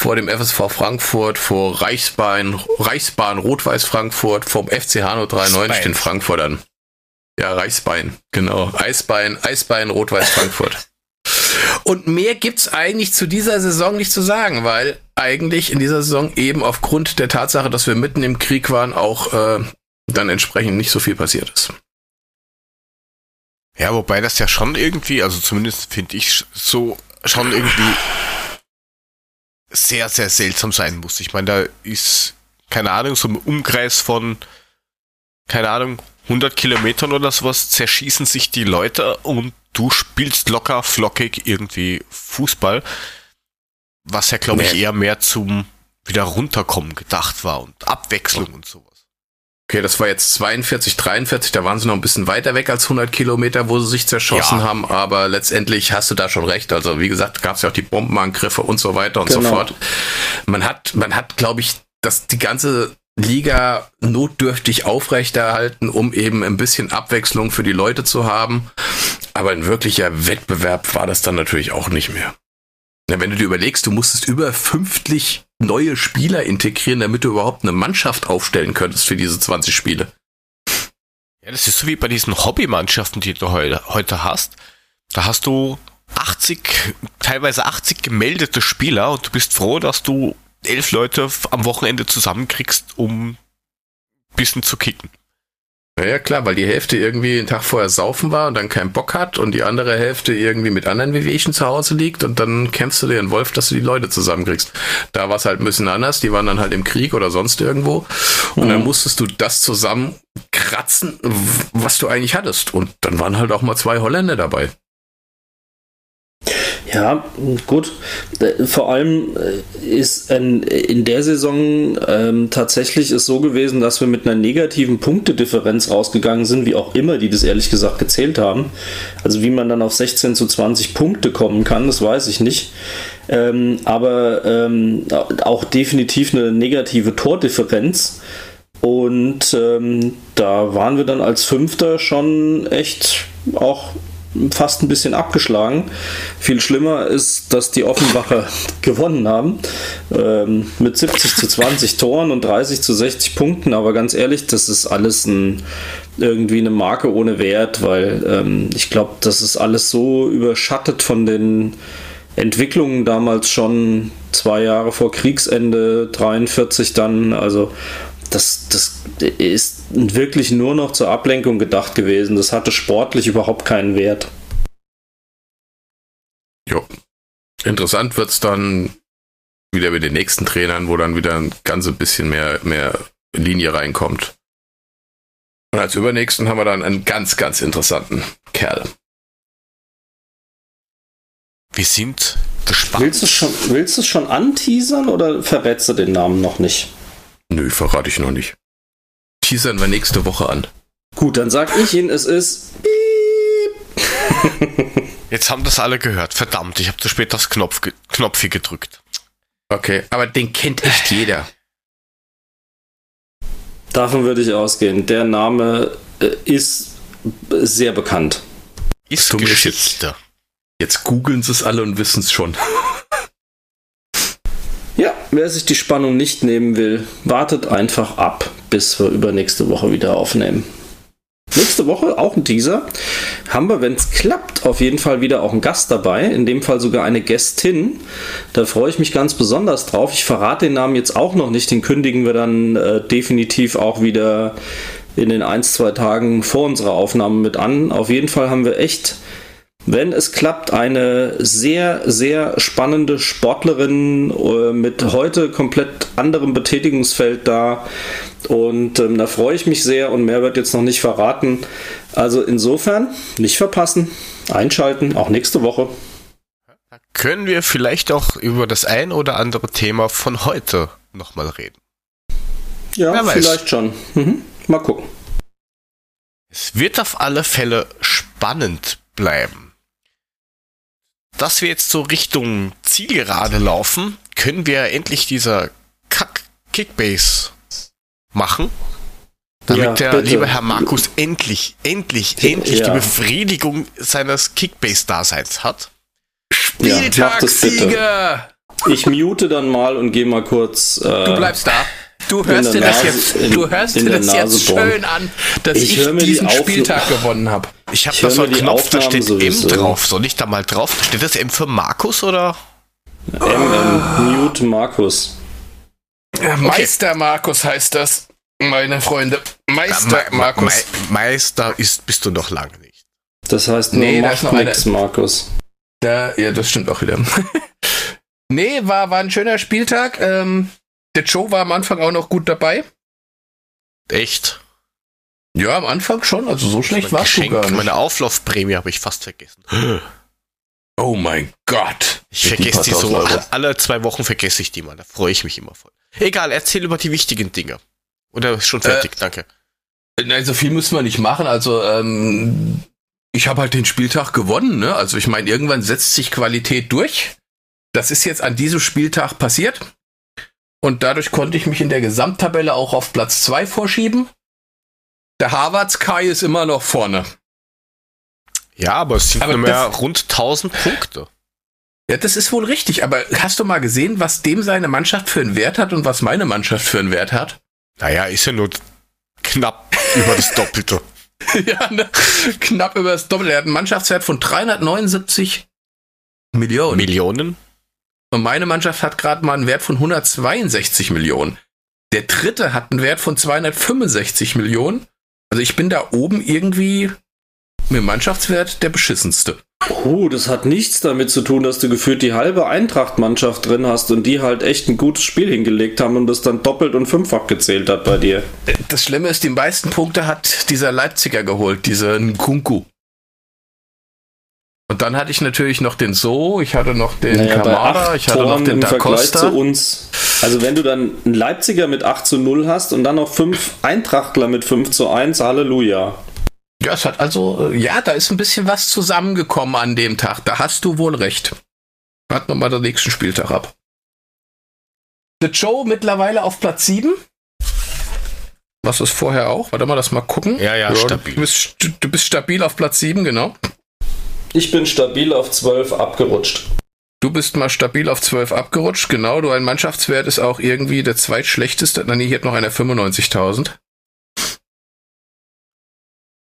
vor dem FSV Frankfurt, vor Reichsbahn, Reichsbahn Rot-Weiß Frankfurt, vom FC Hanau 93 den Frankfurtern. Ja, Reichsbein, genau. Eisbein, Eisbein Rot-Weiß Frankfurt. Und mehr gibt's eigentlich zu dieser Saison nicht zu sagen, weil eigentlich in dieser Saison eben aufgrund der Tatsache, dass wir mitten im Krieg waren, auch äh, dann entsprechend nicht so viel passiert ist. Ja, wobei das ja schon irgendwie, also zumindest finde ich so schon irgendwie sehr, sehr seltsam sein muss. Ich meine, da ist, keine Ahnung, so ein Umkreis von, keine Ahnung, 100 Kilometern oder sowas zerschießen sich die Leute und du spielst locker, flockig irgendwie Fußball, was ja, glaube ich, eher mehr zum wieder runterkommen gedacht war und Abwechslung und sowas. Okay, das war jetzt 42, 43, da waren sie noch ein bisschen weiter weg als 100 Kilometer, wo sie sich zerschossen ja. haben, aber letztendlich hast du da schon recht. Also wie gesagt, gab es ja auch die Bombenangriffe und so weiter und genau. so fort. Man hat, man hat, glaube ich, das die ganze Liga notdürftig aufrechterhalten, um eben ein bisschen Abwechslung für die Leute zu haben. Aber ein wirklicher Wettbewerb war das dann natürlich auch nicht mehr. Wenn du dir überlegst, du musstest über 50 neue Spieler integrieren, damit du überhaupt eine Mannschaft aufstellen könntest für diese 20 Spiele. Ja, das ist so wie bei diesen Hobbymannschaften, die du heute, heute hast. Da hast du 80, teilweise 80 gemeldete Spieler und du bist froh, dass du elf Leute am Wochenende zusammenkriegst, um ein bisschen zu kicken. Ja, klar, weil die Hälfte irgendwie den Tag vorher saufen war und dann keinen Bock hat und die andere Hälfte irgendwie mit anderen Wehwehchen zu Hause liegt und dann kämpfst du dir den Wolf, dass du die Leute zusammenkriegst. Da war es halt ein bisschen anders, die waren dann halt im Krieg oder sonst irgendwo und mhm. dann musstest du das zusammenkratzen, was du eigentlich hattest und dann waren halt auch mal zwei Holländer dabei. Ja, gut. Vor allem äh, ist in der Saison ähm, tatsächlich ist so gewesen, dass wir mit einer negativen Punktedifferenz rausgegangen sind, wie auch immer die das ehrlich gesagt gezählt haben. Also wie man dann auf 16 zu 20 Punkte kommen kann, das weiß ich nicht. Ähm, aber ähm, auch definitiv eine negative Tordifferenz. Und ähm, da waren wir dann als Fünfter schon echt auch fast ein bisschen abgeschlagen. Viel schlimmer ist, dass die Offenbacher gewonnen haben ähm, mit 70 zu 20 Toren und 30 zu 60 Punkten. Aber ganz ehrlich, das ist alles ein, irgendwie eine Marke ohne Wert, weil ähm, ich glaube, das ist alles so überschattet von den Entwicklungen damals schon zwei Jahre vor Kriegsende 43 dann. Also das, das ist wirklich nur noch zur Ablenkung gedacht gewesen. Das hatte sportlich überhaupt keinen Wert. Jo. Interessant wird es dann wieder mit den nächsten Trainern, wo dann wieder ein ganzes bisschen mehr, mehr Linie reinkommt. Und als übernächsten haben wir dann einen ganz, ganz interessanten Kerl. Wir sind gespannt. Willst du schon, willst du schon anteasern oder verrätst du den Namen noch nicht? Nö, verrate ich noch nicht. Teasern wir nächste Woche an. Gut, dann sag ich Ihnen, es ist. Jetzt haben das alle gehört. Verdammt, ich habe zu spät das Knopf, Knopfi gedrückt. Okay, aber den kennt echt jeder. Davon würde ich ausgehen. Der Name äh, ist sehr bekannt. Ist Geschichte. Jetzt googeln sie es alle und wissen es schon. Wer sich die Spannung nicht nehmen will, wartet einfach ab, bis wir übernächste Woche wieder aufnehmen. Nächste Woche auch ein Teaser. Haben wir, wenn es klappt, auf jeden Fall wieder auch einen Gast dabei. In dem Fall sogar eine Gästin. Da freue ich mich ganz besonders drauf. Ich verrate den Namen jetzt auch noch nicht. Den kündigen wir dann äh, definitiv auch wieder in den ein, zwei Tagen vor unserer Aufnahme mit an. Auf jeden Fall haben wir echt wenn es klappt, eine sehr, sehr spannende Sportlerin äh, mit heute komplett anderem Betätigungsfeld da. Und ähm, da freue ich mich sehr und mehr wird jetzt noch nicht verraten. Also insofern nicht verpassen, einschalten, auch nächste Woche. können wir vielleicht auch über das ein oder andere Thema von heute nochmal reden. Ja, vielleicht schon. Mhm. Mal gucken. Es wird auf alle Fälle spannend bleiben. Dass wir jetzt so Richtung Zielgerade laufen, können wir endlich dieser Kack Kickbase machen. Damit Ja, der bitte. liebe Herr Markus endlich, endlich, Ja. endlich die Befriedigung seines Kickbase-Daseins hat. Ja. Spieltagssieger! Ich mute dann mal und gehe mal kurz. Äh, Du bleibst da. Du hörst dir das jetzt, in- du hörst dir das jetzt schön an, dass Ich ich, die diesen Aufna- Spieltag gewonnen habe. Ich habe Ich da hör so einen die Knopf, da steht M sowieso. drauf. Soll ich da mal drauf? Steht das M für Markus oder? MM, Mute Markus. Meister Markus heißt das, meine Freunde. Meister Me- Markus. Me- Meister ist, bist du noch lange nicht. Das heißt Nee, da macht ist noch nix, Markus. Da, ja, das stimmt auch wieder. nee, war, war ein schöner Spieltag. Ähm, der Joe war am Anfang auch noch gut dabei. Echt? Ja, am Anfang schon. Also so schlecht Mein warst du Geschenk, gar nicht. meine Auflaufprämie habe ich fast vergessen. Oh mein Gott. Ich Mit die vergesse paar die so, Euro. alle, zwei Wochen vergesse ich die mal, da freue ich mich immer voll. Egal, erzähl über die wichtigen Dinge. Oder ist schon Äh, fertig, danke. Nein, so viel müssen wir nicht machen. Also, ähm, ich habe halt den Spieltag gewonnen. Ne? Also, ich meine, irgendwann setzt sich Qualität durch. Das ist jetzt an diesem Spieltag passiert. Und dadurch konnte ich mich in der Gesamttabelle auch auf Platz 2 vorschieben. Der Harvard Sky ist immer noch vorne. Ja, aber es sind aber nur mehr rund 1000 Punkte. Ja, das ist wohl richtig. Aber hast du mal gesehen, was dem seine Mannschaft für einen Wert hat und was meine Mannschaft für einen Wert hat? Naja, ist ja nur knapp über das Doppelte. ja, ne? knapp über das Doppelte. Er hat einen Mannschaftswert von 379 Millionen. Millionen? Und meine Mannschaft hat gerade mal einen Wert von 162 Millionen. Der dritte hat einen Wert von 265 Millionen. Also ich bin da oben irgendwie mit Mannschaftswert der beschissenste. Uh, das hat nichts damit zu tun, dass du gefühlt die halbe Eintracht-Mannschaft drin hast und die halt echt ein gutes Spiel hingelegt haben und das dann doppelt und fünffach gezählt hat bei dir. Das Schlimme ist, die meisten Punkte hat dieser Leipziger geholt, dieser Nkunku. Und dann hatte ich natürlich noch den So, ich hatte noch den Naja, Kamada, ich hatte noch Toren den im Da Vergleich Costa. zu uns. Also wenn du dann einen Leipziger mit 8 zu 0 hast und dann noch fünf Eintrachtler mit 5 zu 1, Halleluja. Ja, es hat also, äh, ja, da ist ein bisschen was zusammengekommen an dem Tag. Da hast du wohl recht. Warten wir mal den nächsten Spieltag ab. The Joe mittlerweile auf Platz 7. Was ist vorher auch? Warte mal, lass mal gucken. Ja, ja, stabil. Du bist, du bist stabil auf Platz 7, genau. Ich bin stabil auf 12 abgerutscht. Du bist mal stabil auf 12 abgerutscht, genau. Du, ein Mannschaftswert ist auch irgendwie der zweitschlechteste. Nein, hier hat noch einer 95.000.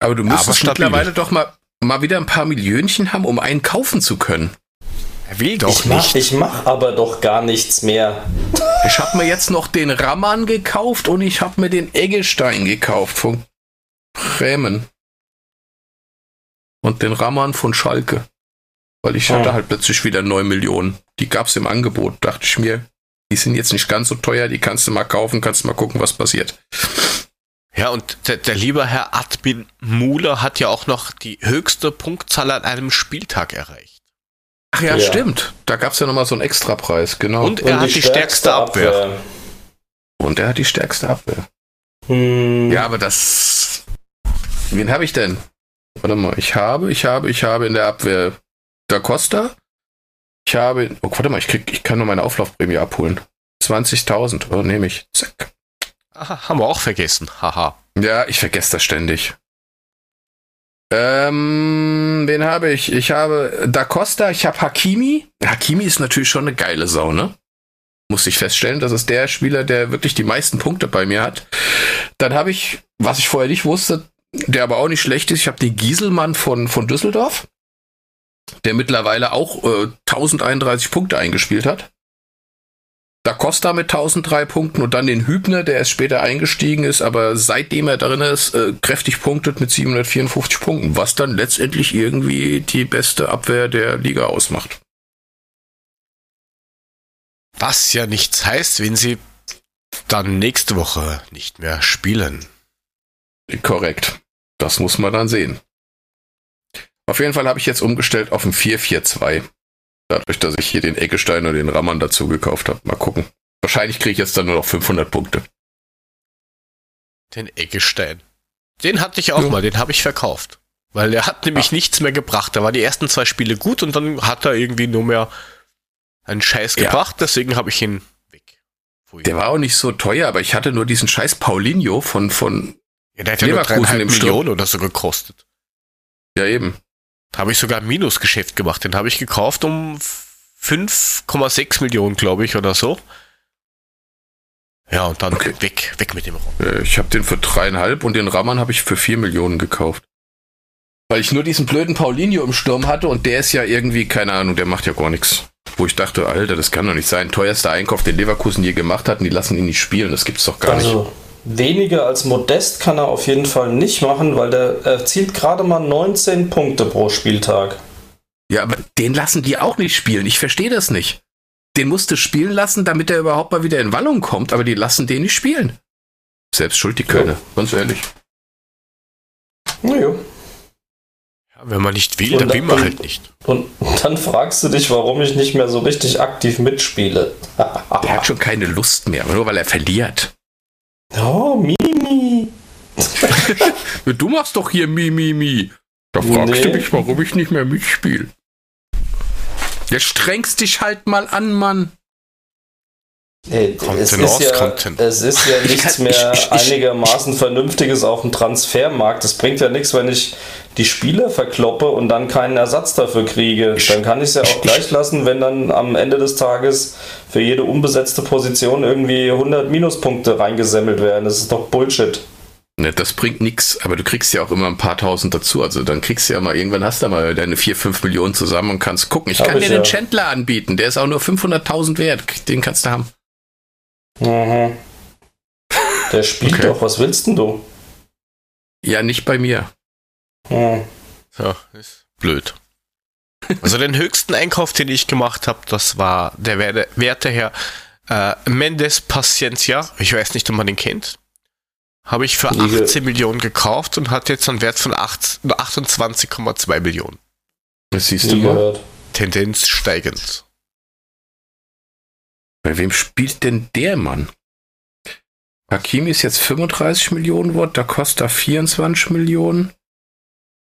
Aber du müsstest stabil. mittlerweile doch mal, mal wieder ein paar Millionchen haben, um einen kaufen zu können. Er will doch ich, mach, nicht. ich mach aber doch gar nichts mehr. Ich habe mir jetzt noch den Rammann gekauft und ich habe mir den Eggestein gekauft von Bremen. Und den Rammann von Schalke. Weil ich hatte halt plötzlich wieder 9 Millionen. Die gab's im Angebot, dachte ich mir. Die sind jetzt nicht ganz so teuer, die kannst du mal kaufen, kannst mal gucken, was passiert. Ja, und der, der liebe Herr Admin Muller hat ja auch noch die höchste Punktzahl an einem Spieltag erreicht. Ach ja, Ja. stimmt. Da gab's ja nochmal so einen Extrapreis, genau. Und er hat die stärkste Abwehr. Und er hat die stärkste Abwehr. Hm, Ja, aber das. Wen habe ich denn? Warte mal, ich habe, ich habe, ich habe in der Abwehr Da Costa. Ich habe. Oh, warte mal, ich, krieg, ich kann nur meine Auflaufprämie abholen. 20.000, oh, nehme ich. Zack. Aha, haben wir auch vergessen. Haha. Ja, ich vergesse das ständig. Ähm, wen habe ich? Ich habe Da Costa, ich habe Hakimi. Hakimi ist natürlich schon eine geile Sau, ne? Muss ich feststellen, das ist der Spieler, der wirklich die meisten Punkte bei mir hat. Dann habe ich, was ich vorher nicht wusste, der aber auch nicht schlecht ist, ich habe den Gieselmann von, von Düsseldorf, der mittlerweile auch äh, 1031 Punkte eingespielt hat. Da Costa mit 1003 Punkten und dann den Hübner, der erst später eingestiegen ist, aber seitdem er drin ist, äh, kräftig punktet mit 754 Punkten, was dann letztendlich irgendwie die beste Abwehr der Liga ausmacht. Was ja nichts heißt, wenn sie dann nächste Woche nicht mehr spielen. Korrekt. Das muss man dann sehen. Auf jeden Fall habe ich jetzt umgestellt auf ein 4-4-2. Dadurch, dass ich hier den Eckestein und den Rammern dazu gekauft habe. Mal gucken. Wahrscheinlich kriege ich jetzt dann nur noch 500 Punkte. Den Eggestein. Den hatte ich auch Ja. mal, den habe ich verkauft. Weil er hat nämlich nichts mehr gebracht. Da war die ersten zwei Spiele gut und dann hat er irgendwie nur mehr einen Scheiß Ja. gebracht, deswegen habe ich ihn weg. Der war auch nicht so teuer, aber ich hatte nur diesen scheiß Paulinho von, von, ja, der hat ja nur Leverkusen dreieinhalb Sturm. Millionen oder so gekostet. ja eben. Da habe ich sogar ein Minusgeschäft gemacht. Den habe ich gekauft um 5,6 Millionen, glaube ich, oder so. Ja, und dann Okay. weg, weg mit dem Raum. Äh, Ich habe den für dreieinhalb und den Raman habe ich für vier Millionen gekauft. Weil ich nur diesen blöden Paulinho im Sturm hatte und der ist ja irgendwie, keine Ahnung, der macht ja gar nichts. Wo ich dachte, Alter, das kann doch nicht sein. Teuerster Einkauf, den Leverkusen je gemacht hat und die lassen ihn nicht spielen. Das gibt's doch gar nicht. Weniger als Modest kann er auf jeden Fall nicht machen, weil der erzielt gerade mal 19 Punkte pro Spieltag. Ja, aber den lassen die auch nicht spielen. Ich verstehe das nicht. Den musst du spielen lassen, damit er überhaupt mal wieder in Wallung kommt, aber die lassen den nicht spielen. Selbst schuld die Kölner, ganz ehrlich. Naja. Ja, wenn man nicht will, Und dann will man halt nicht. Und dann fragst du dich, warum ich nicht mehr so richtig aktiv mitspiele. Der hat schon keine Lust mehr, nur weil er verliert. Oh, Mimi. Du machst doch hier Mi, Mi, Mi. Da fragst Nee. du mich, warum ich nicht mehr mitspiele. Jetzt strengst dich halt mal an, Mann. Ey, Kommt es, ist ja, es ist ja nichts mehr einigermaßen Vernünftiges auf dem Transfermarkt. Es bringt ja nichts, wenn ich die Spieler verkloppe und dann keinen Ersatz dafür kriege. Dann kann ich es ja auch gleich lassen, wenn dann am Ende des Tages für jede unbesetzte Position irgendwie 100 Minuspunkte reingesemmelt werden. Das ist doch Bullshit. Ne, das bringt nix, aber du kriegst ja auch immer ein paar tausend dazu. Also dann kriegst du ja mal, irgendwann hast du mal deine vier, fünf Millionen zusammen und kannst gucken. Ich Hab kann ich dir den ja. Chandler anbieten, der ist auch nur 500.000 wert. Den kannst du haben. Mhm. Der spielt Okay. doch, was willst denn du? Ja, nicht bei mir. Hm. Ja, ist blöd. Also den höchsten Einkauf, den ich gemacht habe, das war der Werte, Werteherr äh, Mendes Paciencia. Ich weiß nicht, ob man den kennt. Habe ich für Liege- 18 Millionen gekauft und hat jetzt einen Wert von 8 28,2 Millionen. Das siehst du mal. Tendenz steigend. Bei wem spielt denn der Mann? Hakimi ist jetzt 35 Millionen wert, Da Costa 24 Millionen.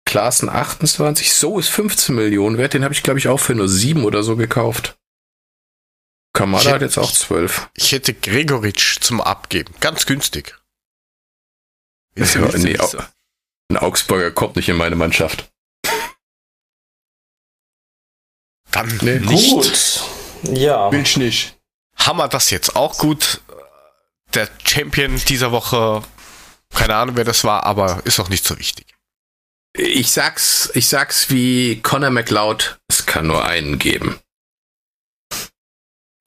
Klaassen 28, so ist 15 Millionen wert. Den habe ich, glaube ich, auch für nur 7 oder so gekauft. Kamada Ich- hat jetzt auch 12. Ich hätte Gregoritsch zum Abgeben. Ganz günstig. Du, Ja, nee, au- Ein Augsburger kommt nicht in meine Mannschaft. Dann Nee. nicht. Gut. Ja. ich nicht. Haben wir das jetzt auch gut? Der Champion dieser Woche, keine Ahnung, wer das war, aber ist auch nicht so wichtig. Ich sag's, ich sag's wie Conor McLeod, es kann nur einen geben.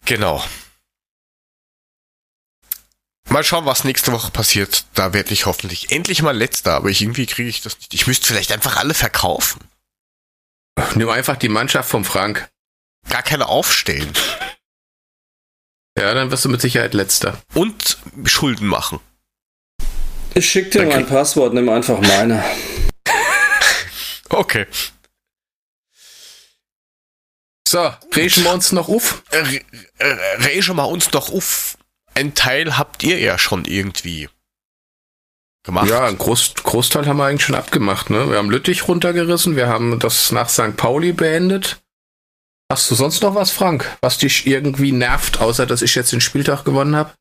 Genau. Mal schauen, was nächste Woche passiert. Da werde ich hoffentlich endlich mal letzter, aber ich, irgendwie kriege ich das nicht. Ich müsste vielleicht einfach alle verkaufen. Nimm einfach die Mannschaft vom Frank. Gar keine aufstellen. Ja, dann wirst du mit Sicherheit letzter. Und Schulden machen. Ich schick dir Dann mein Passwort, nimm einfach meine. Okay. So, regen wir uns noch auf. Äh, äh, Rege mal uns doch auf. Ein Teil habt ihr ja schon irgendwie gemacht. Ja, einen Groß, Großteil haben wir eigentlich schon abgemacht. Ne? Wir haben Lüttich runtergerissen, wir haben das nach St. Pauli beendet. Hast du sonst noch was, Frank, was dich irgendwie nervt, außer dass ich jetzt den Spieltag gewonnen habe?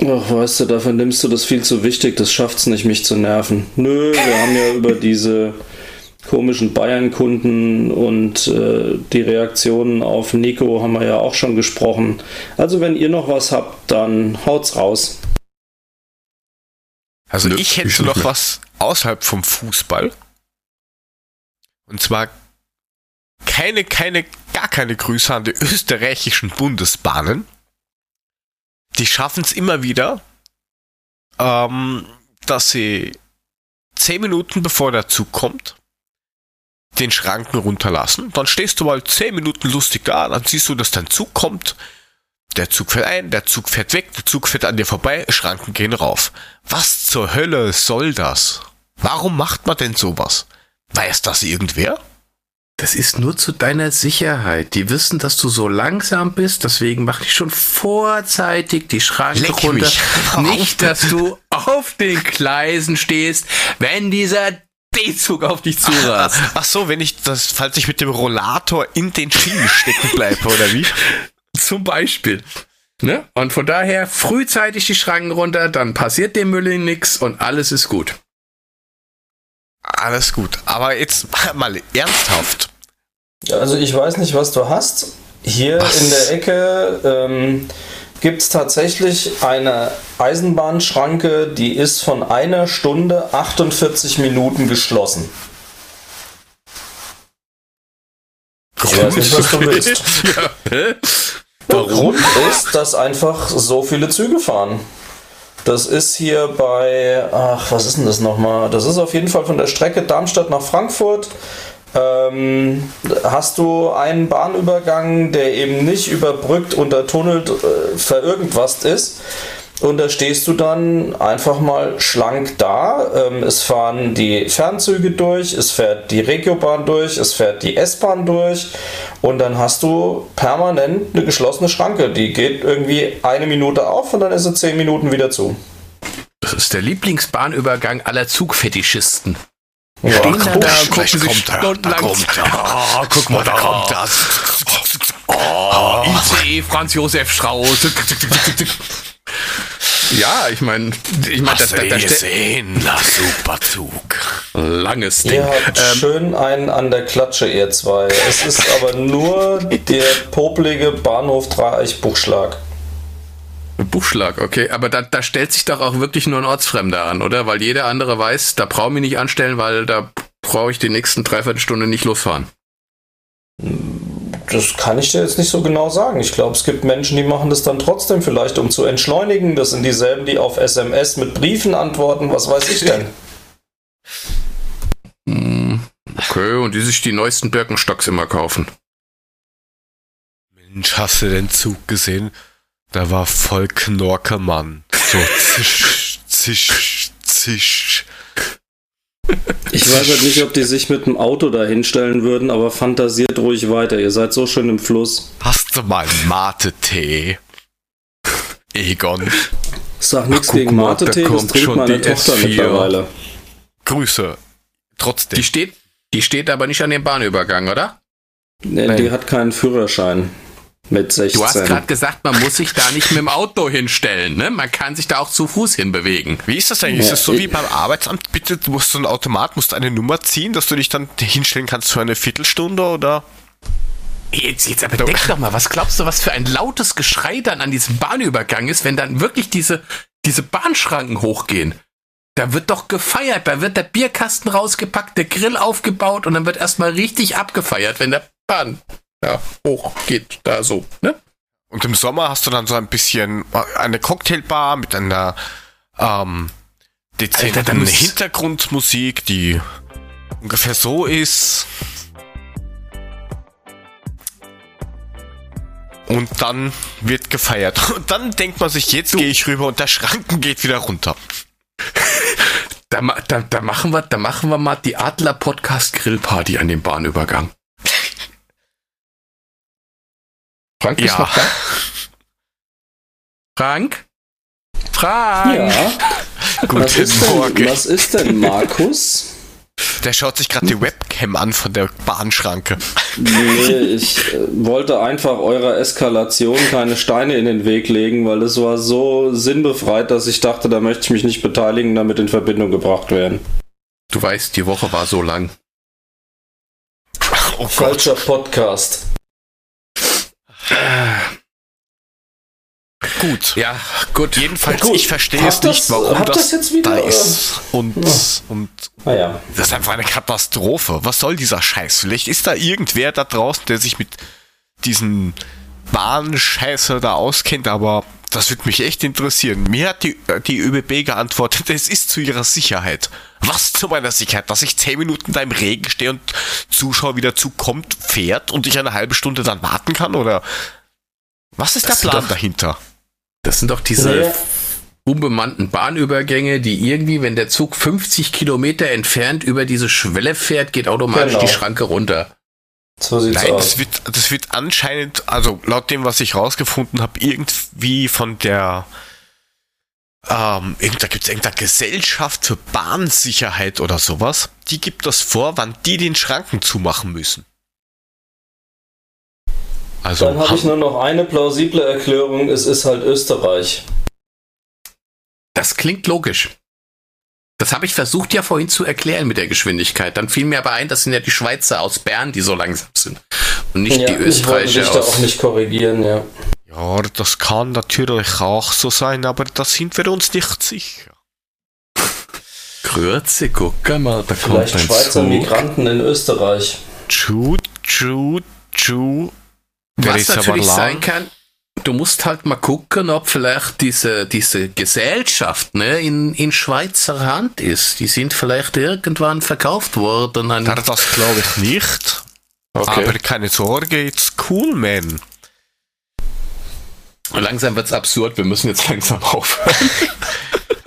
Ach, weißt du, dafür nimmst du das viel zu wichtig, das schafft's nicht, mich zu nerven. Nö, wir haben ja über diese komischen Bayern-Kunden und äh, die Reaktionen auf Nico haben wir ja auch schon gesprochen. Also wenn ihr noch was habt, dann haut's raus. Also Nö, ich hätte ich noch was außerhalb vom Fußball. Und zwar keine, keine, gar keine Grüße an die österreichischen Bundesbahnen. Die schaffen es immer wieder, ähm, dass sie zehn Minuten bevor der Zug kommt, den Schranken runterlassen. Dann stehst du mal zehn Minuten lustig da, dann siehst du, dass dein Zug kommt. Der Zug fährt ein, der Zug fährt weg, der Zug fährt an dir vorbei, Schranken gehen rauf. Was zur Hölle soll das? Warum macht man denn sowas? Weiß das irgendwer? Das ist nur zu deiner Sicherheit. Die wissen, dass du so langsam bist, deswegen mach ich schon vorzeitig die Schranke Leck runter. Nicht, dass du auf den Gleisen stehst, wenn dieser D-Zug auf dich zurast. Ach so, wenn ich das, falls ich mit dem Rollator in den Schienen stecken bleibe, oder wie? Zum Beispiel. Ne? Und von daher frühzeitig die Schranken runter, dann passiert dem Müll nix und alles ist gut. Alles gut. Aber jetzt mal ernsthaft. Also ich weiß nicht, was du hast. Hier Was? in der Ecke ähm, gibt es tatsächlich eine Eisenbahnschranke, die ist von einer Stunde 48 Minuten geschlossen. Ich weiß nicht, was du willst. ja, Grund ist, dass einfach so viele Züge fahren. Das ist hier bei, ach, was ist denn das nochmal? Das ist auf jeden Fall von der Strecke Darmstadt nach Frankfurt. Ähm, hast du einen Bahnübergang, der eben nicht überbrückt, untertunnelt, äh, verirgendwast ist. Und da stehst du dann einfach mal schlank da. Ähm, es fahren die Fernzüge durch, es fährt die Regiobahn durch, es fährt die S-Bahn durch. Und dann hast du permanent eine geschlossene Schranke. Die geht irgendwie eine Minute auf und dann ist sie zehn Minuten wieder zu. Das ist der Lieblingsbahnübergang aller Zugfetischisten. Ja, Stehen dann da, Gleich gucken sich kommt da stundenlang. kommt. Ah, guck mal da da. kommt das. Oh, ICE Franz Josef Strauß. Ja, ich meine, ich meine, Hast da, du da, da ihn steht gesehen? Na, super Zug. langes Ding. Ihr habt schön einen an der Klatsche, ihr zwei. Es ist aber nur der popelige Bahnhof Dreieich-Buchschlag. Buchschlag, okay. Aber da, da stellt sich doch auch wirklich nur ein Ortsfremder an, oder? Weil jeder andere weiß, da brauche ich mich nicht anstellen, weil da brauche ich die nächsten Dreiviertelstunde nicht losfahren. Das kann ich dir jetzt nicht so genau sagen. Ich glaube, es gibt Menschen, die machen das dann trotzdem vielleicht, um zu entschleunigen. Das sind dieselben, die auf SMS mit Briefen antworten. Was weiß ich denn? Hm, Okay, und die sich die neuesten Birkenstocks immer kaufen. Mensch, hast du den Zug gesehen? Da war voll Knorke, So zisch, zisch, zisch. Ich weiß halt nicht, ob die sich mit dem Auto da hinstellen würden, aber fantasiert ruhig weiter. Ihr seid so schön im Fluss. Hast du mal Mate-Tee? Egon, Sag nichts gegen Mate-Tee, da das trinkt schon meine Tochter S4. mittlerweile. Grüße. Trotzdem. Die steht, die steht aber nicht an dem Bahnübergang, oder? Nee, die hat keinen Führerschein. Mit 16. Du hast gerade gesagt, man muss sich da nicht mit dem Auto hinstellen, ne? Man kann sich da auch zu Fuß hinbewegen. Wie ist das eigentlich? Ja, ist das so wie beim Arbeitsamt? Bitte, du musst so ein Automat, musst eine Nummer ziehen, dass du dich dann hinstellen kannst für eine Viertelstunde oder? Jetzt, jetzt aber denk doch mal, was glaubst du, was für ein lautes Geschrei dann an diesem Bahnübergang ist, wenn dann wirklich diese, diese Bahnschranken hochgehen? Da wird doch gefeiert, da wird der Bierkasten rausgepackt, der Grill aufgebaut und dann wird erstmal richtig abgefeiert, wenn der Bahn ja, hochgeht, da so, ne? Und im Sommer hast du dann so ein bisschen eine Cocktailbar mit einer ähm, dezenten Alter, da Hintergrundmusik, die ungefähr so ist. Und dann wird gefeiert. Und dann denkt man sich, jetzt gehe ich rüber und der Schranken geht wieder runter. Da, da, da machen wir, da machen wir mal die Adler Podcast Grillparty an dem Bahnübergang. Frank ist Ja. noch da? Frank? Frank? Ja, was Guten ist, denn, Morgen. was ist denn Markus? Der schaut sich gerade die Webcam an von der Bahnschranke. Nee, ich äh, wollte einfach eurer Eskalation keine Steine in den Weg legen, weil es war so sinnbefreit, dass ich dachte, da möchte ich mich nicht beteiligen, damit in Verbindung gebracht werden. Du weißt, die Woche war so lang. Oh. Falscher Podcast. Gut. Ja, gut. Jedenfalls, Gut. ich verstehe es nicht, warum das, das jetzt wieder, da äh, ist. Und, und Naja, das ist einfach eine Katastrophe. Was soll dieser Scheiß? Vielleicht ist da irgendwer da draußen, der sich mit diesen Bahnscheiße da auskennt, aber das würde mich echt interessieren. Mir hat die, äh, die ÖBB geantwortet, es ist zu ihrer Sicherheit. Was zu meiner Sicherheit? Dass ich zehn Minuten da im Regen stehe und Zuschauer wieder zukommt, fährt und ich eine halbe Stunde dann warten kann? Oder was ist Das der Plan doch- dahinter? Das sind doch diese Naja. unbemannten Bahnübergänge, die irgendwie, wenn der Zug 50 Kilometer entfernt über diese Schwelle fährt, geht automatisch Genau. die Schranke runter. So sieht's Nein, aus. das wird, das wird anscheinend, also laut dem, was ich rausgefunden habe, irgendwie von der ähm, da gibt es irgendeine Gesellschaft für Bahnsicherheit oder sowas. Die gibt das vor, wann die den Schranken zumachen müssen. Also Dann habe ich nur noch eine plausible Erklärung, es ist halt Österreich. Das klingt logisch. Das habe ich versucht ja vorhin zu erklären mit der Geschwindigkeit. Dann fiel mir aber ein, das sind ja die Schweizer aus Bern, die so langsam sind. Und nicht ja, die Österreicher. Ich wollte dich da auch nicht korrigieren, ja. Ja, das kann natürlich auch so sein, aber da sind wir uns nicht sicher. Grüezi, guck mal, da Vielleicht kommt ein Schweizer Zug. Migranten in Österreich. Tschu, tschu, tschu. Was natürlich sein kann, du musst halt mal gucken, ob vielleicht diese, diese Gesellschaft ne, in, in Schweizer Hand ist. Die sind vielleicht irgendwann verkauft worden. An das glaube ich nicht. Okay. Aber keine Sorge, it's cool, man. Langsam wird's absurd, wir müssen jetzt langsam aufhören.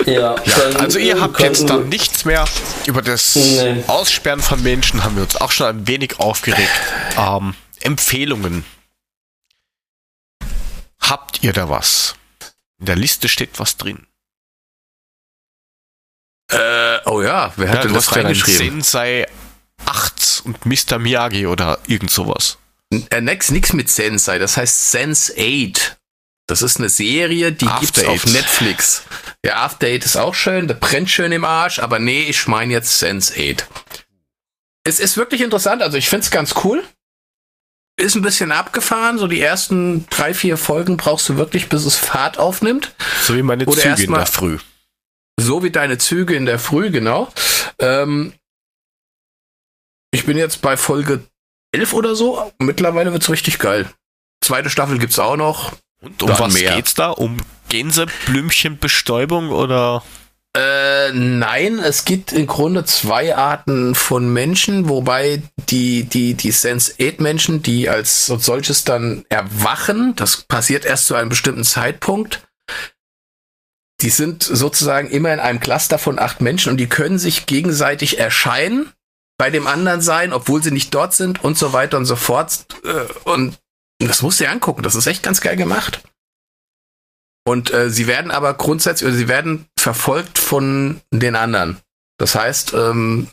Ja, ja also ihr habt jetzt dann nichts mehr über das nee. Aussperren von Menschen, haben wir uns auch schon ein wenig aufgeregt. Ähm, Empfehlungen. Habt ihr da was? In der Liste steht was drin. Äh, oh ja, wer hat ja, denn das reingeschrieben? Sensei 8 und Mr. Miyagi oder irgend sowas. Äh, nix, nix mit Sensei, das heißt Sense 8. Das ist eine Serie, die After gibt's Eight. auf Netflix. Ja, After Eight ist auch schön, der brennt schön im Arsch, aber nee, ich meine jetzt Sense 8. Es ist wirklich interessant, also ich find's ganz cool. Ist ein bisschen abgefahren, so die ersten drei, vier Folgen brauchst du wirklich, bis es Fahrt aufnimmt. So wie meine Oder Züge in der Früh. So wie deine Züge in der Früh, genau. Ähm, ich bin jetzt bei Folge 11 oder so. Mittlerweile wird's richtig geil. Zweite Staffel gibt's auch noch. Und um Dann was mehr. geht's da? Um Gänseblümchenbestäubung oder? Äh, nein, es gibt im Grunde zwei Arten von Menschen, wobei die, die, die Sense-8-Menschen, die als solches dann erwachen, das passiert erst zu einem bestimmten Zeitpunkt, die sind sozusagen immer in einem Cluster von acht Menschen und die können sich gegenseitig erscheinen, bei dem anderen sein, obwohl sie nicht dort sind und so weiter und so fort. Äh, und das musst du dir angucken. Das ist echt ganz geil gemacht. Und äh, sie werden aber grundsätzlich, oder sie werden verfolgt von den anderen. Das heißt, ähm,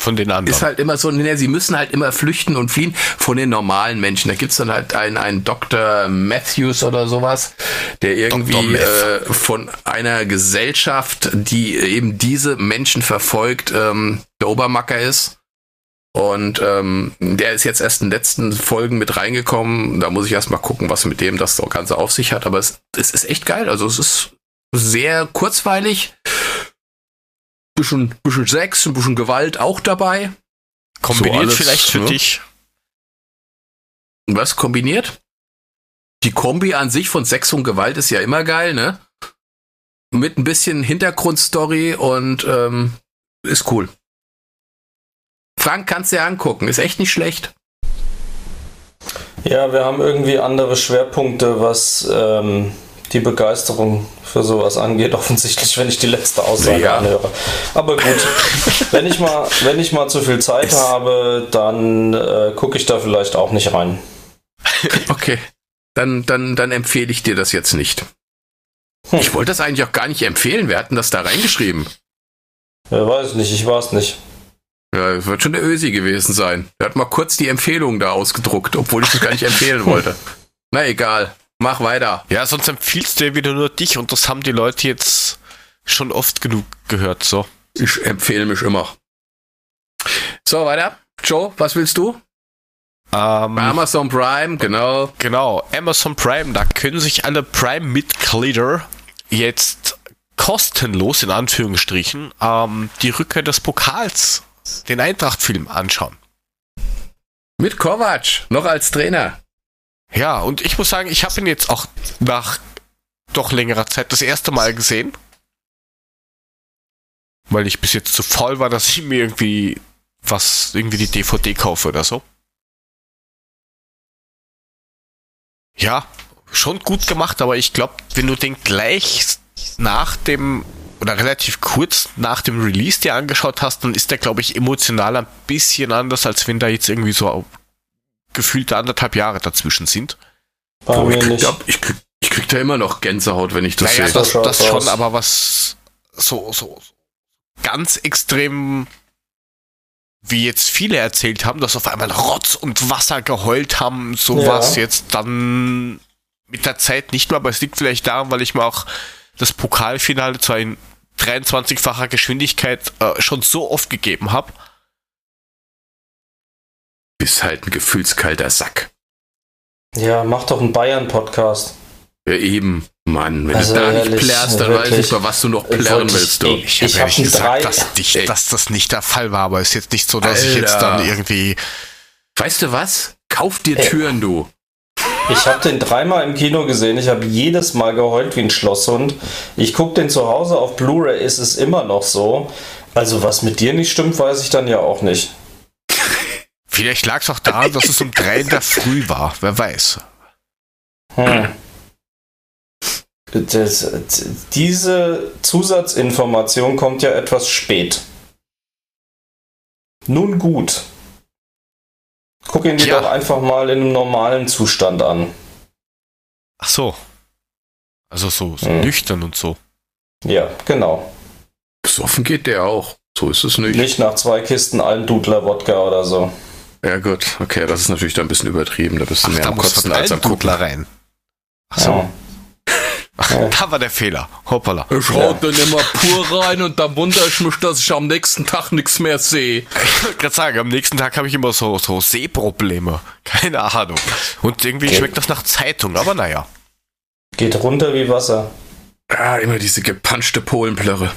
von den anderen. Ist halt immer so, ne, sie müssen halt immer flüchten und fliehen von den normalen Menschen. Da gibt's dann halt einen, einen Dr. Matthews oder sowas, der irgendwie äh, von einer Gesellschaft, die eben diese Menschen verfolgt, ähm, der Obermacker ist. Und ähm, der ist jetzt erst in den letzten Folgen mit reingekommen. Da muss ich erst mal gucken, was mit dem das Ganze auf sich hat. Aber es, es ist echt geil. Also es ist sehr kurzweilig. Bisschen, bisschen Sex, ein bisschen Gewalt auch dabei. Kombiniert so alles, vielleicht für ne? dich. Was kombiniert? Die Kombi an sich von Sex und Gewalt ist ja immer geil, ne? Mit ein bisschen Hintergrundstory und ähm, ist cool. Frank, kannst du dir angucken. Ist echt nicht schlecht. Ja, wir haben irgendwie andere Schwerpunkte, was ähm, die Begeisterung für sowas angeht, offensichtlich, wenn ich die letzte Aussage ja. anhöre. Aber gut, wenn ich mal, wenn ich mal zu viel Zeit habe, dann äh, gucke ich da vielleicht auch nicht rein. Okay, dann, dann, dann empfehle ich dir das jetzt nicht. Hm. Ich wollte das eigentlich auch gar nicht empfehlen. Wer hat denn das da reingeschrieben? Ja, weiß nicht, ich weiß nicht. Ja, das wird schon der Ösi gewesen sein. Der hat mal kurz die Empfehlung da ausgedruckt, obwohl ich das gar nicht empfehlen wollte. Na egal, mach weiter. Ja, sonst empfiehlst du ja wieder nur dich und das haben die Leute jetzt schon oft genug gehört, so. Ich empfehle mich immer. So, weiter. Joe, was willst du? Ähm, Amazon Prime, genau. Genau, Amazon Prime, da können sich alle Prime-Mitglieder jetzt kostenlos, in Anführungsstrichen, ähm, die Rückkehr des Pokals den Eintracht-Film anschauen. Mit Kovac, noch als Trainer. Ja, und ich muss sagen, ich habe ihn jetzt auch nach doch längerer Zeit das erste Mal gesehen. Weil ich bis jetzt zu faul war, dass ich mir irgendwie was, irgendwie die DVD kaufe oder so. Ja, schon gut gemacht, aber ich glaube, wenn du den gleich nach dem oder relativ kurz nach dem Release dir angeschaut hast, dann ist der, glaube ich, emotional ein bisschen anders, als wenn da jetzt irgendwie so gefühlte anderthalb Jahre dazwischen sind. Boah, ich, krieg da, ich, krieg, ich krieg ja immer noch Gänsehaut, wenn ich das naja, sehe. das, So das schon, aus. aber was so, so ganz extrem, wie jetzt viele erzählt haben, dass auf einmal Rotz und Wasser geheult haben, sowas Ja. jetzt dann mit der Zeit nicht mehr, aber es liegt vielleicht daran, weil ich mir auch das Pokalfinale zwar in 23-facher Geschwindigkeit äh, schon so oft gegeben habe. Bist halt ein gefühlskalter Sack. Ja, mach doch einen Bayern-Podcast. Ja, eben. Mann, wenn Also du da nicht ehrlich, plärrst, dann weiß wirklich. ich mal, was du noch plärren wollte willst, ich du. eh- Ich, Ich habe nicht gesagt, drei- dass, dich, Ey. dass das nicht der Fall war, aber es ist jetzt nicht so, dass ich jetzt Alter. dann irgendwie Weißt du was? Kauf dir Ey. Türen, du. Ich habe den dreimal im Kino gesehen. Ich habe jedes Mal geheult wie ein Schlosshund. Ich gucke den zu Hause auf Blu-ray, ist es immer noch so. Also was mit dir nicht stimmt, weiß ich dann ja auch nicht. Vielleicht lag es auch daran, dass es um drei in der Früh war. Wer weiß. Hm. Das, diese Zusatzinformation kommt ja etwas spät. Nun gut. Guck ihn dir Tja. doch einfach mal in einem normalen Zustand an. Ach so. Also so, so Hm. nüchtern und so. Ja, genau. Besoffen geht der auch. So ist es nicht. Nicht nach zwei Kisten Almdudler Wodka oder so. Ja gut, okay, das ist natürlich dann ein bisschen übertrieben. Da bist du Ach, mehr da am muss Kotzen als am allen Gucken. Dudler rein. Ach so. Ja. Ja. Da war der Fehler. Hoppala. Ich Ja. rauch dann immer pur rein und dann wundere ich mich, dass ich am nächsten Tag nichts mehr sehe. Ich wollte gerade sagen, am nächsten Tag habe ich immer so, so Sehprobleme. Keine Ahnung. Und irgendwie Okay. schmeckt das nach Zeitung, aber naja. Geht runter wie Wasser. Ah, immer diese gepanschte Polenplörre.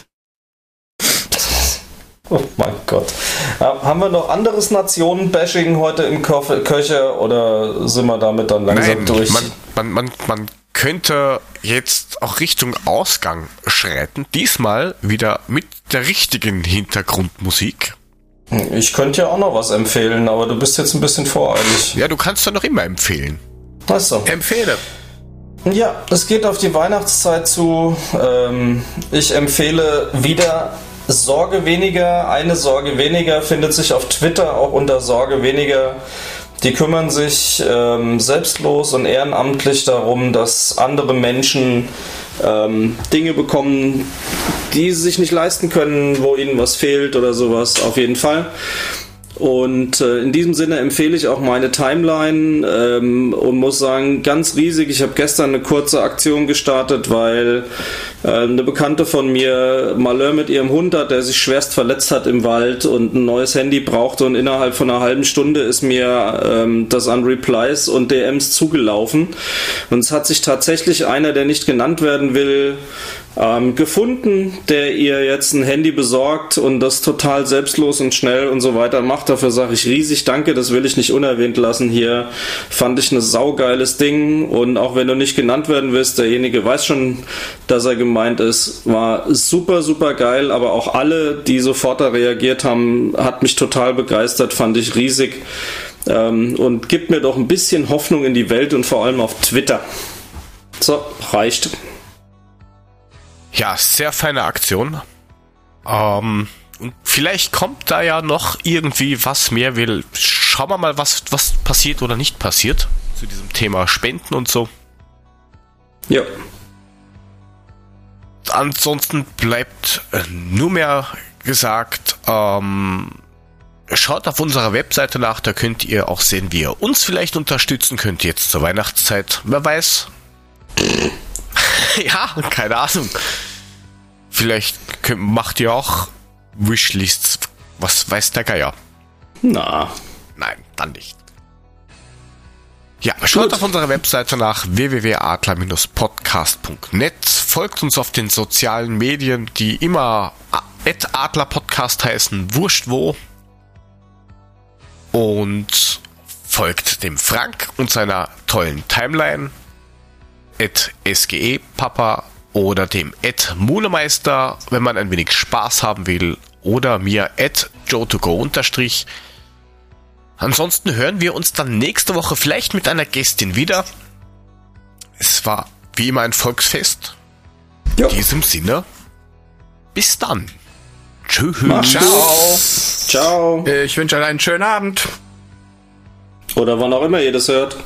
Oh mein Gott. Ja, haben wir noch anderes Nationen-Bashing heute im Köcher oder sind wir damit dann langsam Nein, durch? man, man, man, man könnte jetzt auch Richtung Ausgang schreiten. Diesmal wieder mit der richtigen Hintergrundmusik. Ich könnte ja auch noch was empfehlen, aber du bist jetzt ein bisschen voreilig. Ja, du kannst ja noch immer empfehlen. Achso. Empfehle. Ja, es geht auf die Weihnachtszeit zu. Ähm, ich empfehle wieder Sorge weniger. Eine Sorge weniger findet sich auf Twitter auch unter Sorge weniger. Die kümmern sich ähm, selbstlos und ehrenamtlich darum, dass andere Menschen ähm, Dinge bekommen, die sie sich nicht leisten können, wo ihnen was fehlt oder sowas. Auf jeden Fall. Und äh, in diesem Sinne empfehle ich auch meine Timeline ähm, und muss sagen, ganz riesig. Ich habe gestern eine kurze Aktion gestartet, weil äh, eine Bekannte von mir Malheur mit ihrem Hund hat, der sich schwerst verletzt hat im Wald und ein neues Handy brauchte und innerhalb von einer halben Stunde ist mir ähm, das an Replies und DMs zugelaufen. Und es hat sich tatsächlich einer, der nicht genannt werden will, ähm, gefunden, der ihr jetzt ein Handy besorgt und das total selbstlos und schnell und so weiter macht. Dafür sage ich riesig Danke, das will ich nicht unerwähnt lassen hier. Fand ich ein saugeiles Ding und auch wenn du nicht genannt werden willst, derjenige weiß schon, dass er gemeint ist. War super, super geil, aber auch alle, die sofort da reagiert haben, hat mich total begeistert, fand ich riesig ähm, und gibt mir doch ein bisschen Hoffnung in die Welt und vor allem auf Twitter. So, reicht. Ja, sehr feine Aktion. Ähm, und vielleicht kommt da ja noch irgendwie was mehr. Wir schauen wir mal, was, was passiert oder nicht passiert zu diesem Thema Spenden und so. Ja. Ansonsten bleibt nur mehr gesagt, ähm, schaut auf unserer Webseite nach, da könnt ihr auch sehen, wie ihr uns vielleicht unterstützen könnt jetzt zur Weihnachtszeit. Wer weiß. ja, keine Ahnung. Vielleicht könnt, macht ihr auch Wishlists. Was weiß der Geier? Na, Nein, dann nicht. Ja, schaut Gut. auf unserer Webseite nach www.adler-podcast.net. Folgt uns auf den sozialen Medien, die immer at Adler Podcast heißen, wurscht wo. Und folgt dem Frank und seiner tollen Timeline at SGE Papa oder dem at Mulemeister, wenn man ein wenig Spaß haben will, oder mir at Joe2go unterstrich. Ansonsten hören wir uns dann nächste Woche vielleicht mit einer Gästin wieder. Es war wie immer ein Volksfest. Jo. In diesem Sinne, bis dann. Tschüss. Ciao. ciao. Ich wünsche euch einen schönen Abend. Oder wann auch immer ihr das hört.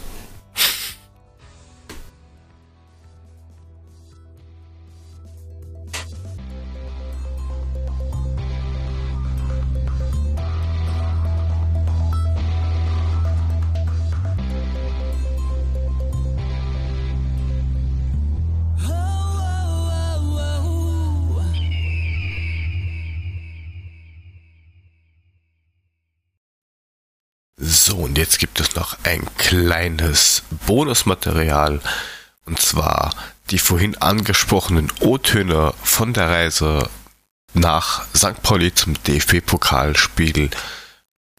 Ein kleines Bonusmaterial. Und zwar die vorhin angesprochenen O-Töne von der Reise nach St. Pauli zum DFB-Pokalspiel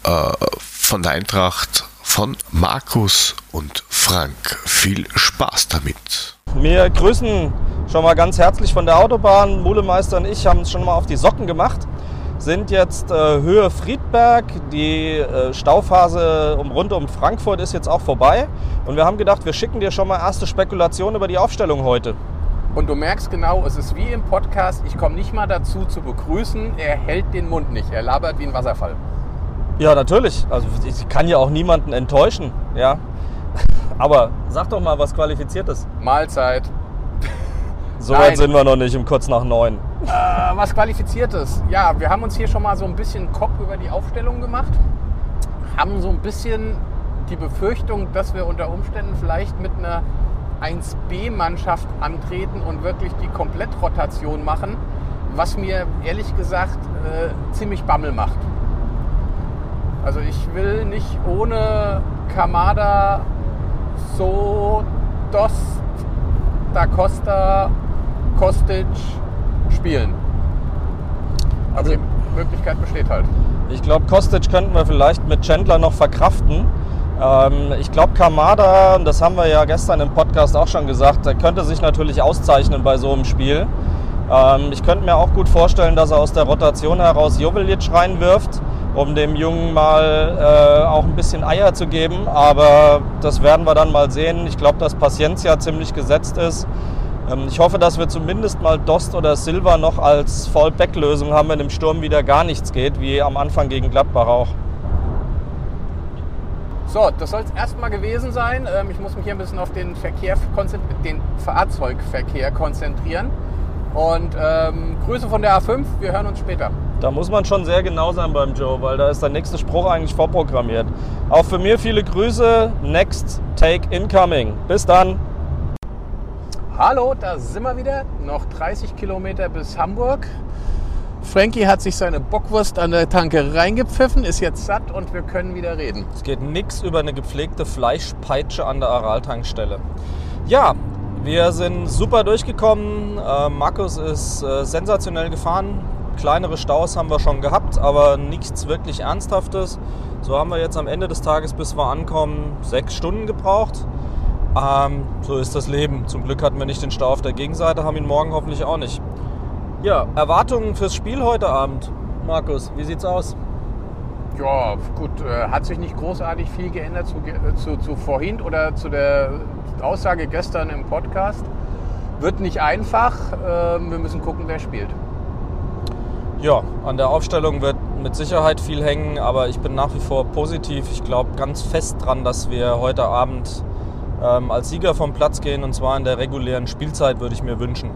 äh, von der Eintracht von Markus und Frank. Viel Spaß damit. Wir grüßen schon mal ganz herzlich von der Autobahn. Mulemeister und ich haben es schon mal auf die Socken gemacht. Sind jetzt äh, Höhe Friedberg. Die äh, Stauphase um, rund um Frankfurt ist jetzt auch vorbei. Und wir haben gedacht, wir schicken dir schon mal erste Spekulationen über die Aufstellung heute. Und du merkst genau, es ist wie im Podcast, ich komme nicht mal dazu zu begrüßen, er hält den Mund nicht, er labert wie ein Wasserfall. Ja, natürlich. Also ich kann ja auch niemanden enttäuschen. Ja. Aber sag doch mal was Qualifiziertes. Mahlzeit. So weit sind wir noch nicht, um kurz nach neun. Äh, was Qualifiziertes. Ja, wir haben uns hier schon mal so ein bisschen Kopf über die Aufstellung gemacht. Haben so ein bisschen die Befürchtung, dass wir unter Umständen vielleicht mit einer 1B-Mannschaft antreten und wirklich die Komplettrotation machen, was mir ehrlich gesagt äh, ziemlich Bammel macht. Also ich will nicht ohne Kamada, So, Dost, Da Costa, Kostic spielen. Also die Möglichkeit besteht halt. Ich glaube, Kostic könnten wir vielleicht mit Chandler noch verkraften. Ähm, ich glaube, Kamada, das haben wir ja gestern im Podcast auch schon gesagt, der könnte sich natürlich auszeichnen bei so einem Spiel. Ähm, ich könnte mir auch gut vorstellen, dass er aus der Rotation heraus Jovelic reinwirft, um dem Jungen mal äh, auch ein bisschen Eier zu geben. Aber das werden wir dann mal sehen. Ich glaube, dass Paciencia ziemlich gesetzt ist. Ähm, ich hoffe, dass wir zumindest mal Dost oder Silva noch als Fallback-Lösung haben, wenn im Sturm wieder gar nichts geht, wie am Anfang gegen Gladbach auch. So, das soll es erstmal gewesen sein. Ähm, ich muss mich hier ein bisschen auf den, Verkehr, den Fahrzeugverkehr konzentrieren. Und ähm, Grüße von der A5, wir hören uns später. Da muss man schon sehr genau sein beim Joe, weil da ist der nächste Spruch eigentlich vorprogrammiert. Auch für mir viele Grüße. Next Take Incoming. Bis dann. Hallo, da sind wir wieder. Noch 30 Kilometer bis Hamburg. Frankie hat sich seine Bockwurst an der Tanke reingepfiffen, ist jetzt satt und wir können wieder reden. Es geht nichts über eine gepflegte Fleischpeitsche an der Aral-Tankstelle. Ja, wir sind super durchgekommen. Äh, Markus ist äh, sensationell gefahren. Kleinere Staus haben wir schon gehabt, aber nichts wirklich Ernsthaftes. So haben wir jetzt am Ende des Tages, bis wir ankommen, sechs Stunden gebraucht. Ähm, so ist das Leben. Zum Glück hatten wir nicht den Stau auf der Gegenseite, haben ihn morgen hoffentlich auch nicht. Ja, Erwartungen fürs Spiel heute Abend. Markus, wie sieht's aus? Ja, gut, äh, hat sich nicht großartig viel geändert zu, äh, zu, zu vorhin oder zu der Aussage gestern im Podcast. Wird nicht einfach. ähm, wir müssen gucken, wer spielt. Ja, an der Aufstellung wird mit Sicherheit viel hängen, aber ich bin nach wie vor positiv. Ich glaube ganz fest dran, dass wir heute Abend ähm, als Sieger vom Platz gehen und zwar in der regulären Spielzeit, würde ich mir wünschen.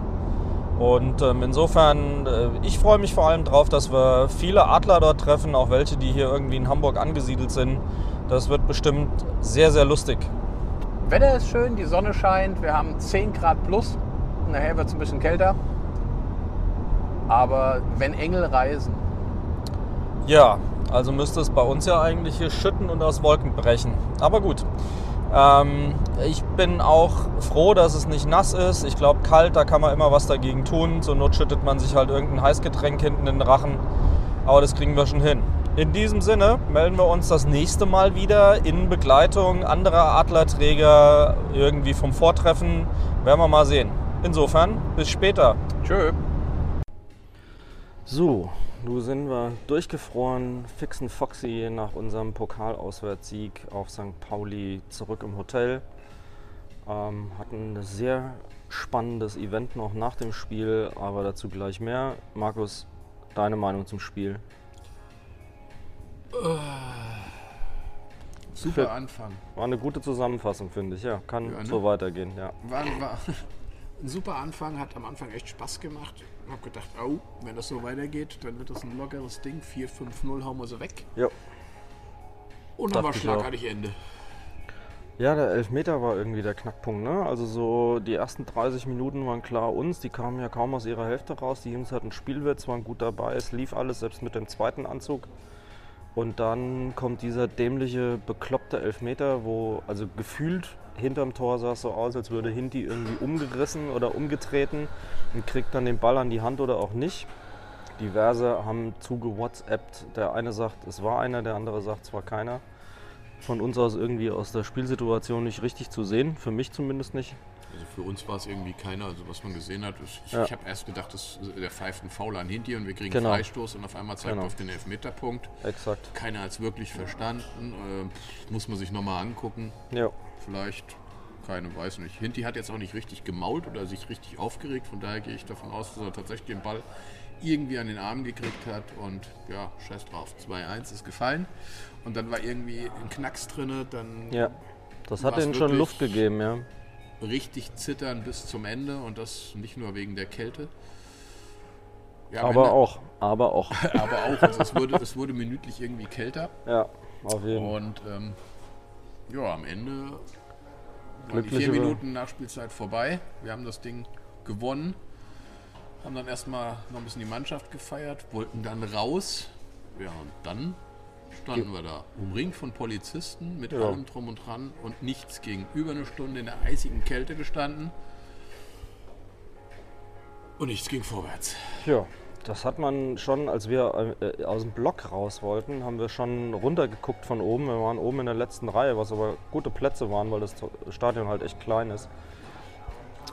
Und ähm, insofern, äh, ich freue mich vor allem drauf, dass wir viele Adler dort treffen, auch welche, die hier irgendwie in Hamburg angesiedelt sind. Das wird bestimmt sehr, sehr lustig. Wetter ist schön, die Sonne scheint, wir haben 10 Grad plus. Nachher wird es ein bisschen kälter. Aber wenn Engel reisen, Ja, also müsste es bei uns ja eigentlich hier schütten und aus Wolken brechen. Aber gut. Ähm, ich bin auch froh, dass es nicht nass ist. Ich glaube, kalt, da kann man immer was dagegen tun. Zur Not schüttet man sich halt irgendein Heißgetränk hinten in den Rachen. Aber das kriegen wir schon hin. In diesem Sinne melden wir uns das nächste Mal wieder in Begleitung anderer Adlerträger irgendwie vom Vortreffen. Werden wir mal sehen. Insofern, bis später. tschö. So, nun sind wir durchgefroren, fixen Foxy nach unserem Pokalauswärtssieg auf St. Pauli zurück im Hotel. Ähm, hatten ein sehr spannendes Event noch nach dem Spiel, aber dazu gleich mehr. Markus, deine Meinung zum Spiel? Super Für- Anfang. War eine gute Zusammenfassung, finde ich. Ja, kann Ja, ne? so weitergehen. Ja. War, war ein super Anfang, hat am Anfang echt Spaß gemacht. Hab gedacht, au, wenn das so weitergeht, dann wird das ein lockeres Ding. 4-5-0 hauen wir sie weg. Jo. Und dann war schlagartig Ende. Ja, der Elfmeter war irgendwie der Knackpunkt. Ne? Also so die ersten 30 Minuten waren klar uns. Die kamen ja kaum aus ihrer Hälfte raus. Die Jungs hatten Spielwitz, waren gut dabei. Es lief alles, selbst mit dem zweiten Anzug. Und dann kommt dieser dämliche, bekloppte Elfmeter, wo also gefühlt hinterm Tor sah es so aus, als würde Hinti irgendwie umgerissen oder umgetreten und kriegt dann den Ball an die Hand oder auch nicht. Diverse haben zugewhatsappt. Der eine sagt, es war einer, der andere sagt, es war keiner. Von uns aus irgendwie aus der Spielsituation nicht richtig zu sehen, für mich zumindest nicht. Also für uns war es irgendwie keiner, also was man gesehen hat. Ich, Ja. ich habe erst gedacht, das, der pfeift einen Foul an Hinti und wir kriegen Genau. Freistoß und auf einmal zeigt Genau. er auf den Elfmeterpunkt. Exakt. Keiner hat es wirklich verstanden. Äh, muss man sich nochmal angucken. Ja. Vielleicht, keine, weiß nicht. Hinti hat jetzt auch nicht richtig gemault oder sich richtig aufgeregt. Von daher gehe ich davon aus, dass er tatsächlich den Ball irgendwie an den Arm gekriegt hat. Und ja, scheiß drauf. 2-1 ist gefallen. Und dann war irgendwie ein Knacks drinne. Dann Ja. Das hat denen schon Luft gegeben, ja. Richtig zittern bis zum Ende. Und das nicht nur wegen der Kälte. Ja, Aber Ende- auch, aber auch. Aber auch. Also es, wurde, es wurde minütlich irgendwie kälter. Ja, auf jeden Fall. Und ähm, ja, am Ende waren die vier Minuten Nachspielzeit vorbei. Wir haben das Ding gewonnen. Haben dann erstmal noch ein bisschen die Mannschaft gefeiert, wollten dann raus. Ja, und dann standen wir da, umringt von Polizisten mit Ja. allem drum und dran und nichts ging. Über eine Stunde in der eisigen Kälte gestanden. Und nichts ging vorwärts. Ja, das hat man schon, als wir äh, aus dem Block raus wollten, haben wir schon runtergeguckt von oben. Wir waren oben in der letzten Reihe, was aber gute Plätze waren, weil das Stadion halt echt klein ist.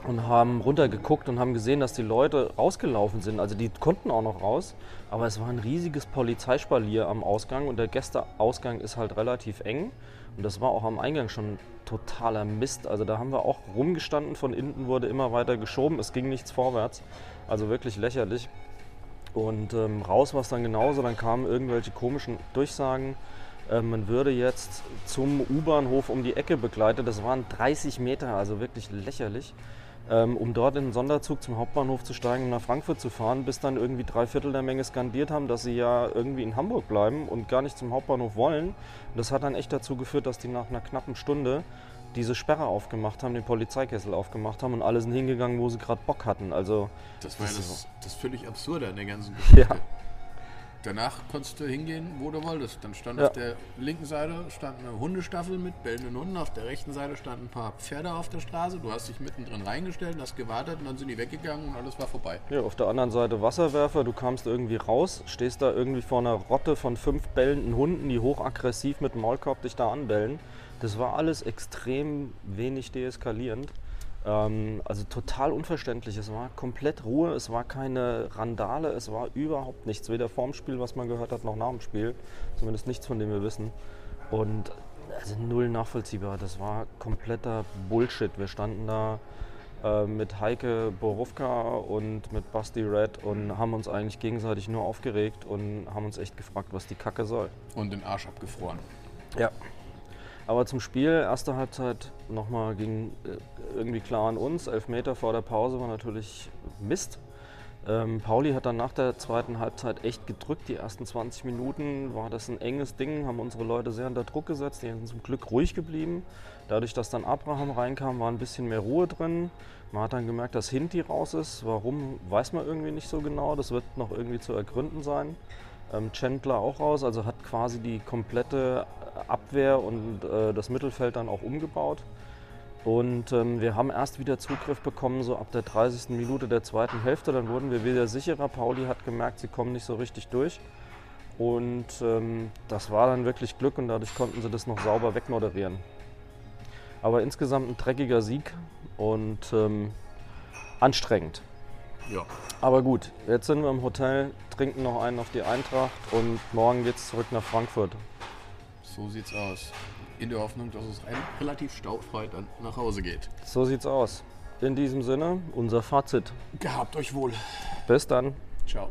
Und haben runtergeguckt und haben gesehen, dass die Leute rausgelaufen sind. Also die konnten auch noch raus, aber es war ein riesiges Polizeispalier am Ausgang und der Gästeausgang ist halt relativ eng. Und das war auch am Eingang schon totaler Mist. Also da haben wir auch rumgestanden, von hinten wurde immer weiter geschoben, es ging nichts vorwärts. Also wirklich lächerlich. Und ähm, raus war es dann genauso, dann kamen irgendwelche komischen Durchsagen. Äh, man würde jetzt zum U-Bahnhof um die Ecke begleitet. Das waren 30 Meter, also wirklich lächerlich. Ähm, um dort in den Sonderzug zum Hauptbahnhof zu steigen und nach Frankfurt zu fahren, bis dann irgendwie drei Viertel der Menge skandiert haben, dass sie ja irgendwie in Hamburg bleiben und gar nicht zum Hauptbahnhof wollen. Und das hat dann echt dazu geführt, dass die nach einer knappen Stunde diese Sperre aufgemacht haben, den Polizeikessel aufgemacht haben und alle sind hingegangen, wo sie gerade Bock hatten. Also Das war ja Das das, das völlig Absurde an der ganzen Geschichte. Ja. Danach konntest du hingehen, wo du wolltest. Dann stand Ja. auf der linken Seite stand eine Hundestaffel mit bellenden Hunden, auf der rechten Seite standen ein paar Pferde auf der Straße. Du hast dich mittendrin reingestellt, hast gewartet und dann sind die weggegangen und alles war vorbei. Ja, auf der anderen Seite Wasserwerfer, du kamst irgendwie raus, stehst da irgendwie vor einer Rotte von fünf bellenden Hunden, die hochaggressiv mit dem Maulkorb dich da anbellen. Das war alles extrem wenig deeskalierend. Ähm, also total unverständlich. Es war komplett Ruhe, es war keine Randale, es war überhaupt nichts. Weder vorm Spiel, was man gehört hat, noch nach dem Spiel. Zumindest nichts, von dem wir wissen. Und also null nachvollziehbar. Das war kompletter Bullshit. Wir standen da äh, mit Heike Borowka und mit Basti Red und haben uns eigentlich gegenseitig nur aufgeregt und haben uns echt gefragt, was die Kacke soll. Und den Arsch abgefroren. Ja. Aber zum Spiel, erste Halbzeit nochmal ging äh, irgendwie klar an uns. Elf Meter vor der Pause war natürlich Mist. Ähm, Pauli hat dann nach der zweiten Halbzeit echt gedrückt. Die ersten 20 Minuten war das ein enges Ding, haben unsere Leute sehr unter Druck gesetzt. Die sind zum Glück ruhig geblieben. Dadurch, dass dann Abraham reinkam, war ein bisschen mehr Ruhe drin. Man hat dann gemerkt, dass Hinti raus ist. Warum, weiß man irgendwie nicht so genau. Das wird noch irgendwie zu ergründen sein. Ähm, Chandler auch raus, also hat quasi die komplette Abwehr und äh, das Mittelfeld dann auch umgebaut. Und ähm, wir haben erst wieder Zugriff bekommen, so ab der 30. Minute der zweiten Hälfte. Dann wurden wir wieder sicherer. Pauli hat gemerkt, sie kommen nicht so richtig durch. Und ähm, das war dann wirklich Glück und dadurch konnten sie das noch sauber wegmoderieren. Aber insgesamt ein dreckiger Sieg und ähm, anstrengend. Ja. Aber gut, jetzt sind wir im Hotel, trinken noch einen auf die Eintracht und morgen geht's zurück nach Frankfurt. So sieht's aus. In der Hoffnung, dass es ein relativ staufrei dann nach Hause geht. So sieht's aus. In diesem Sinne, unser Fazit. Gehabt euch wohl. Bis dann. Ciao.